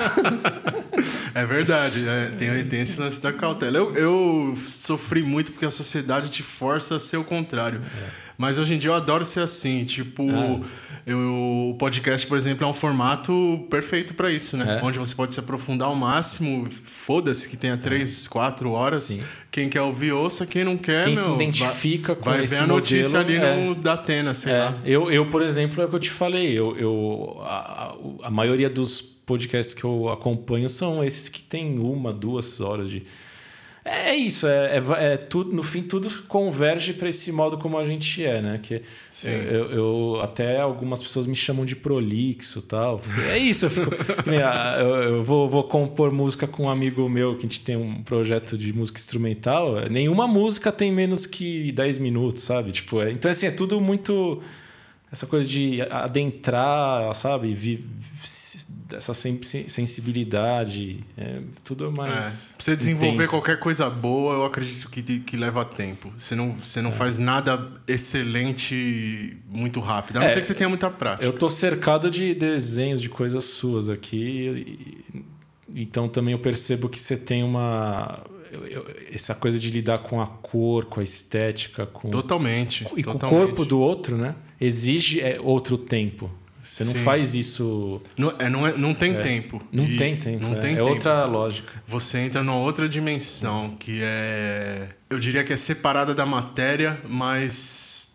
é verdade, é, tem, tem esse lance da cautela. Eu, eu sofri muito porque a sociedade te força a ser o contrário. É. Mas hoje em dia eu adoro ser assim. Tipo, ah. eu, o podcast, por exemplo, é um formato perfeito para isso, né? É. Onde você pode se aprofundar ao máximo. Foda-se que tenha três, é. quatro horas. Sim. Quem quer ouvir, ouça. Quem não quer, Quem meu, se identifica vai, com vai esse ver a notícia modelo, ali no é. da Atena, sei é. lá. Eu, eu, por exemplo, é o que eu te falei. Eu, eu, a, a maioria dos podcasts que eu acompanho são esses que tem uma, duas horas de é isso, é, é, é, tudo, no fim tudo converge para esse modo como a gente é, né? Que eu, eu, até algumas pessoas me chamam de prolixo tal. É isso, eu, fico, eu, eu vou, vou, compor música com um amigo meu que a gente tem um projeto de música instrumental. Nenhuma música tem menos que 10 minutos, sabe? Tipo, é, então assim, é tudo muito essa coisa de adentrar, sabe? Vi, essa sensibilidade, é, tudo é mais. É. Pra você desenvolver intenso. qualquer coisa boa, eu acredito que, que leva tempo. Você não, você não é. faz nada excelente muito rápido. A não é, ser que você tenha muita prática. Eu tô cercado de desenhos de coisas suas aqui. Então também eu percebo que você tem uma essa coisa de lidar com a cor, com a estética, com totalmente e totalmente. com o corpo do outro, né? Exige é, outro tempo. Você não Sim. faz isso. Não, é, não, é, não tem é, tempo. Não e tem tempo. Não é, tem é tempo. outra lógica. Você entra numa outra dimensão que é. Eu diria que é separada da matéria, mas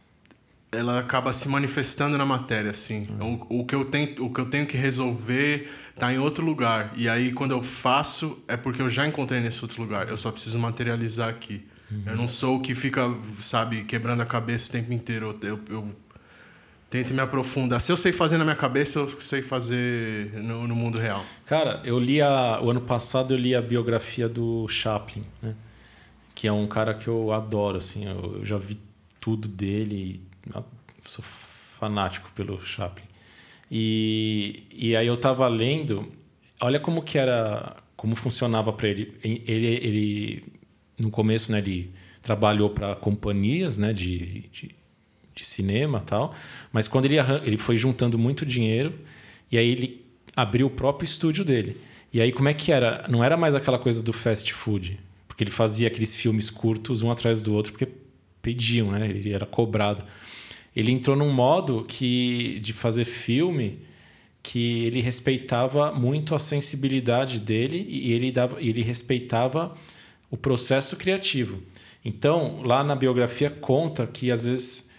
ela acaba se manifestando na matéria, assim. Uhum. O, o, que eu tenho, o que eu tenho que resolver tá em outro lugar. E aí, quando eu faço, é porque eu já encontrei nesse outro lugar. Eu só preciso materializar aqui. Uhum. Eu não sou o que fica, sabe, quebrando a cabeça o tempo inteiro. Eu, eu, eu, tento me aprofundar. Se eu sei fazer na minha cabeça, eu sei fazer no, no mundo real. Cara, eu li a, o ano passado eu li a biografia do Chaplin, né? Que é um cara que eu adoro, assim. Eu, eu já vi tudo dele. Sou fanático pelo Chaplin. E, e aí eu tava lendo, olha como que era, como funcionava para ele. ele. Ele no começo, né, ele trabalhou para companhias, né, de, de, de cinema tal, mas quando ele ele foi juntando muito dinheiro e aí ele abriu o próprio estúdio dele. E aí, como é que era? Não era mais aquela coisa do fast food. Porque ele fazia aqueles filmes curtos, um atrás do outro, porque pediam, né? Ele era cobrado. Ele entrou num modo que de fazer filme que ele respeitava muito a sensibilidade dele e ele, dava, ele respeitava o processo criativo. Então, lá na biografia conta que às vezes,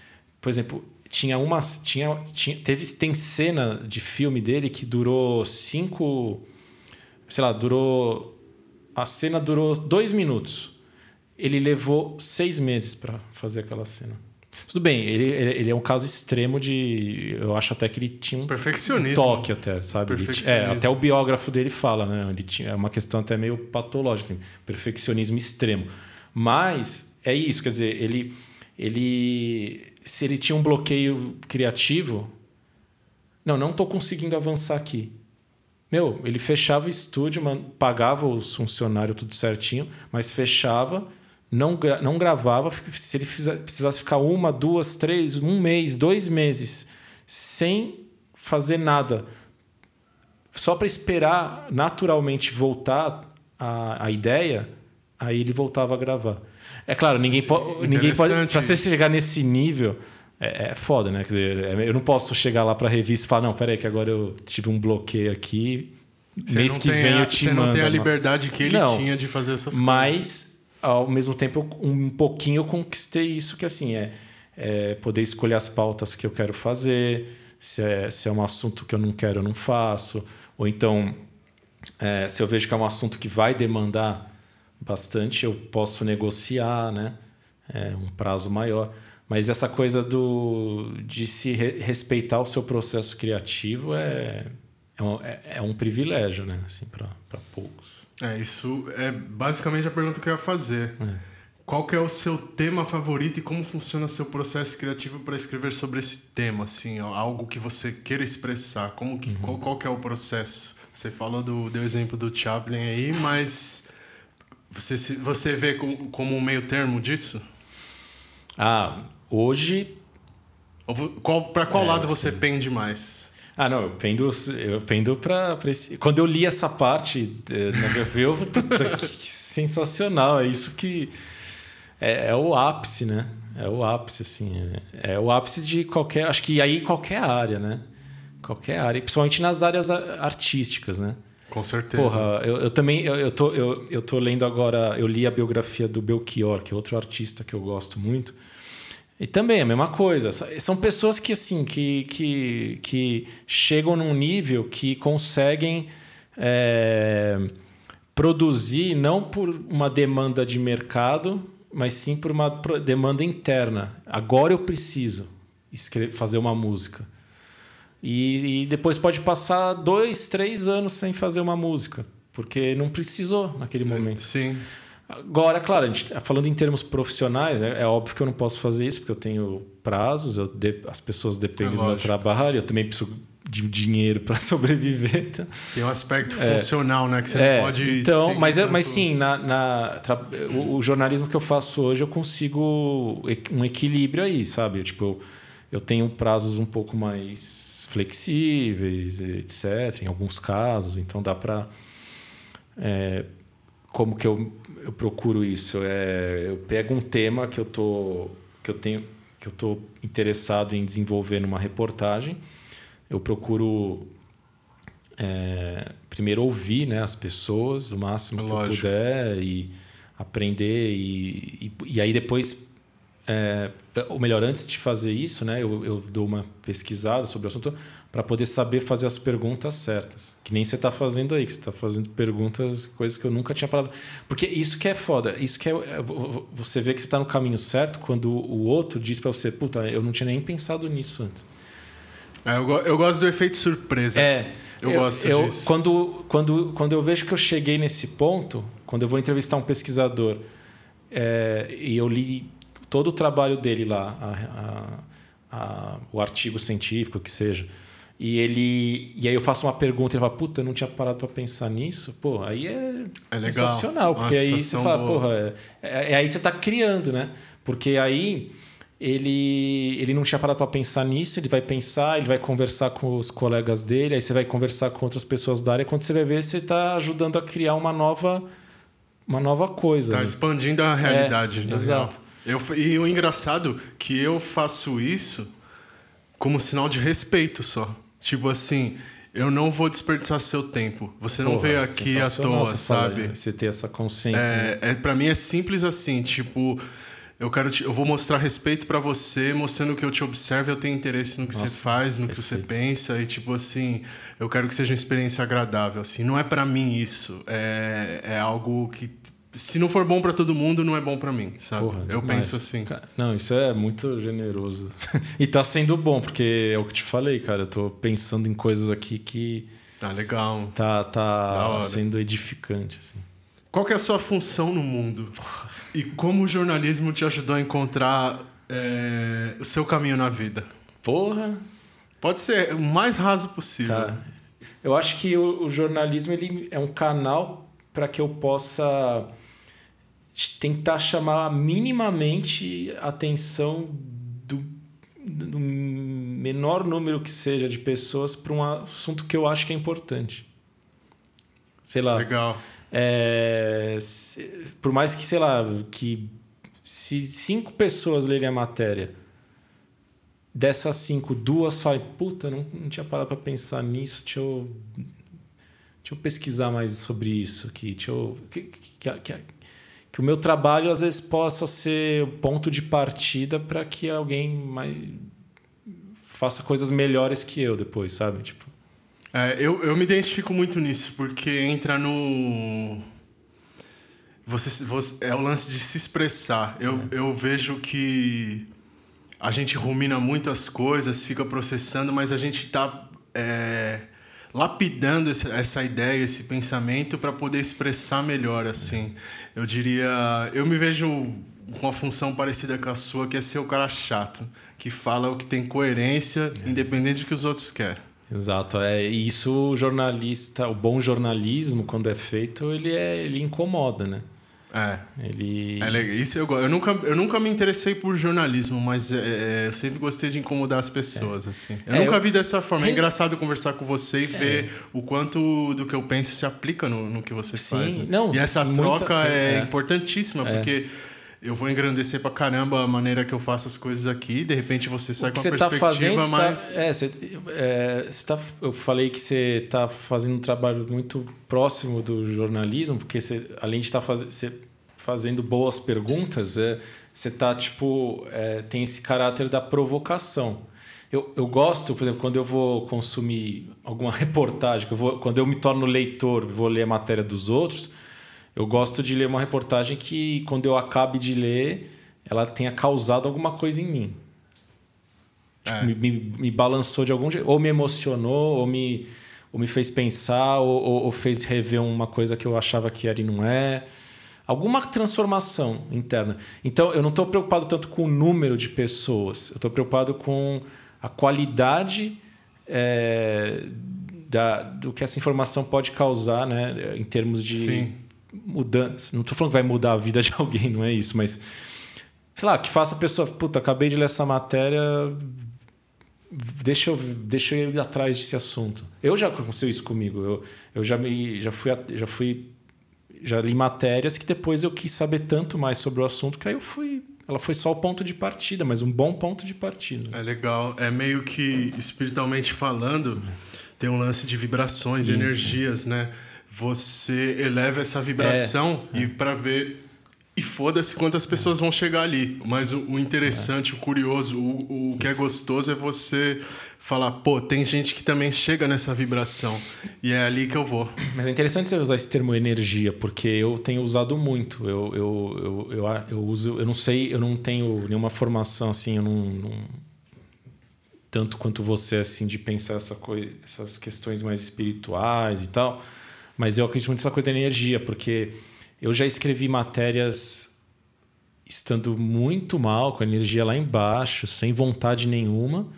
por exemplo, tinha uma tinha, tinha teve tem cena de filme dele que durou cinco sei lá durou a cena durou dois minutos. Ele levou seis meses para fazer aquela cena. Tudo bem ele, ele é um caso extremo de eu acho até que ele tinha um perfeccionismo. toque até sabe? É até o biógrafo dele fala né? Ele tinha é uma questão até meio patológica assim perfeccionismo extremo. Mas é isso quer dizer ele ele se ele tinha um bloqueio criativo, não, não estou conseguindo avançar aqui. Meu, ele fechava o estúdio, pagava os funcionários tudo certinho, mas fechava, não, não gravava. Se ele precisasse ficar uma, duas, três, um mês, dois meses sem fazer nada, só para esperar naturalmente voltar a, a ideia, aí ele voltava a gravar. É claro, ninguém, po ninguém pode. Para você chegar nesse nível, é, é, foda, né? Quer dizer, é, eu não posso chegar lá para a revista e falar, não, peraí, que agora eu tive um bloqueio aqui. Você mês que vem a, eu te Você não tem a liberdade que ele não, tinha de fazer essas coisas. Mas, ao mesmo tempo, um pouquinho eu conquistei isso, que assim, é, é poder escolher as pautas que eu quero fazer, se é, se é um assunto que eu não quero, eu não faço. Ou então, é, se eu vejo que é um assunto que vai demandar bastante, eu posso negociar, né? É, um prazo maior. Mas essa coisa do, de se re respeitar o seu processo criativo é, é, um, é, é um privilégio, né? Assim, para poucos. É, isso é basicamente a pergunta que eu ia fazer. É. Qual que é o seu tema favorito e como funciona o seu processo criativo para escrever sobre esse tema, assim, algo que você queira expressar? Como que, uhum. qual, qual que é o processo? Você falou do deu exemplo do Chaplin aí, mas você, você vê como, como um meio termo disso? Ah, hoje. Qual, para qual é, lado você sei. pende mais? Ah, não, eu pendo, eu pendo pra, pra esse... Quando eu li essa parte eh, na review, puta, que sensacional. É isso que. É, é, o ápice, né? É o ápice, assim. É, é, o ápice de qualquer. Acho que aí qualquer área, né? Qualquer área. Principalmente nas áreas artísticas, né? Com certeza. Porra, eu, eu também eu, eu, tô, eu, eu tô lendo agora, eu li a biografia do Belchior, que é outro artista que eu gosto muito. E também a mesma coisa. São pessoas que assim que, que, que chegam num nível que conseguem é, produzir não por uma demanda de mercado, mas sim por uma demanda interna. Agora eu preciso fazer uma música. E, e, depois pode passar dois, três anos sem fazer uma música, porque não precisou naquele é, momento. Sim. Agora, claro, a gente, falando em termos profissionais, é, é, óbvio que eu não posso fazer isso, porque eu tenho prazos, eu de, as pessoas dependem é do meu trabalho, eu também preciso de dinheiro para sobreviver. Então, Tem um aspecto é, funcional, né? Que você é, não pode. Então, mas, tanto... mas sim, na, na o, o, jornalismo que eu faço hoje, eu consigo um equilíbrio aí, sabe? Tipo, eu, eu tenho prazos um pouco mais flexíveis, etc., em alguns casos, então dá para. É, como que eu, eu procuro isso? É, eu pego um tema que eu tô que eu tenho que eu tô interessado em desenvolver numa reportagem, eu procuro é, primeiro ouvir né, as pessoas o máximo que eu puder e aprender e, e, e aí depois é, ou melhor, antes de fazer isso, né, eu, eu dou uma pesquisada sobre o assunto para poder saber fazer as perguntas certas. Que nem você está fazendo aí, que você está fazendo perguntas, coisas que eu nunca tinha parado. Porque isso que é foda, isso que é. é você vê que você está no caminho certo quando o outro diz para você, puta, eu não tinha nem pensado nisso antes. É, eu, eu, gosto do efeito surpresa. É. Eu, eu gosto eu, disso. Quando, quando, quando eu vejo que eu cheguei nesse ponto, quando eu vou entrevistar um pesquisador é, e eu li todo o trabalho dele lá, a, a, a, o artigo científico que seja, e ele e aí eu faço uma pergunta e ele fala, puta, eu não tinha parado para pensar nisso. Pô, aí é, é sensacional, porque aí você fala, boa. porra, é, é, é, aí você está criando, né? Porque aí ele, ele não tinha parado para pensar nisso, ele vai pensar, ele vai conversar com os colegas dele, aí você vai conversar com outras pessoas da área, quando você vai ver, você está ajudando a criar uma nova, uma nova coisa. Está né? expandindo a realidade. É, exato. Eu, e o engraçado que eu faço isso como sinal de respeito só. Tipo assim, eu não vou desperdiçar seu tempo. Você não Porra, veio aqui à toa, sabe? Você ter essa consciência. É, é, para mim é simples assim, tipo, eu quero te, eu vou mostrar respeito para você, mostrando que eu te observo, eu tenho interesse no que Nossa, você faz, no perfeito. que você pensa e tipo assim, eu quero que seja uma experiência agradável assim. Não é para mim isso, é, é algo que se não for bom para todo mundo, não é bom para mim, sabe? Porra, eu penso assim. não, isso é muito generoso. e tá sendo bom, porque é o que te falei, cara, eu tô pensando em coisas aqui que Tá legal. Tá tá sendo edificante assim. Qual que é a sua função no mundo? E como o jornalismo te ajudou a encontrar é, o seu caminho na vida? Porra! Pode ser o mais raso possível. Tá. Eu acho que o, o jornalismo ele é um canal para que eu possa tentar chamar minimamente a atenção do, do menor número que seja de pessoas para um assunto que eu acho que é importante. Sei lá. Legal. É, se, por mais que, sei lá, que se cinco pessoas lerem a matéria, dessas cinco, duas só, puta, não, não tinha parado para pensar nisso, deixa eu, deixa eu pesquisar mais sobre isso aqui, deixa eu, que, que, que, que o meu trabalho às vezes possa ser ponto de partida para que alguém mais faça coisas melhores que eu depois, sabe? Tipo, é, eu, eu me identifico muito nisso, porque entra no. Você, você, é o lance de se expressar. Eu, é. eu vejo que a gente rumina muitas coisas, fica processando, mas a gente está é, lapidando essa, ideia, esse pensamento para poder expressar melhor. assim. Eu diria. Eu me vejo com uma função parecida com a sua, que é ser o cara chato, que fala o que tem coerência, é. independente do que os outros querem. Exato, é isso o jornalista, o bom jornalismo quando é feito, ele é, ele incomoda, né? É. Ele É legal. Isso eu eu nunca eu nunca me interessei por jornalismo, mas é, é, eu sempre gostei de incomodar as pessoas é. assim. Eu é, nunca eu... vi dessa forma. É engraçado conversar com você e é. ver o quanto do que eu penso se aplica no, no que você Sim, faz. Né? Não, e essa muita... troca é, importantíssima porque eu vou engrandecer pra caramba a maneira que eu faço as coisas aqui, de repente você sai com uma tá perspectiva tá fazendo, mais. Tá, é, você, é, você tá, eu falei que você está fazendo um trabalho muito próximo do jornalismo, porque você, além de estar tá faz, fazendo boas perguntas, é, você tá, tipo, é, tem esse caráter da provocação. Eu, eu gosto, por exemplo, quando eu vou consumir alguma reportagem, eu vou, quando eu me torno leitor, vou ler a matéria dos outros eu gosto de ler uma reportagem que, quando eu acabe de ler, ela tenha causado alguma coisa em mim. Tipo, é. me, me, me, balançou de algum jeito. Ou me emocionou, ou me, ou me fez pensar, ou, ou, ou fez rever uma coisa que eu achava que era e não é. Alguma transformação interna. Então, eu não estou preocupado tanto com o número de pessoas. Eu estou preocupado com a qualidade é, da, do que essa informação pode causar, né? Em termos de... Sim mudança. Não estou falando que vai mudar a vida de alguém, não é isso, mas sei lá, que faça a pessoa, puta, acabei de ler essa matéria, deixa eu, deixa eu ir atrás desse assunto. Eu já aconteceu isso comigo. Eu, eu já me já fui já fui já li matérias que depois eu quis saber tanto mais sobre o assunto que aí eu fui ela foi só o ponto de partida, mas um bom ponto de partida. É legal. É meio que espiritualmente falando, tem um lance de vibrações, Isso. energias, né? Você eleva essa vibração é, e para ver e foda-se quantas pessoas vão chegar ali. Mas o, o interessante, o curioso, o, o que é gostoso é você falar, pô, tem gente que também chega nessa vibração. E é ali que eu vou. Mas é interessante você usar esse termo energia, porque eu tenho usado muito. Eu, eu, eu, eu, eu uso, eu não sei, eu não tenho nenhuma formação assim, eu não, não tanto quanto você assim de pensar essa coisa, essas questões mais espirituais e tal. Mas eu acredito muito nessa coisa da energia, porque eu já escrevi matérias estando muito mal, com a energia lá embaixo, sem vontade nenhuma.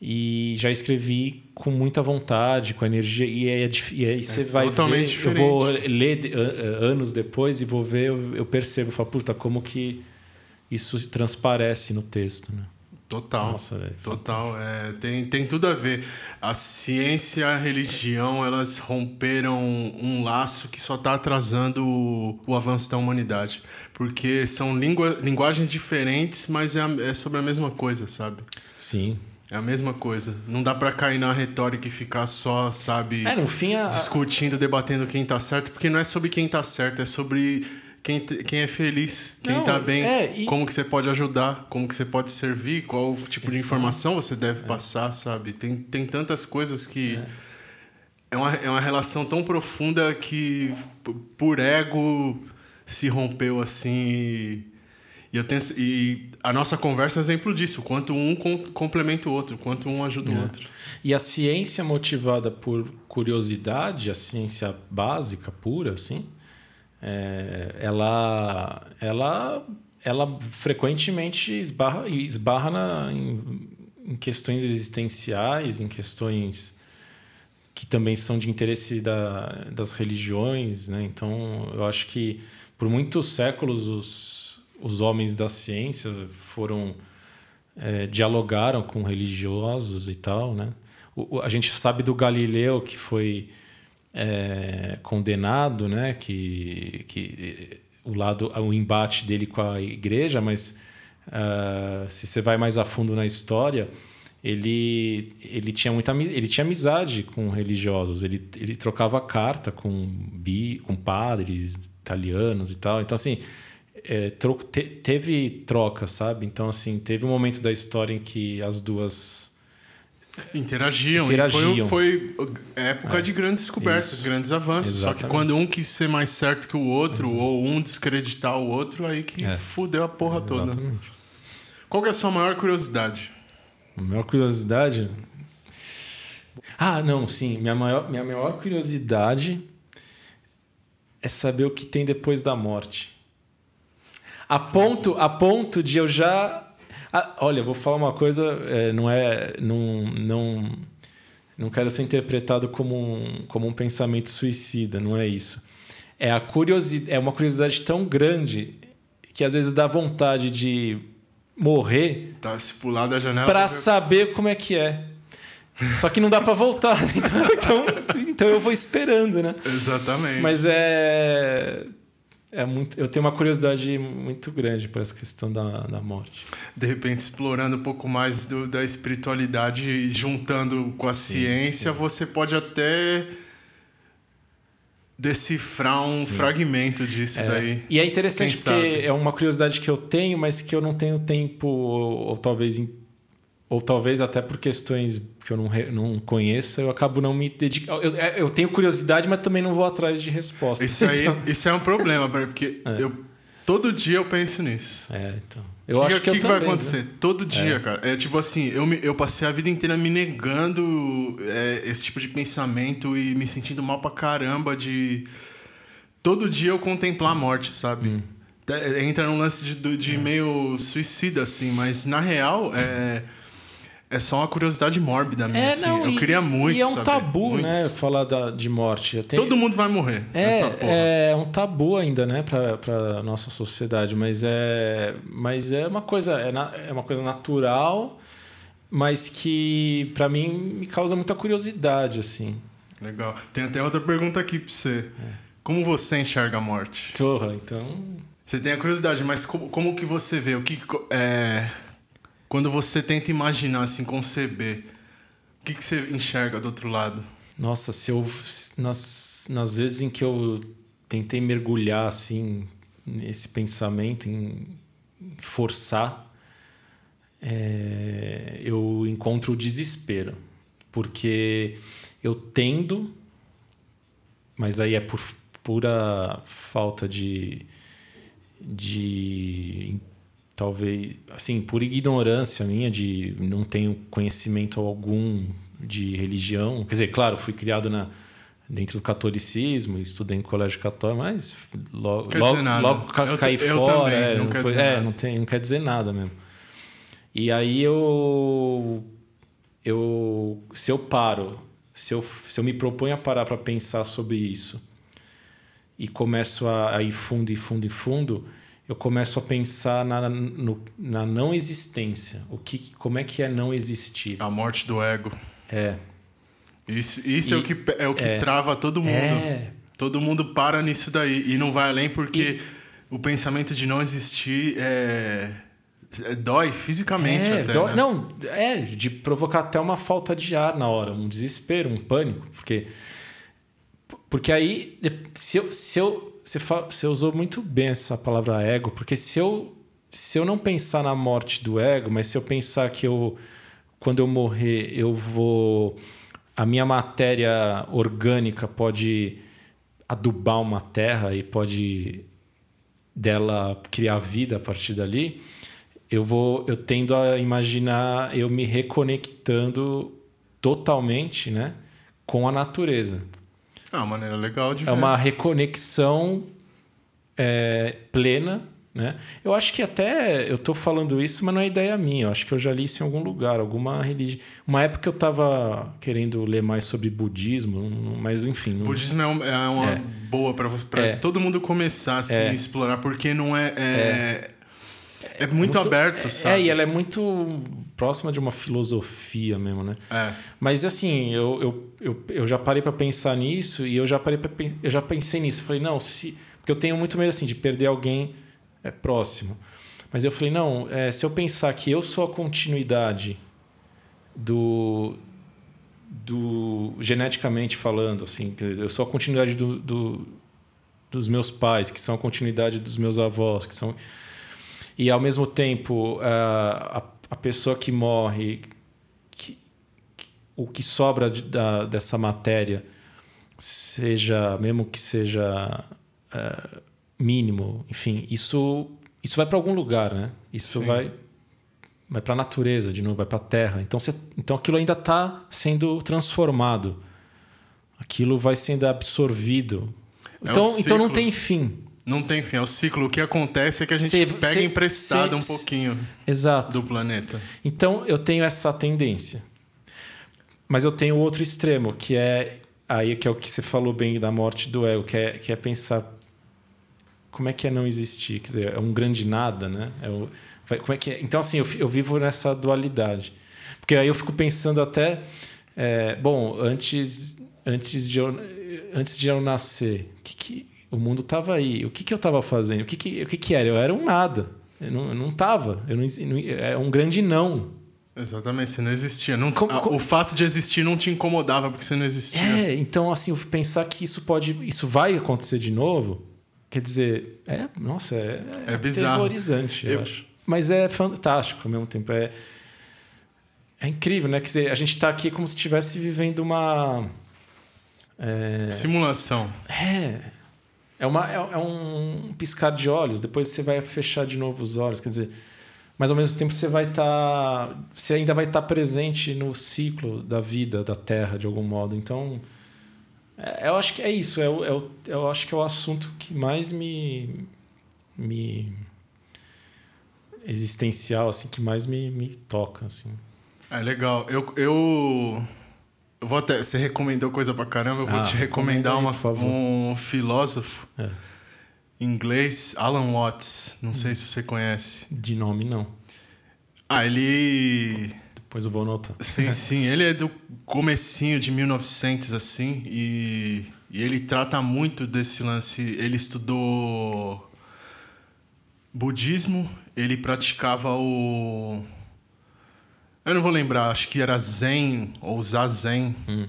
E já escrevi com muita vontade, com a energia. E, é, e aí você é vai ver. Diferente. Eu vou ler anos depois e vou ver, eu, eu percebo, eu falo, puta, como que isso transparece no texto, né? Total. Nossa, véio, total. É, tem, tem tudo a ver. A ciência e a religião, elas romperam um laço que só está atrasando o, o, avanço da humanidade. Porque são língua, linguagens diferentes, mas é, é sobre a mesma coisa, sabe? Sim. É a mesma coisa. Não dá para cair na retórica e ficar só, sabe, é, no fim a... discutindo, debatendo quem tá certo, porque não é sobre quem tá certo, é sobre quem, quem é feliz, quem está bem, é, e... como que você pode ajudar, como que você pode servir, qual tipo Exato. de informação você deve é. passar, sabe? Tem, tem tantas coisas que... É. é. uma, é uma relação tão profunda que por ego se rompeu assim e, e eu tenho, e a nossa conversa é exemplo disso, quanto um complementa o outro, quanto um ajuda o é. outro. E a ciência motivada por curiosidade, a ciência básica, pura, assim, é, ela, ela, ela frequentemente esbarra, esbarra na, em, em questões existenciais, em questões que também são de interesse da, das religiões. Né? Então, eu acho que por muitos séculos os, os homens da ciência foram é, dialogaram com religiosos e tal. Né? O, a gente sabe do Galileu, que foi é, condenado, né? Que, que o lado, o embate dele com a igreja, mas uh, se você vai mais a fundo na história, ele, ele tinha muita ele tinha amizade com religiosos, ele, ele trocava carta com bi, com padres italianos e tal. Então assim, é, tro, te, teve troca, sabe? Então assim, teve um momento da história em que as duas Interagiam. Interagiam. Foi, foi época é. de grandes descobertas, Isso. grandes avanços. Exatamente. Só que quando um quis ser mais certo que o outro, ou um descreditar o outro, aí que é. fudeu a porra toda. Qual que é a sua maior curiosidade? A maior curiosidade? Ah, não, sim. Minha maior, minha maior curiosidade é saber o que tem depois da morte. A ponto, a ponto de eu já ah, olha, vou falar uma coisa, é, não é. Não, não, não quero ser interpretado como um, como um pensamento suicida, não é isso. É, a curiosidade, é uma curiosidade tão grande que às vezes dá vontade de morrer. Tá se pular da janela. Pra saber como é que é. Só que não dá para voltar. Então, então, então eu vou esperando, né? Exatamente. Mas é é muito, eu tenho uma curiosidade muito grande por essa questão da, da morte. De repente, explorando um pouco mais do, da espiritualidade, juntando com a sim, ciência, sim. você pode até decifrar um sim. fragmento disso é, daí. E é interessante porque é uma curiosidade que eu tenho, mas que eu não tenho tempo, ou, ou talvez ou talvez até por questões que eu não, não conheço, eu acabo não me dedicando. Eu, é, eu tenho curiosidade, mas também não vou atrás de respostas. Isso, aí, então... isso é um problema, porque é. eu, todo dia eu penso nisso. É, então. Eu que, acho que, que, que vai acontecer? Né? Todo dia, é. cara. É tipo assim, eu, me, eu passei a vida inteira me negando é, esse tipo de pensamento e me sentindo mal pra caramba de. Todo dia eu contemplar a morte, sabe? Hum. Entra num lance de, de é. meio suicida, assim, mas na real, é é só uma curiosidade mórbida mesmo. É, assim. não, eu queria muito. E é um saber, tabu, muito. né? Falar da, de morte. Tenho... Todo mundo vai morrer. É, é um tabu ainda, né? Pra, pra nossa sociedade. Mas é, mas é uma coisa, é, na, é uma coisa natural, mas que para mim me causa muita curiosidade, assim. Legal. Tem até outra pergunta aqui pra você. É. Como você enxerga a morte? Porra, então. Você tem a curiosidade, mas como, como que você vê? O que. É quando você tenta imaginar, assim, conceber, o que, que você enxerga do outro lado? Nossa, se eu. Nas, nas vezes em que eu tentei mergulhar, assim, nesse pensamento, em forçar, é, eu encontro o desespero. Porque eu tendo, mas aí é por pura falta de, de talvez, assim, por ignorância minha de não tenho conhecimento algum de religião. Quer dizer, claro, fui criado na dentro do catolicismo, estudei em colégio católico, mas logo, logo, logo ca, caí fora. É, não, quer dizer é, não, tem, não quer dizer nada mesmo. E aí eu, eu se eu paro, se eu, se eu me proponho a parar para pensar sobre isso e começo a, a ir fundo e fundo e fundo, eu começo a pensar na, no, na não existência. O que, como é que é não existir? A morte do ego. É. Isso, isso e, é o que, é o que é, trava todo mundo. É. Todo mundo para nisso daí e não vai além porque e, o pensamento de não existir é, é dói fisicamente é, até. Dói, né? Não, é de provocar até uma falta de ar na hora, um desespero, um pânico, porque porque aí se eu, se eu você, você usou muito bem essa palavra ego, porque se eu se eu não pensar na morte do ego, mas se eu pensar que eu quando eu morrer eu vou a minha matéria orgânica pode adubar uma terra e pode dela criar vida a partir dali, eu vou eu tendo a imaginar eu me reconectando totalmente, né, com a natureza. É uma maneira legal de é ver. É uma reconexão é, plena né? Eu acho que até eu estou falando isso, mas não é ideia minha. Eu acho que eu já li isso em algum lugar, alguma religião. Uma época eu estava querendo ler mais sobre budismo, mas enfim. Não... Budismo é, uma, é uma é. boa para é. todo mundo começar a se é. explorar, porque não é, é, é muito, muito, aberto, sabe? É, e ela é muito próxima de uma filosofia mesmo, né? É. Mas assim, eu, eu, eu, eu já parei para pensar nisso e eu já parei para eu já pensei nisso. Falei, não, se porque eu tenho muito medo assim de perder alguém é próximo. Mas eu falei, não, é, se eu pensar que eu sou a continuidade do, do geneticamente falando, assim, eu sou a continuidade do, do, dos meus pais, que são a continuidade dos meus avós, que são e ao mesmo tempo a, a, a pessoa que morre, que, que, o que sobra de, da, dessa matéria, seja mesmo que seja uh, mínimo, enfim, isso isso vai para algum lugar, né? Isso Sim. vai vai para a natureza, de novo, vai para a terra. Então, você, então aquilo ainda está sendo transformado. Aquilo vai sendo absorvido. É então, então não tem fim. Não tem fim, é o ciclo. O que acontece é que a gente cê, pega cê, emprestado cê, um pouquinho exato. do planeta. Então eu tenho essa tendência. Mas eu tenho outro extremo, que é aí que é o que você falou bem da morte do ego, que é, que é pensar como é que é não existir? Quer dizer, é um grande nada, né? É o, como é que é? Então, assim, eu, eu vivo nessa dualidade. Porque aí eu fico pensando até... É, bom, antes, antes, de eu, antes de eu nascer, que, que, o mundo estava aí. O que, que eu estava fazendo? O que, que, o que, que era? Eu era um nada. Eu não estava. Eu não, não, é um grande não. Exatamente, você não existia. Não, como, como... O fato de existir não te incomodava porque você não existia. É, então, assim, pensar que isso pode. Isso vai acontecer de novo Quer dizer, é, nossa, é, é, bizarro. terrorizante, eu... eu acho. Mas é fantástico ao mesmo tempo. É, é incrível, né? Quer dizer, a gente está aqui como se estivesse vivendo uma. É... Simulação. É. É, uma, é, é, um piscar de olhos, depois você vai fechar de novo os olhos. Quer dizer, mas ao mesmo tempo você vai estar. Tá, você ainda vai estar tá presente no ciclo da vida, da Terra, de algum modo. Então é, eu acho que é isso. É, é, eu acho que é o assunto que mais me. me existencial, assim, que mais me, me toca, assim. É legal. Eu, eu, vou até. Você recomendou coisa pra caramba, eu vou ah, te recomendar uma, um filósofo é. inglês, Alan Watts. Não sei se você conhece. De nome, não. Ah, ele Depois eu vou anotar. Sim, sim. Ele é do comecinho de 1900, assim, e, e ele trata muito desse lance. Ele estudou budismo, ele praticava o... Eu não vou lembrar, acho que era Zen ou Zazen. Hum.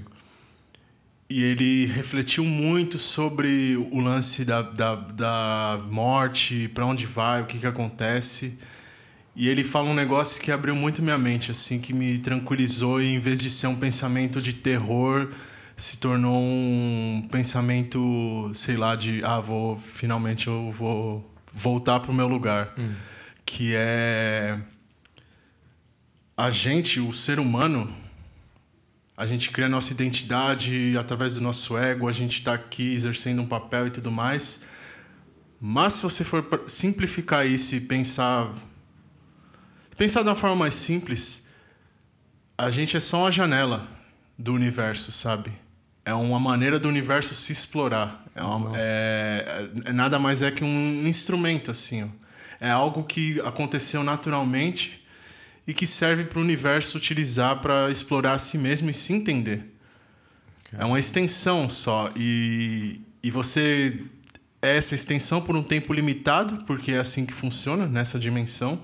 E ele refletiu muito sobre o lance da, da, da morte, para onde vai, o que, que acontece. E ele fala um negócio que abriu muito minha mente, assim, que me tranquilizou e em vez de ser um pensamento de terror, se tornou um pensamento, sei lá, de ah, vou finalmente eu vou voltar pro meu lugar, hum. que é a gente, o ser humano, a gente cria nossa identidade através do nosso ego, a gente está aqui exercendo um papel e tudo mais. Mas se você for simplificar isso e pensar Pensar de uma forma mais simples, a gente é só uma janela do universo, sabe? É uma maneira do universo se explorar. É, uma, é, é nada mais é que um instrumento, assim. Ó. É algo que aconteceu naturalmente e que serve para o universo utilizar para explorar a si mesmo e se entender. É uma extensão só. E, e você é essa extensão por um tempo limitado, porque é assim que funciona nessa dimensão.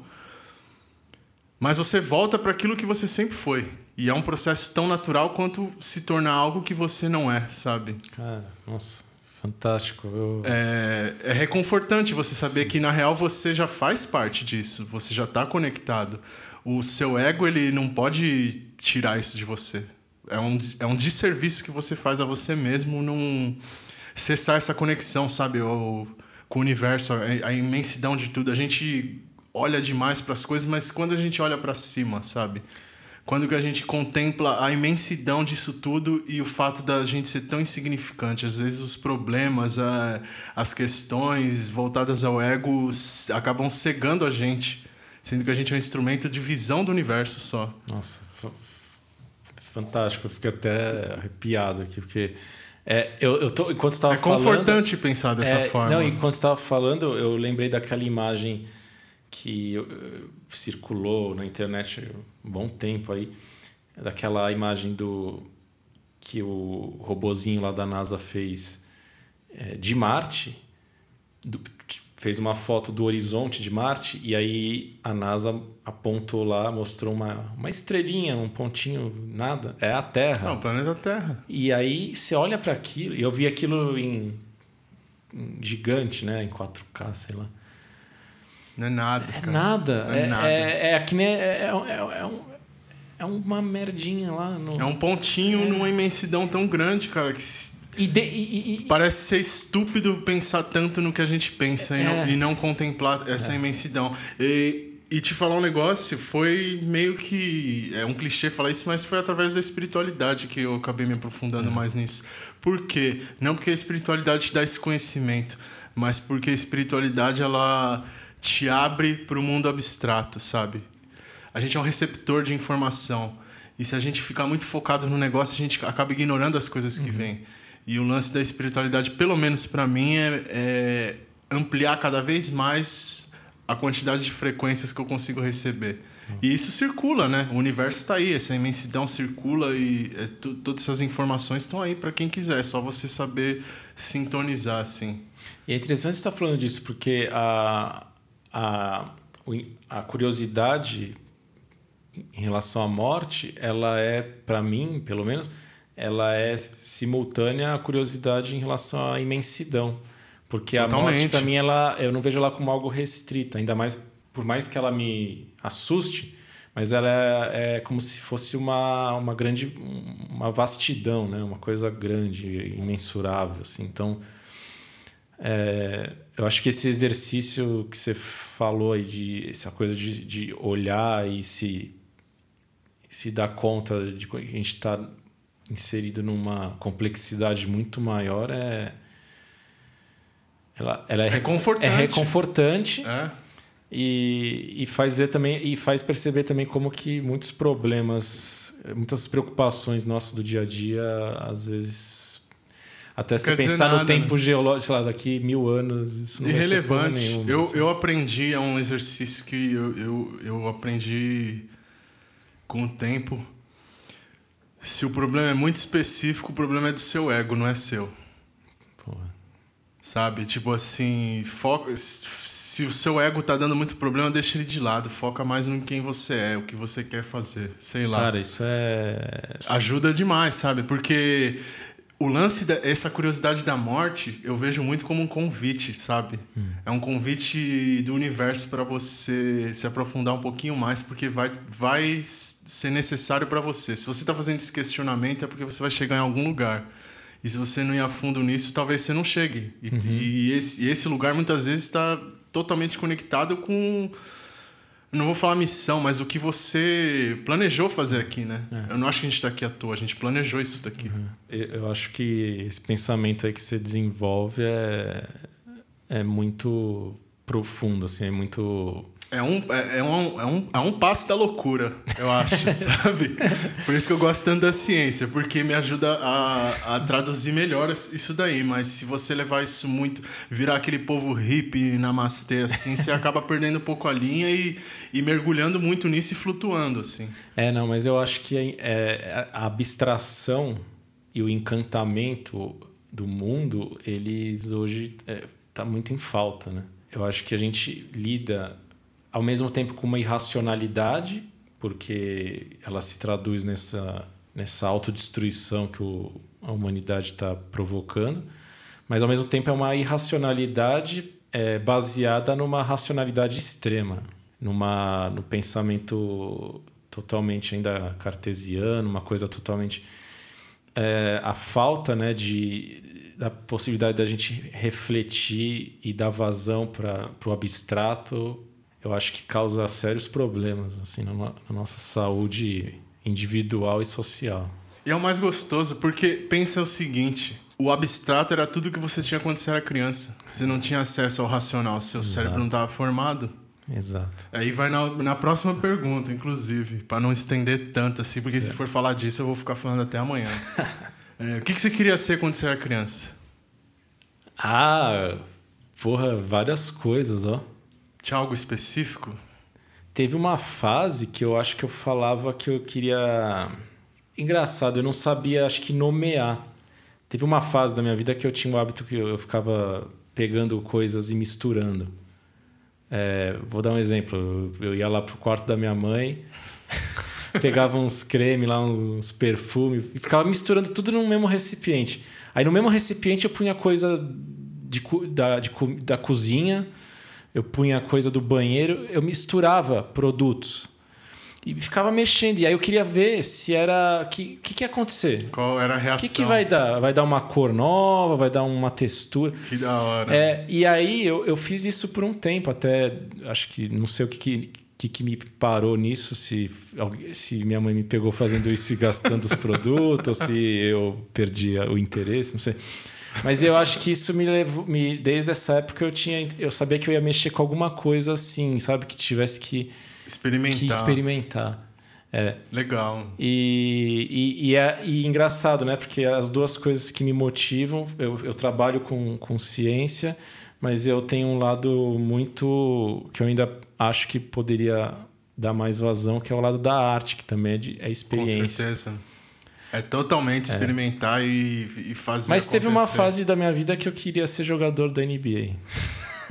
Mas você volta para aquilo que você sempre foi. E é um processo tão natural quanto se tornar algo que você não é, sabe? Cara, nossa, fantástico. Eu... É, é reconfortante você saber Sim. que, na real, você já faz parte disso. Você já está conectado. O seu ego, ele não pode tirar isso de você. É um, é um desserviço que você faz a você mesmo não cessar essa conexão, sabe? O, com o universo, a, a imensidão de tudo. A gente olha demais para as coisas, mas quando a gente olha para cima, sabe? Quando que a gente contempla a imensidão disso tudo e o fato da gente ser tão insignificante, às vezes os problemas, a, as questões voltadas ao ego acabam cegando a gente, sendo que a gente é um instrumento de visão do universo só. Nossa, fantástico, eu fiquei até arrepiado aqui, porque é, eu, eu tô, enquanto estava é confortante falando, pensar dessa é, forma. Não, enquanto estava falando, eu lembrei daquela imagem que uh, circulou na internet um bom tempo aí, daquela imagem do que o robozinho lá da NASA fez é, de Marte, do, fez uma foto do horizonte de Marte e aí a NASA apontou lá, mostrou uma, uma estrelinha, um pontinho, nada. É a Terra. Não, o planeta Terra. E aí você olha para aquilo, e eu vi aquilo em, em, gigante, né? Em 4K, sei lá. Não é nada. É cara. nada. Não é, é, nada. É, é, que nem. É, é, é, um, é uma merdinha lá. No... É um pontinho numa imensidão tão grande, cara, que e de, e, e, Parece ser estúpido pensar tanto no que a gente pensa é, e, não, e, não, contemplar essa é. imensidão. E, e te falar um negócio, foi meio que. É um clichê falar isso, mas foi através da espiritualidade que eu acabei me aprofundando é. mais nisso. Por quê? Não porque a espiritualidade te dá esse conhecimento, mas porque a espiritualidade ela te abre para o mundo abstrato, sabe? A gente é um receptor de informação. E se a gente ficar muito focado no negócio, a gente acaba ignorando as coisas que uhum. vêm. E o lance da espiritualidade, pelo menos para mim, é, é, ampliar cada vez mais a quantidade de frequências que eu consigo receber. E isso circula, né? O universo está aí, essa imensidão circula e é, todas essas informações estão aí para quem quiser. É só você saber sintonizar, assim. E é interessante você estar falando disso, porque a, a, a curiosidade em relação à morte, ela é, para mim, pelo menos, ela é simultânea à curiosidade em relação à imensidão. Porque Totalmente. a morte, para mim, ela, eu não vejo ela como algo restrito, ainda mais, por mais que ela me assuste, mas ela é, é como se fosse uma, uma grande, uma vastidão, né? uma coisa grande, imensurável. Assim. Então, é, eu acho que esse exercício que você falou aí, de, essa coisa de, de olhar e se, se dar conta de que a gente está inserido numa complexidade muito maior é ela, ela é, é reconfortante, é reconfortante é. E, e fazer também e faz perceber também como que muitos problemas muitas preocupações nossas do dia a dia às vezes até se pensar nada, no tempo né? geológico sei lá daqui mil anos isso não irrelevante nenhuma, eu, assim. eu aprendi é um exercício que eu, eu, eu aprendi com o tempo se o problema é muito específico, o problema é do seu ego, não é seu. Porra. Sabe? Tipo assim, foca, se o seu ego tá dando muito problema, deixa ele de lado. Foca mais no quem você é, o que você quer fazer. Sei lá. Cara, isso é. Ajuda demais, sabe? Porque o lance dessa curiosidade da morte eu vejo muito como um convite, sabe? Hum. É um convite do universo para você se aprofundar um pouquinho mais, porque vai, vai ser necessário para você. Se você está fazendo esse questionamento, é porque você vai chegar em algum lugar. E se você não ir a fundo nisso, talvez você não chegue. E, uhum. e esse, e esse lugar muitas vezes está totalmente conectado com não vou falar missão, mas o que você planejou fazer aqui, né? É. Eu não acho que a gente está aqui à toa, a gente planejou isso daqui. Uhum. Eu acho que esse pensamento aí que você desenvolve é, é muito profundo, assim, é muito É um, é, é, um, é, um, é um passo da loucura, eu acho, sabe? Por isso que eu gosto tanto da ciência, porque me ajuda a, a traduzir melhor isso daí. Mas se você levar isso muito, virar aquele povo hippie, namastê, assim, você acaba perdendo um pouco a linha e, e mergulhando muito nisso e flutuando, assim. É, não, mas eu acho que é, é a abstração e o encantamento do mundo, eles hoje é, tá muito em falta, né? Eu acho que a gente lida ao mesmo tempo com uma irracionalidade, porque ela se traduz nessa, nessa autodestruição que o, a humanidade está provocando, mas ao mesmo tempo é uma irracionalidade é, baseada numa racionalidade extrema, numa, no pensamento totalmente ainda cartesiano, uma coisa totalmente. É, a falta né, de, da possibilidade da gente refletir e dar vazão para o abstrato eu acho que causa sérios problemas assim na, na nossa saúde individual e social. E é o mais gostoso porque pensa o seguinte: o abstrato era tudo que você tinha quando você era criança. Você não tinha acesso ao racional, seu Exato. cérebro não estava formado. Exato. Aí vai na, na próxima pergunta, inclusive, para não estender tanto assim, porque é. se for falar disso eu vou ficar falando até amanhã. é, o que, que você queria ser quando você era criança? Ah, porra, várias coisas, ó. Tinha algo específico? Teve uma fase que eu acho que eu falava que eu queria. Engraçado, eu não sabia, acho que, nomear. Teve uma fase da minha vida que eu tinha o hábito que eu ficava pegando coisas e misturando. É, vou dar um exemplo. Eu ia lá pro quarto da minha mãe, pegava uns creme lá, uns perfumes, e ficava misturando tudo no mesmo recipiente. Aí no mesmo recipiente eu punha coisa de, da, de, da cozinha eu punha coisa do banheiro, eu misturava produtos. E ficava mexendo. E aí eu queria ver se era. O que, que, que ia acontecer? Qual era a reação? O que, que vai dar? Vai dar uma cor nova? Vai dar uma textura? Que da hora. É, e aí eu, eu fiz isso por um tempo, até. Acho que não sei o que, que, que, que me parou nisso, se, se minha mãe me pegou fazendo isso e gastando os produtos, ou se eu perdi o interesse, não sei. Mas eu acho que isso me levou. Me, desde essa época eu tinha. Eu sabia que eu ia mexer com alguma coisa assim, sabe? Que tivesse que experimentar. Que experimentar. É. Legal. E, e, e, é e engraçado, né? Porque as duas coisas que me motivam, eu, eu trabalho com, com ciência, mas eu tenho um lado muito. que eu ainda acho que poderia dar mais vazão, que é o lado da arte, que também é, de, é experiência. Com certeza. É totalmente é. experimentar é. E, e fazer. Mas acontecer. teve uma fase da minha vida que eu queria ser jogador da NBA.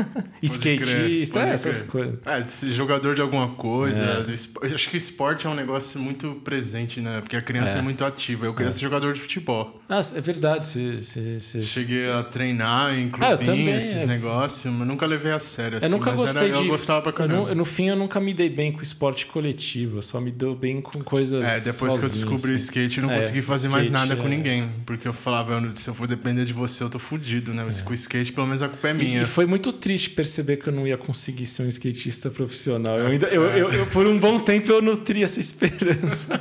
Skatista, é, essas coisas. É, jogador de alguma coisa. É. Acho que esporte é um negócio muito presente, né? Porque a criança é, é muito ativa. Eu queria é. ser jogador de futebol. Ah, é verdade. Você, você, você... Cheguei a treinar em ah, clubinhos, esses negócios, mas nunca levei a sério. Assim, eu nunca gostei era, de. Eu gostava pra caramba. No, no, fim, eu nunca me dei bem com esporte coletivo. Eu só me dou bem com coisas. É, depois sozinho, que eu descobri assim. skate, eu não consegui fazer skate, mais nada com ninguém. Porque eu falava, se eu for depender de você, eu tô fudido, né? Mas com skate, pelo menos a culpa é minha. E, e foi muito triste perceber que eu não ia conseguir ser um skatista profissional. Eu ainda, eu, eu, eu, por um bom tempo eu nutri essa esperança.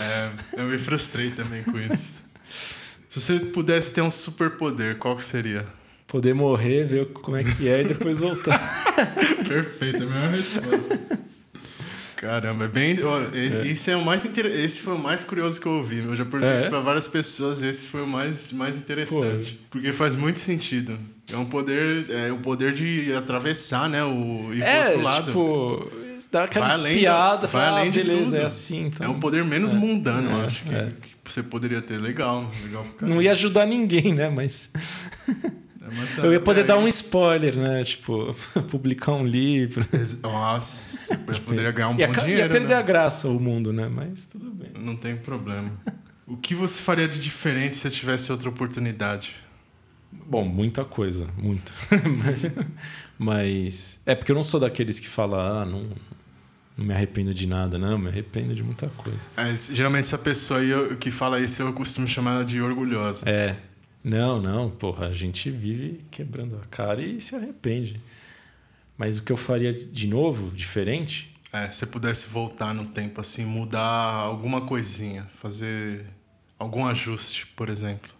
é, eu me frustrei também com isso. Se você pudesse ter um superpoder, qual que seria? Poder morrer, ver como é que é e depois voltar. Perfeito, a melhor resposta. Caramba, é bem. Ó, é. Esse, é o mais inter... esse foi o mais curioso que eu ouvi. Eu já perguntei é. isso pra várias pessoas, esse foi o mais, mais interessante. Pô. Porque faz muito sentido. É um poder. É o poder de atravessar, né? O, ir é, pro outro lado. Tipo, dá aquela vai espiada, vai além de beleza, tudo. é assim. Então... É um poder menos é. mundano, eu acho que, é. que, você poderia ter. Legal, legal. Não ia ajudar ninguém, né? Mas. É, eu ia poder dar um spoiler, né? Tipo, publicar um livro. Nossa, eu poderia ganhar um ia, bom dinheiro. Ia perder né? a graça o mundo, né? Mas tudo bem. Não tem problema. O que você faria de diferente se tivesse outra oportunidade? Bom, muita coisa, muito. Mas é porque eu não sou daqueles que falam, ah, não, não me arrependo de nada, não, me arrependo de muita coisa. É, geralmente essa pessoa aí que fala isso eu costumo chamar ela de orgulhosa. É, não, não, porra, a gente vive quebrando a cara e se arrepende. Mas o que eu faria de novo, diferente? É, se pudesse voltar no tempo, assim, mudar alguma coisinha, fazer algum ajuste, por exemplo.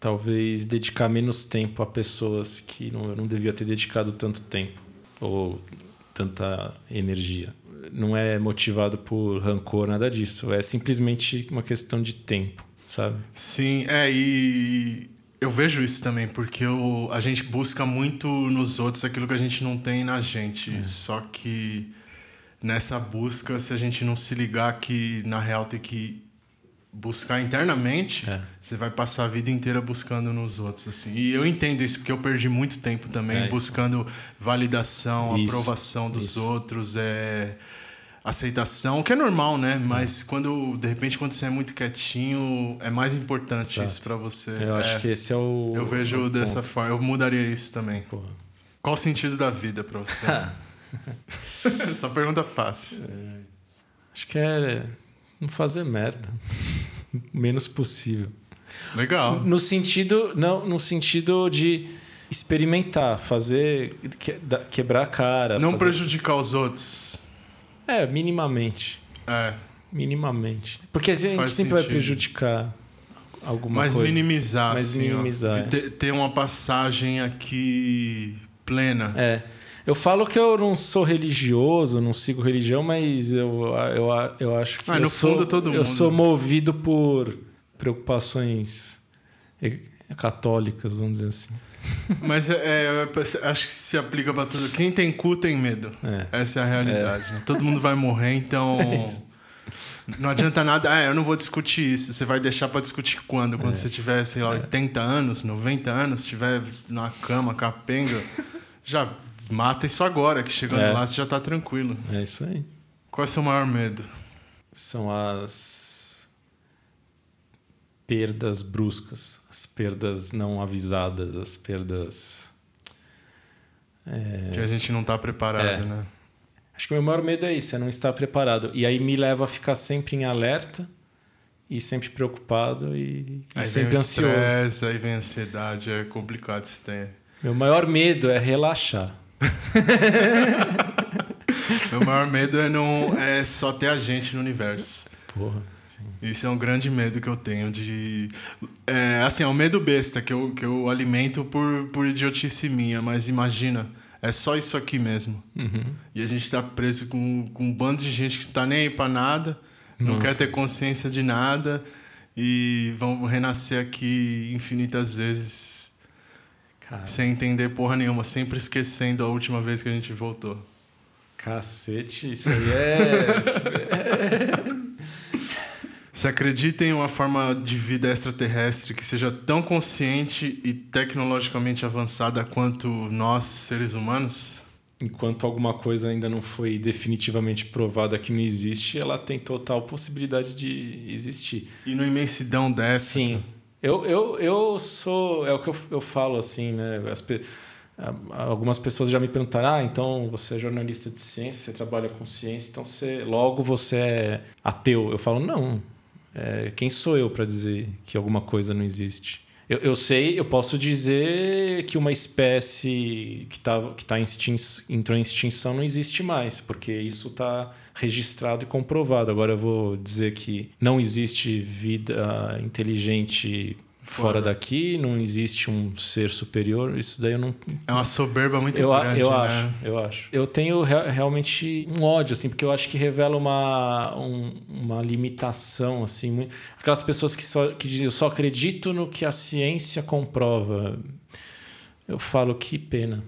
Talvez dedicar menos tempo a pessoas que não, eu não devia ter dedicado tanto tempo. Ou tanta energia. Não é motivado por rancor, nada disso. É simplesmente uma questão de tempo, sabe? Sim, é, e eu vejo isso também, porque eu, a gente busca muito nos outros aquilo que a gente não tem na gente. É. Só que nessa busca, se a gente não se ligar que na real tem que buscar internamente, é. você vai passar a vida inteira buscando nos outros assim. E eu entendo isso porque eu perdi muito tempo também é. buscando validação, isso. aprovação dos isso. outros, é aceitação, que é normal, né? Mas é. quando de repente quando você é muito quietinho, é mais importante Exato. isso para você. Eu é. acho que esse é o Eu vejo o dessa ponto. forma. Eu mudaria isso também. Porra. Qual o sentido da vida para você? Essa pergunta fácil. É. Acho que é não fazer merda. Menos possível. Legal. No sentido, não, no sentido de experimentar, fazer quebrar a cara. Não fazer... prejudicar os outros. É, minimamente. É. Minimamente. Porque a gente Faz sempre sentido. vai prejudicar alguma Mas coisa. Minimizar, Mas assim, minimizar. Ó, ter, ter uma passagem aqui plena. É. Eu falo que eu não sou religioso, não sigo religião, mas eu, eu, eu acho que. Ah, eu no sou, fundo todo mundo. Eu sou movido por preocupações católicas, vamos dizer assim. Mas é, é, acho que se aplica para tudo. Quem tem cu tem medo. É. Essa é a realidade. É. Todo mundo vai morrer, então. É não adianta nada. Ah, eu não vou discutir isso. Você vai deixar para discutir quando? Quando é. você tiver, sei lá, 80 anos, 90 anos, estiver na cama, capenga. já mata isso agora, que chegando é. lá você já tá tranquilo. É isso aí. Qual é o seu maior medo? São as perdas bruscas, as perdas não avisadas, as perdas. É... Que a gente não tá preparado, é. né? Acho que o meu maior medo é isso, é não estar preparado. E aí me leva a ficar sempre em alerta e sempre preocupado e, e sempre ansioso. Aí vem a ansiedade, é complicado isso tem. Meu maior medo é relaxar. Meu maior medo é não é só ter a gente no universo. Porra, sim. Isso é um grande medo que eu tenho de é, assim, é um medo besta que eu, que eu alimento por, por idiotice minha, mas imagina, é só isso aqui mesmo. Uhum. E a gente tá preso com, com um bando de gente que tá nem aí pra nada, Nossa. não quer ter consciência de nada e vão renascer aqui infinitas vezes Cara. Sem entender porra nenhuma, sempre esquecendo a última vez que a gente voltou. Cacete, isso aí é. Você acredita em uma forma de vida extraterrestre que seja tão consciente e tecnologicamente avançada quanto nós, seres humanos? Enquanto alguma coisa ainda não foi definitivamente provada que não existe, ela tem total possibilidade de existir. E no imensidão dessa. Sim. Eu, eu, eu sou. É o que eu, eu falo assim, né? As, algumas pessoas já me perguntaram: ah, então você é jornalista de ciência, você trabalha com ciência, então você, logo você é ateu. Eu falo: não. É, quem sou eu para dizer que alguma coisa não existe? Eu, eu sei, eu posso dizer que uma espécie que, tá, que tá em entrou em extinção não existe mais, porque isso está registrado e comprovado. Agora eu vou dizer que não existe vida inteligente fora, daqui, não existe um ser superior, isso daí eu não. É uma soberba muito eu, grande. Eu né? acho, eu acho. Eu tenho realmente um ódio, assim, porque eu acho que revela uma, um, uma limitação, assim. Muito... Aquelas pessoas que só que dizem, eu só acredito no que a ciência comprova. Eu falo, que pena.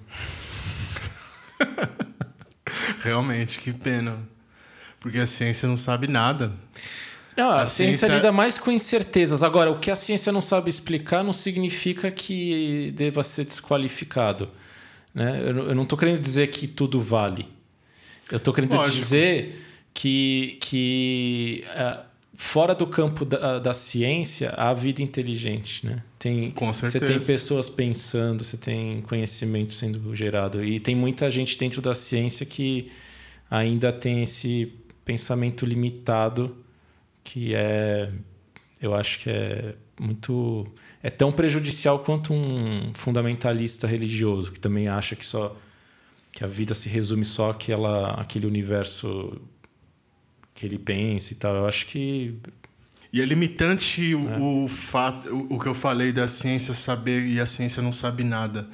Realmente, que pena. Porque a ciência não sabe nada. Não, a, a ciência, ciência, lida mais com incertezas. Agora, o que a ciência não sabe explicar não significa que deva ser desqualificado. Né? Eu, não estou querendo dizer que tudo vale. Eu estou querendo Lógico. dizer que, que uh, fora do campo da, da ciência há vida inteligente. Né? Tem, com certeza. Você tem pessoas pensando, você tem conhecimento sendo gerado. E tem muita gente dentro da ciência que ainda tem esse pensamento limitado que é eu acho que é muito é tão prejudicial quanto um fundamentalista religioso que também acha que só que a vida se resume só àquela aquele universo que ele pensa e tal eu acho que e é limitante o, é. o fato o, o que eu falei da ciência saber e a ciência não sabe nada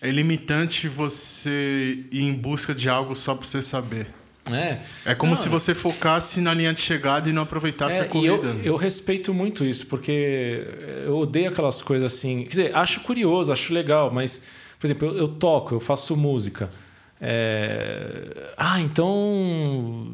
é limitante você ir em busca de algo só pra você saber. É. É como Não, se você focasse na linha de chegada e não aproveitasse É, a corrida. eu, eu respeito muito isso, porque eu odeio aquelas coisas assim. Quer dizer, acho curioso, acho legal, mas, por exemplo, eu, eu toco, eu faço música. É, Ah, então.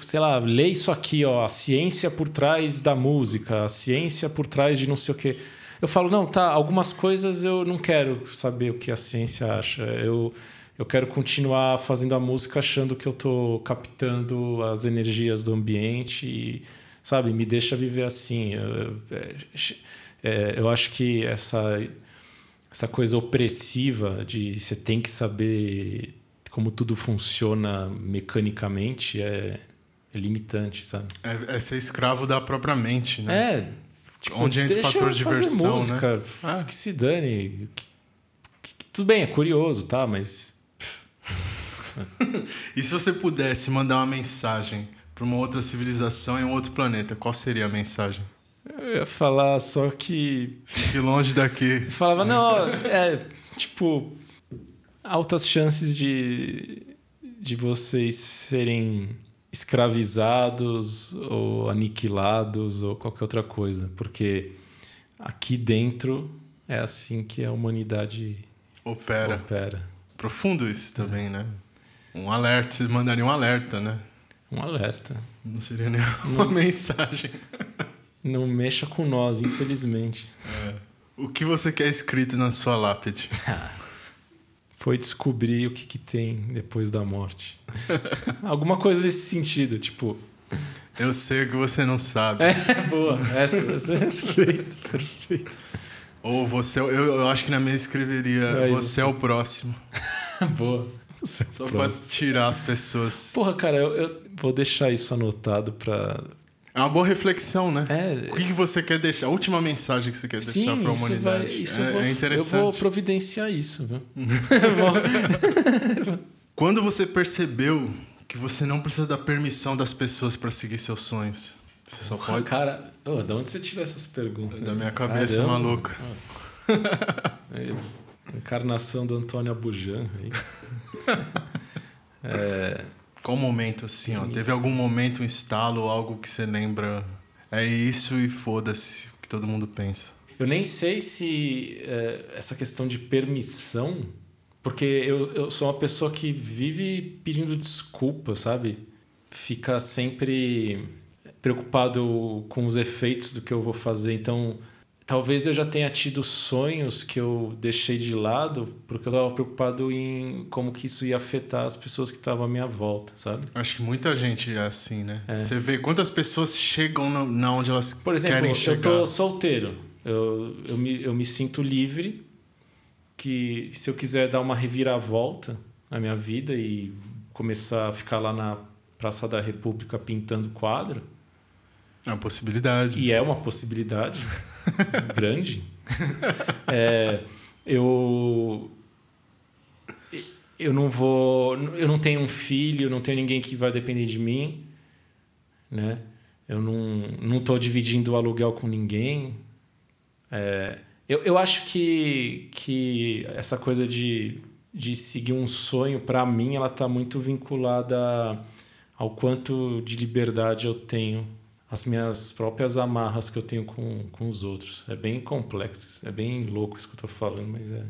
Sei lá, lê isso aqui, ó, a ciência por trás da música, a ciência por trás de não sei o quê. Eu falo, não, tá, algumas coisas eu não quero saber o que a ciência acha. Eu, eu quero continuar fazendo a música achando que eu tô captando as energias do ambiente e, sabe, me deixa viver assim. Eu, é, eu acho que essa, essa coisa opressiva de você tem que saber como tudo funciona mecanicamente é, é limitante, sabe? É, é ser escravo da própria mente, né? É. Tipo, Onde entra o fator de diversão, música, né? Ah. Que se dane. Que- que- Tudo bem, é curioso, tá? Mas. E se você pudesse mandar uma mensagem para uma outra civilização em um outro planeta, qual seria a mensagem? Eu ia falar só que. Fique longe daqui. Falava, não, é. Tipo. Altas chances de. de vocês serem escravizados ou aniquilados ou qualquer outra coisa. Porque aqui dentro é assim que a humanidade Opera. opera. Profundo isso também, né? Um alerta, você mandaria um alerta, né? Um alerta. Não seria nenhuma mensagem. Não mexa com nós, infelizmente. O que você quer escrito na sua lápide? Foi descobrir o que, que tem depois da morte. Alguma coisa nesse sentido, tipo. Eu sei o que você não sabe. É, boa. Essa, essa é perfeito, perfeito. Ou você, eu, eu acho que na minha escreveria Aí você você. é o próximo. Boa. Só pra tirar as pessoas. Porra, cara, eu, eu vou deixar isso anotado pra. É uma boa reflexão, né? É. O que, que você quer deixar? A última mensagem que você quer deixar Sim, pra isso humanidade. vai. Isso é, eu, vou, é eu interessante. vou providenciar isso, viu? Quando você percebeu que você não precisa da permissão das pessoas pra seguir seus sonhos? Você só pode. Cara, ô, da onde você tirou essas perguntas? Da minha cabeça Caramba. maluca. Aí, encarnação do Antônio Abujan. aí. Qual momento assim, ó? Teve algum momento, um estalo, algo que você lembra? É isso e foda-se o que todo mundo pensa. Eu nem sei se é, essa questão de permissão, porque eu, eu sou uma pessoa que vive pedindo desculpa, sabe? Fica sempre preocupado com os efeitos do que eu vou fazer. Então, talvez eu já tenha tido sonhos que eu deixei de lado porque eu estava preocupado em como que isso ia afetar as pessoas que estavam à minha volta, sabe? Acho que muita gente é assim, né? Você vê quantas pessoas chegam no, na onde elas Por exemplo, querem eu chegar. tô solteiro. Eu, eu, me, eu me sinto livre que se eu quiser dar uma reviravolta na minha vida e começar a ficar lá na Praça da República pintando quadro, É uma possibilidade. e é uma possibilidade grande, é, eu eu não vou eu não tenho um filho não tenho ninguém que vai depender de mim né? Eu não não estou dividindo o aluguel com ninguém. É, eu, eu acho que que essa coisa de, de seguir um sonho para mim ela está muito vinculada ao quanto de liberdade eu tenho as minhas próprias amarras que eu tenho com, com os outros. É bem complexo, é bem louco isso que eu tô falando, mas é.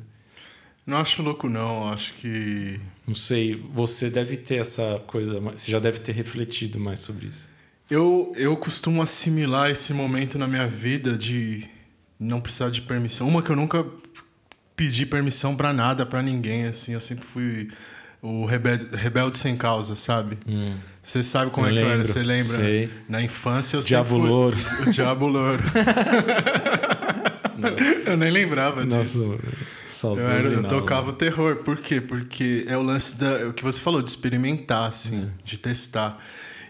Não acho louco, não. Acho que. Não sei, você deve ter essa coisa, você já deve ter refletido mais sobre isso. Eu, eu costumo assimilar esse momento na minha vida de não precisar de permissão. Uma que eu nunca pedi permissão pra nada, pra ninguém, assim. Eu sempre fui o rebelde, rebelde sem causa, sabe? Você sabe como Eu é que eu era? lembro, Você lembra? sei. Na infância eu Diabo sempre fui... Louro. O Diabo Louro. eu nem lembrava disso. Nossa, Eu, era, eu tocava o terror. Por quê? Porque é o lance da, é o que você falou, de experimentar, assim, É. de testar.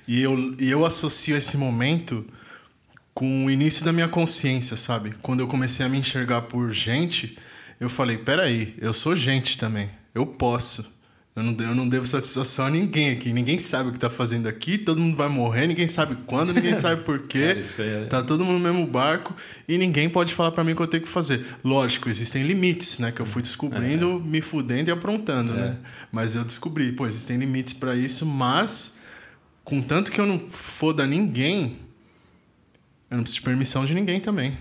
E eu, e eu associo esse momento com o início da minha consciência, sabe? Quando eu comecei a me enxergar por gente, eu falei: peraí, eu sou gente também. Eu posso. Eu não, eu não devo satisfação a ninguém aqui. Ninguém sabe o que tá fazendo aqui, todo mundo vai morrer, ninguém sabe quando, ninguém sabe por quê. é... Tá todo mundo no mesmo barco e ninguém pode falar para mim o que eu tenho que fazer. Lógico, existem limites, né? Que eu fui descobrindo, é. me fudendo e aprontando, é. né? Mas eu descobri, pô, existem limites para isso, mas contanto que eu não foda ninguém, eu não preciso de permissão de ninguém também.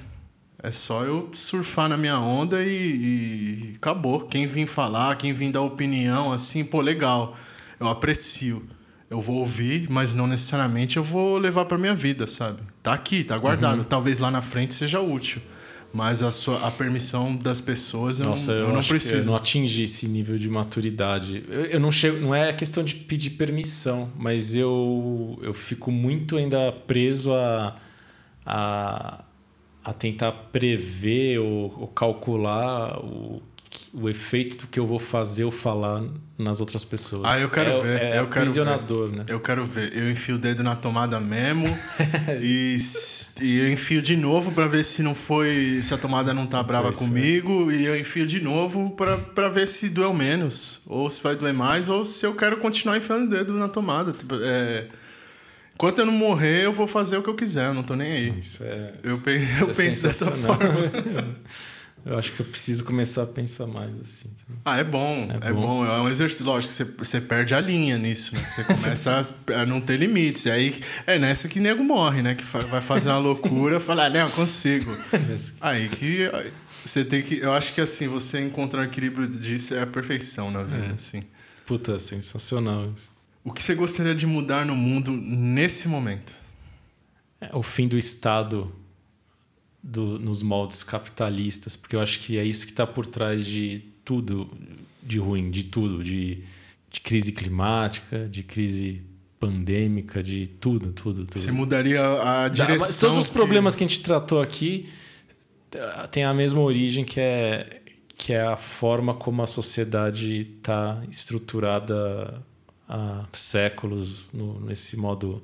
É só eu surfar na minha onda e, e, acabou. Quem vir falar, quem vir dar opinião, assim, pô, legal. Eu aprecio. Eu vou ouvir, mas não necessariamente eu vou levar para minha vida, sabe? Tá aqui, tá guardado. Uhum. Talvez lá na frente seja útil. Mas a, sua, a permissão das pessoas eu, Nossa, não, eu, eu não preciso. eu não atingi esse nível de maturidade. Eu, eu, não chego. Não é questão de pedir permissão, mas eu, eu fico muito ainda preso a, a a tentar prever ou, ou calcular o, o efeito do que eu vou fazer ou falar nas outras pessoas. Ah, eu quero é, ver. É eu quero ver. né? Eu quero ver. Eu enfio o dedo na tomada mesmo e, e eu enfio de novo para ver se não foi, se a tomada não tá brava Isso, comigo é. e eu enfio de novo para ver se doeu menos ou se vai doer mais ou se eu quero continuar enfiando o dedo na tomada. Tipo, é, Enquanto eu não morrer, eu vou fazer o que eu quiser, eu não tô nem aí. Isso é. Eu, pe... eu é penso dessa forma. eu acho que eu preciso começar a pensar mais assim. Ah, é bom, é, é bom. bom. É um exercício. Lógico, você, você perde a linha nisso, né? Você começa a, a, não ter limites. E aí é nessa que nego morre, né? Que vai fazer uma loucura, falar, ah, não, eu consigo. aí que. Você tem que. Eu acho que assim, você encontrar um equilíbrio disso é a perfeição na vida, é. assim. Puta, sensacional isso. O que você gostaria de mudar no mundo nesse momento? É o fim do Estado do, nos moldes capitalistas, porque eu acho que é isso que está por trás de tudo de ruim, de tudo, de, de crise climática, de crise pandêmica, de tudo, tudo, tudo. Você mudaria a direção. todos os problemas que a gente tratou aqui têm a mesma origem que é que é a forma como a sociedade está estruturada há séculos no, nesse modo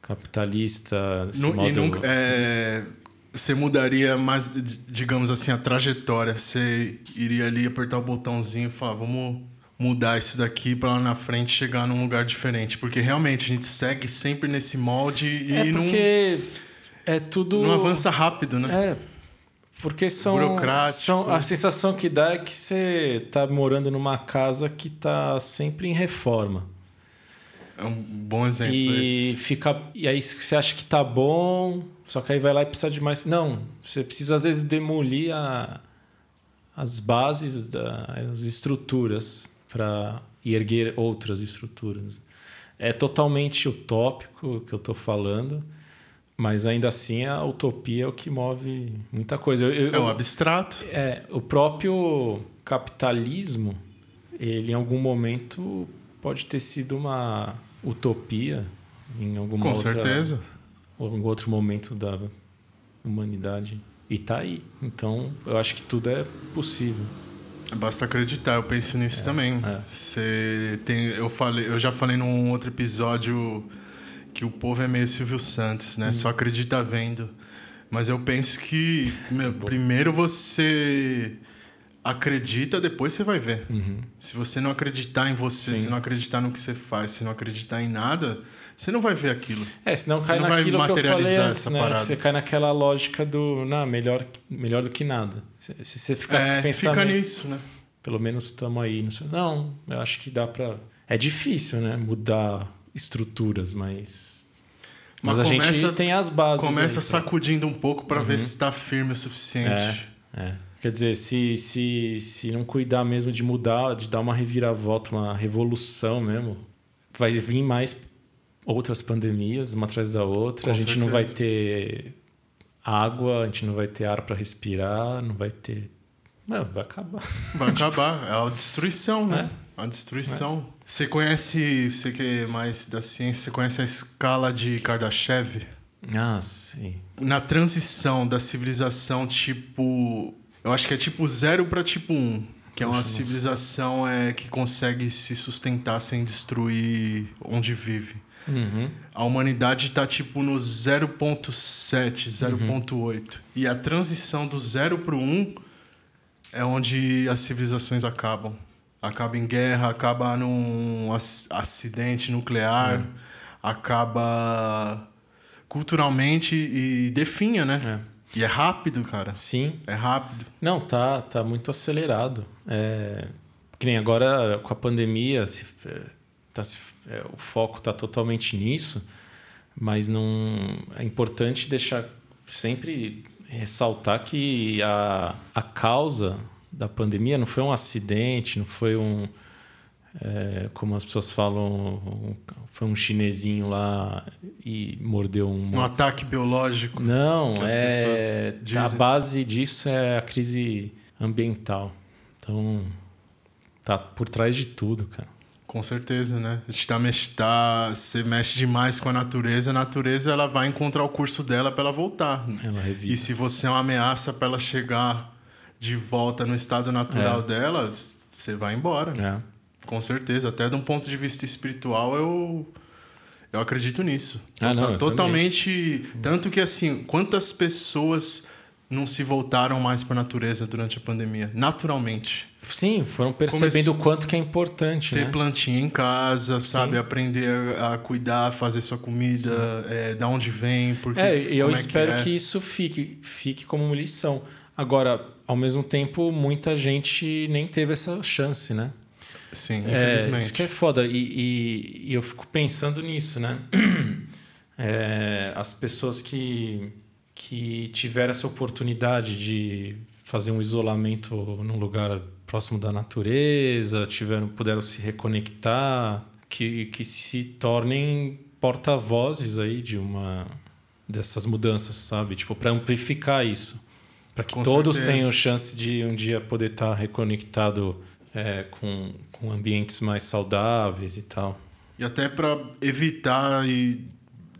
capitalista. Nesse no, modo... E nunca, é, você mudaria mais, digamos assim, a trajetória. Você iria ali apertar o botãozinho e falar, vamos mudar isso daqui para lá na frente chegar num lugar diferente. Porque realmente a gente segue sempre nesse molde e é porque não, é tudo. Não avança rápido, né? É. Porque são, são. A sensação que dá é que você está morando numa casa que está sempre em reforma. É um bom exemplo. E esse. fica. E aí você acha que tá bom, só que aí vai lá e precisa de mais. Não, você precisa às vezes demolir a, as bases, das as estruturas para erguer outras estruturas. É totalmente utópico o que eu estou falando, mas ainda assim a utopia é o que move muita coisa. Eu, eu, é o abstrato. É, o próprio capitalismo, ele em algum momento pode ter sido uma utopia em alguma Com outra, certeza. algum outro momento da humanidade e tá aí. Então, eu acho que tudo é possível. Basta acreditar, eu penso nisso é, também. É. Você tem, eu falei, eu já falei num outro episódio que o povo é meio Silvio Santos, né? Hum. Só acredita vendo. Mas eu penso que meu, primeiro você acredita, depois você vai ver. Uhum. Se você não acreditar em você, Sim. se não acreditar no que você faz, se não acreditar em nada, você não vai ver aquilo. É, senão você cai não naquilo vai materializar que eu falei antes, essa né? parada. Você cai naquela lógica do, não, melhor, melhor do que nada. Se, se você ficar é, pensamento, fica nisso, né? Pelo menos estamos aí. Não, eu acho que dá para É difícil, né? Mudar estruturas, mas... Mas, mas a começa, gente tem as bases. Começa aí, sacudindo um pouco para uhum. ver se está firme o suficiente. É, é. Quer dizer, se, se, se não cuidar mesmo de mudar, de dar uma reviravolta, uma revolução mesmo, vai vir mais outras pandemias, uma atrás da outra. Com a gente certeza. não vai ter água, a gente não vai ter ar para respirar, não vai ter. Não, vai acabar. Vai acabar. É a destruição, né? É. A destruição. É. Você conhece, você que é mais da ciência, você conhece a escala de Kardashev? Ah, sim. Na transição da civilização tipo eu acho que é tipo zero para tipo um. Que é uma civilização é, que consegue se sustentar sem destruir onde vive. Uhum. A humanidade está tipo no 0.7, 0.8. Uhum. E a transição do 0 para o 1 é onde as civilizações acabam. acaba em guerra, acaba num acidente nuclear, é. acaba culturalmente e definha, né? É. E é rápido, cara. Sim. É rápido. Não, tá, tá muito acelerado. É, que nem agora com a pandemia, se, é, tá, se, é, o foco tá totalmente nisso, mas não é importante deixar sempre ressaltar que a, a causa da pandemia não foi um acidente, não foi um. É, como as pessoas falam, foi um chinesinho lá e mordeu um. Um ataque biológico. Não, é. A base disso é a crise ambiental. Então, tá por trás de tudo, cara. Com certeza, né? A gente tá, tá, você mexe demais com a natureza, a natureza ela vai encontrar o curso dela para ela voltar. Ela E se você é uma ameaça para ela chegar de volta no estado natural é. dela, você vai embora. É. Com certeza. Até de um ponto de vista espiritual, eu, eu acredito nisso. Ah, não, tá totalmente. Também. Tanto que, assim, quantas pessoas não se voltaram mais para a natureza durante a pandemia? Naturalmente. Sim, foram percebendo o quanto que é importante. Ter né? plantinha em casa, Sim. sabe? Aprender a, cuidar, fazer sua comida, é, da onde vem, porque. É, e eu é espero que, é. que, isso fique, fique como lição. Agora, ao mesmo tempo, muita gente nem teve essa chance, né? Sim, infelizmente. É, isso que é foda. E, e, e eu fico pensando nisso, né? É, as pessoas que, que tiveram essa oportunidade de fazer um isolamento num lugar próximo da natureza, tiveram, puderam se reconectar, que, que se tornem porta-vozes aí de uma dessas mudanças, sabe? Tipo, para amplificar isso. Para que com todos certeza. tenham chance de um dia poder estar tá reconectado é, com, com ambientes mais saudáveis e tal. E até para evitar e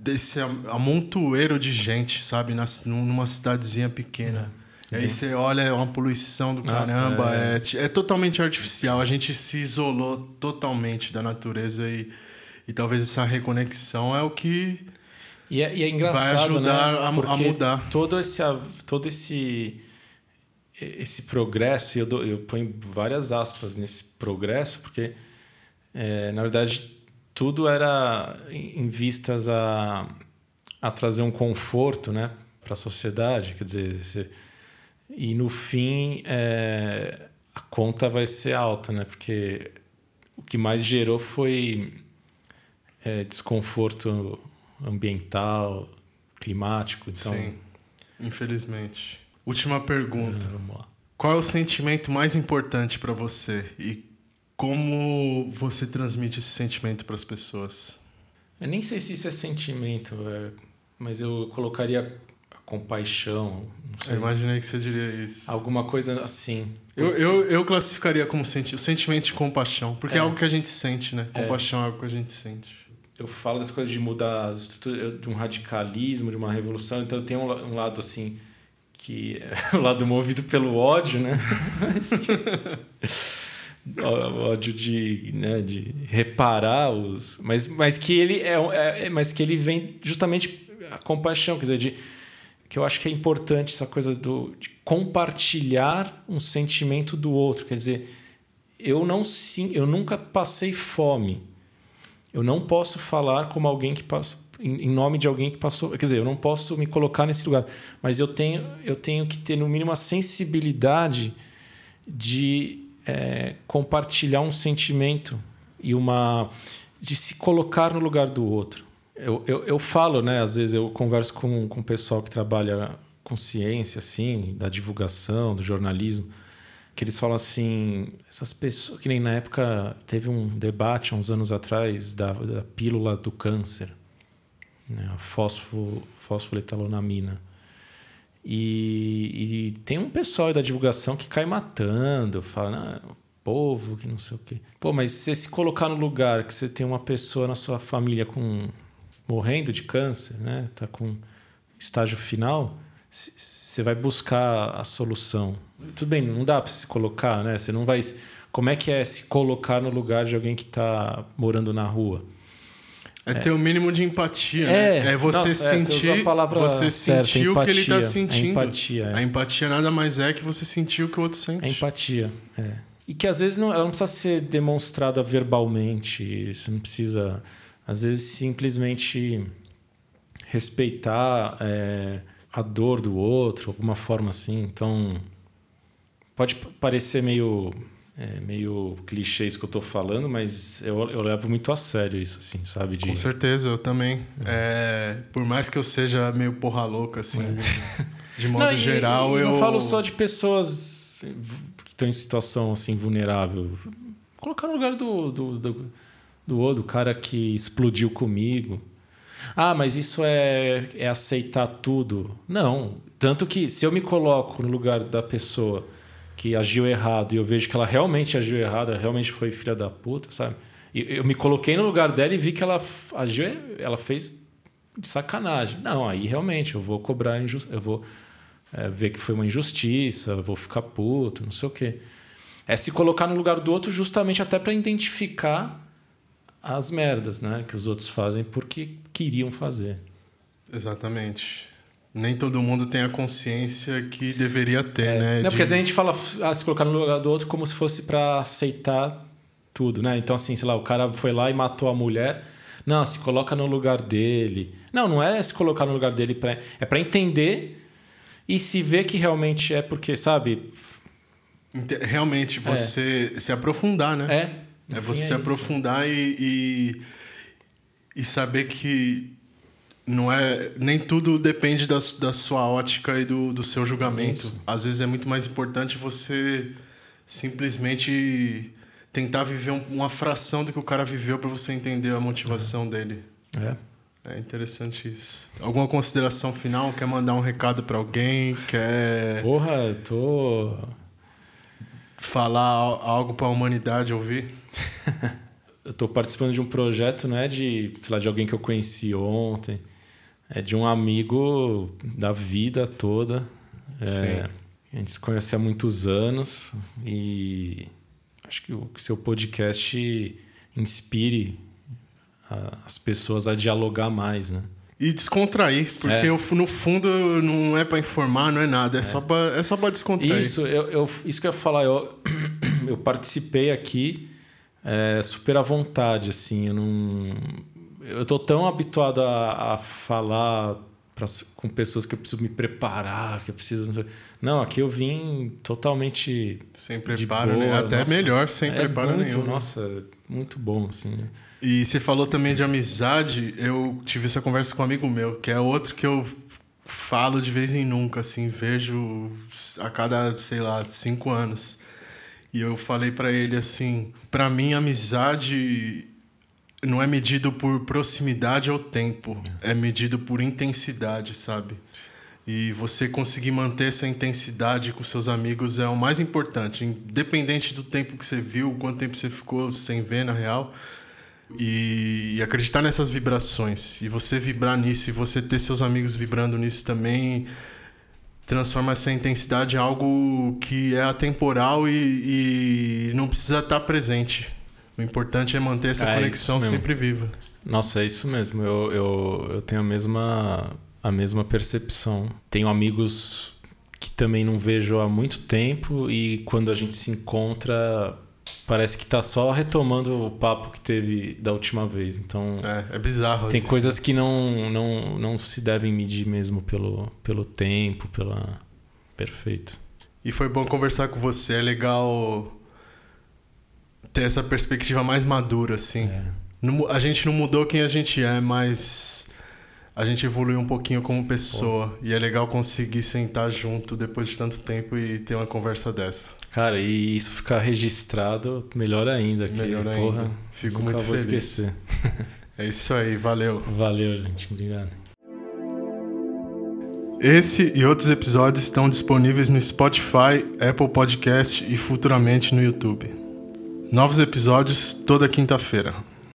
desse amontoeiro de gente, sabe? Nas, numa cidadezinha pequena. É. E aí você olha, é uma poluição do Nossa, caramba. É... É, é totalmente artificial. A gente se isolou totalmente da natureza e, e talvez essa reconexão é o que e é, e é engraçado, Vai ajudar né? a, a, mudar. Todo esse, todo esse, esse progresso, eu, eu ponho várias aspas nesse progresso, porque, é, na verdade, tudo era em vistas a, a trazer um conforto né, para a sociedade. Quer dizer, você, e no fim, é, a conta vai ser alta, né? Porque o que mais gerou foi é, desconforto ambiental, climático. Então... Sim, infelizmente. Última pergunta. É, Qual é o sentimento mais importante para você e como você transmite esse sentimento para as pessoas? Eu nem sei se isso é sentimento, é, mas eu colocaria compaixão. Eu imaginei que você diria isso. Alguma coisa assim. Porque... Eu, eu, eu classificaria como senti sentimento de compaixão, porque é. é algo que a gente sente, né? É. Compaixão é, é algo que a gente sente eu falo das coisas de mudar as estruturas, de um radicalismo, de uma revolução, então tem um, um lado assim que é o lado movido pelo ódio, né? ódio de, né, de reparar os, mas, mas que ele é, é, mas que ele vem justamente a compaixão, quer dizer, de que eu acho que é importante essa coisa do de compartilhar um sentimento do outro, quer dizer, eu não sim, eu nunca passei fome eu não posso falar como alguém que passou, em nome de alguém que passou. Quer dizer, eu não posso me colocar nesse lugar. Mas eu tenho, eu tenho que ter, no mínimo, a sensibilidade de é, compartilhar um sentimento e uma. de se colocar no lugar do outro. Eu, eu, eu falo, né? Às vezes eu converso com, com o pessoal que trabalha com ciência, assim, da divulgação, do jornalismo que eles falam assim, essas pessoas, que nem na época teve um debate há uns anos atrás da, da pílula do câncer, né, a fosfo, fosfoletalonamina. E, e, tem um pessoal da divulgação que cai matando, fala, ah, povo, que não sei o quê. Pô, mas se você se colocar no lugar que você tem uma pessoa na sua família com morrendo de câncer, né, tá com estágio final, você vai buscar a solução. Tudo bem, não dá para se colocar, né? Você não vai. Como é que é se colocar no lugar de alguém que está morando na rua? É, é, ter o um mínimo de empatia, é, né? É você nossa, sentir, é, você, você certa, empatia, o que ele está sentindo. A empatia, é. a empatia nada mais é que você sentir o que o outro sente. A empatia, é. E que às vezes não, ela não precisa ser demonstrada verbalmente. Você não precisa, às vezes, simplesmente respeitar é, a dor do outro, alguma forma assim. Então, pode parecer meio é meio clichê isso que eu tô falando, mas eu, eu levo muito a sério isso, assim, sabe? De... Com certeza, eu também. É. É, por mais que eu seja meio porra louca, assim, é. de modo não, geral, e, eu. não falo só de pessoas que estão em situação, assim, vulnerável. Colocar no lugar do, do, do, do, do cara que explodiu comigo. Ah, mas isso é, é aceitar tudo. Não. Tanto que se eu me coloco no lugar da pessoa que agiu errado e eu vejo que ela realmente agiu errado, realmente foi filha da puta, sabe? E eu me coloquei no lugar dela e vi que ela agiu, ela fez de sacanagem. Não, aí realmente eu vou cobrar, eu vou é, ver que foi uma injustiça, vou ficar puto, não sei o quê. É se colocar no lugar do outro justamente até para identificar as merdas, né, que os outros fazem porque queriam fazer. Exatamente nem todo mundo tem a consciência que deveria ter, é, né? Não, de... porque às vezes a gente fala ah, se colocar no lugar do outro como se fosse para aceitar tudo, né? Então, assim, sei lá, o cara foi lá e matou a mulher. Não, se coloca no lugar dele. Não, não é se colocar no lugar dele, pra... é para entender e se ver que realmente é porque, sabe? Realmente você é. se aprofundar, né? É. É você é se aprofundar e, e, e saber que não é nem tudo depende da, da sua ótica e do, do seu julgamento. Isso. Às vezes é muito mais importante você simplesmente tentar viver um, uma fração do que o cara viveu para você entender a motivação é. dele. É. É interessante isso. Alguma consideração final? Quer mandar um recado para alguém? Quer. Porra, tô. Falar algo para a humanidade ouvir? eu tô participando de um projeto, né? De, sei lá, de alguém que eu conheci ontem é de um amigo da vida toda. É, a gente se conhece há muitos anos e acho que o seu podcast inspire a, as pessoas a dialogar mais, né? E descontrair, porque é. eu, no fundo não é para informar, não é nada, é, é. só para é só descontrair. Isso, eu, eu, isso que eu ia falar, eu, eu participei aqui é, super à vontade, assim, eu não eu tô tão habituado a, a falar pra, com pessoas que eu preciso me preparar, que eu preciso. Não, aqui eu vim totalmente. Sem preparo, né? Até nossa, melhor, sem é preparo muito, nenhum. Nossa, muito bom, assim. E você falou também de amizade. Eu tive essa conversa com um amigo meu, que é outro que eu falo de vez em nunca, assim, vejo a cada, sei lá, cinco anos. E eu falei para ele assim: para mim, amizade não é medido por proximidade ou tempo, é medido por intensidade, sabe? E você conseguir manter essa intensidade com seus amigos é o mais importante, independente do tempo que você viu, quanto tempo você ficou sem ver na real. E, e acreditar nessas vibrações. E você vibrar nisso e você ter seus amigos vibrando nisso também transforma essa intensidade em algo que é atemporal e, e não precisa estar presente o importante é manter essa é conexão sempre viva. Nossa, é isso mesmo. Eu, eu, eu tenho a mesma, a mesma percepção. Tenho amigos que também não vejo há muito tempo e quando a gente se encontra parece que tá só retomando o papo que teve da última vez. Então é, é bizarro. Tem isso. coisas que não, não, não se devem medir mesmo pelo, pelo tempo, pela perfeito. E foi bom conversar com você. É legal ter essa perspectiva mais madura, assim. É. a gente não mudou quem a gente é, mas a gente evoluiu um pouquinho como pessoa. Pô. E é legal conseguir sentar junto depois de tanto tempo e ter uma conversa dessa. Cara, e isso ficar registrado, melhor ainda. Que, melhor porra, ainda. Fico muito vou feliz. esquecer. é isso aí, valeu. Valeu, gente. Obrigado. Esse e outros episódios estão disponíveis no Spotify, Apple Podcast e futuramente no YouTube. Novos episódios toda quinta-feira.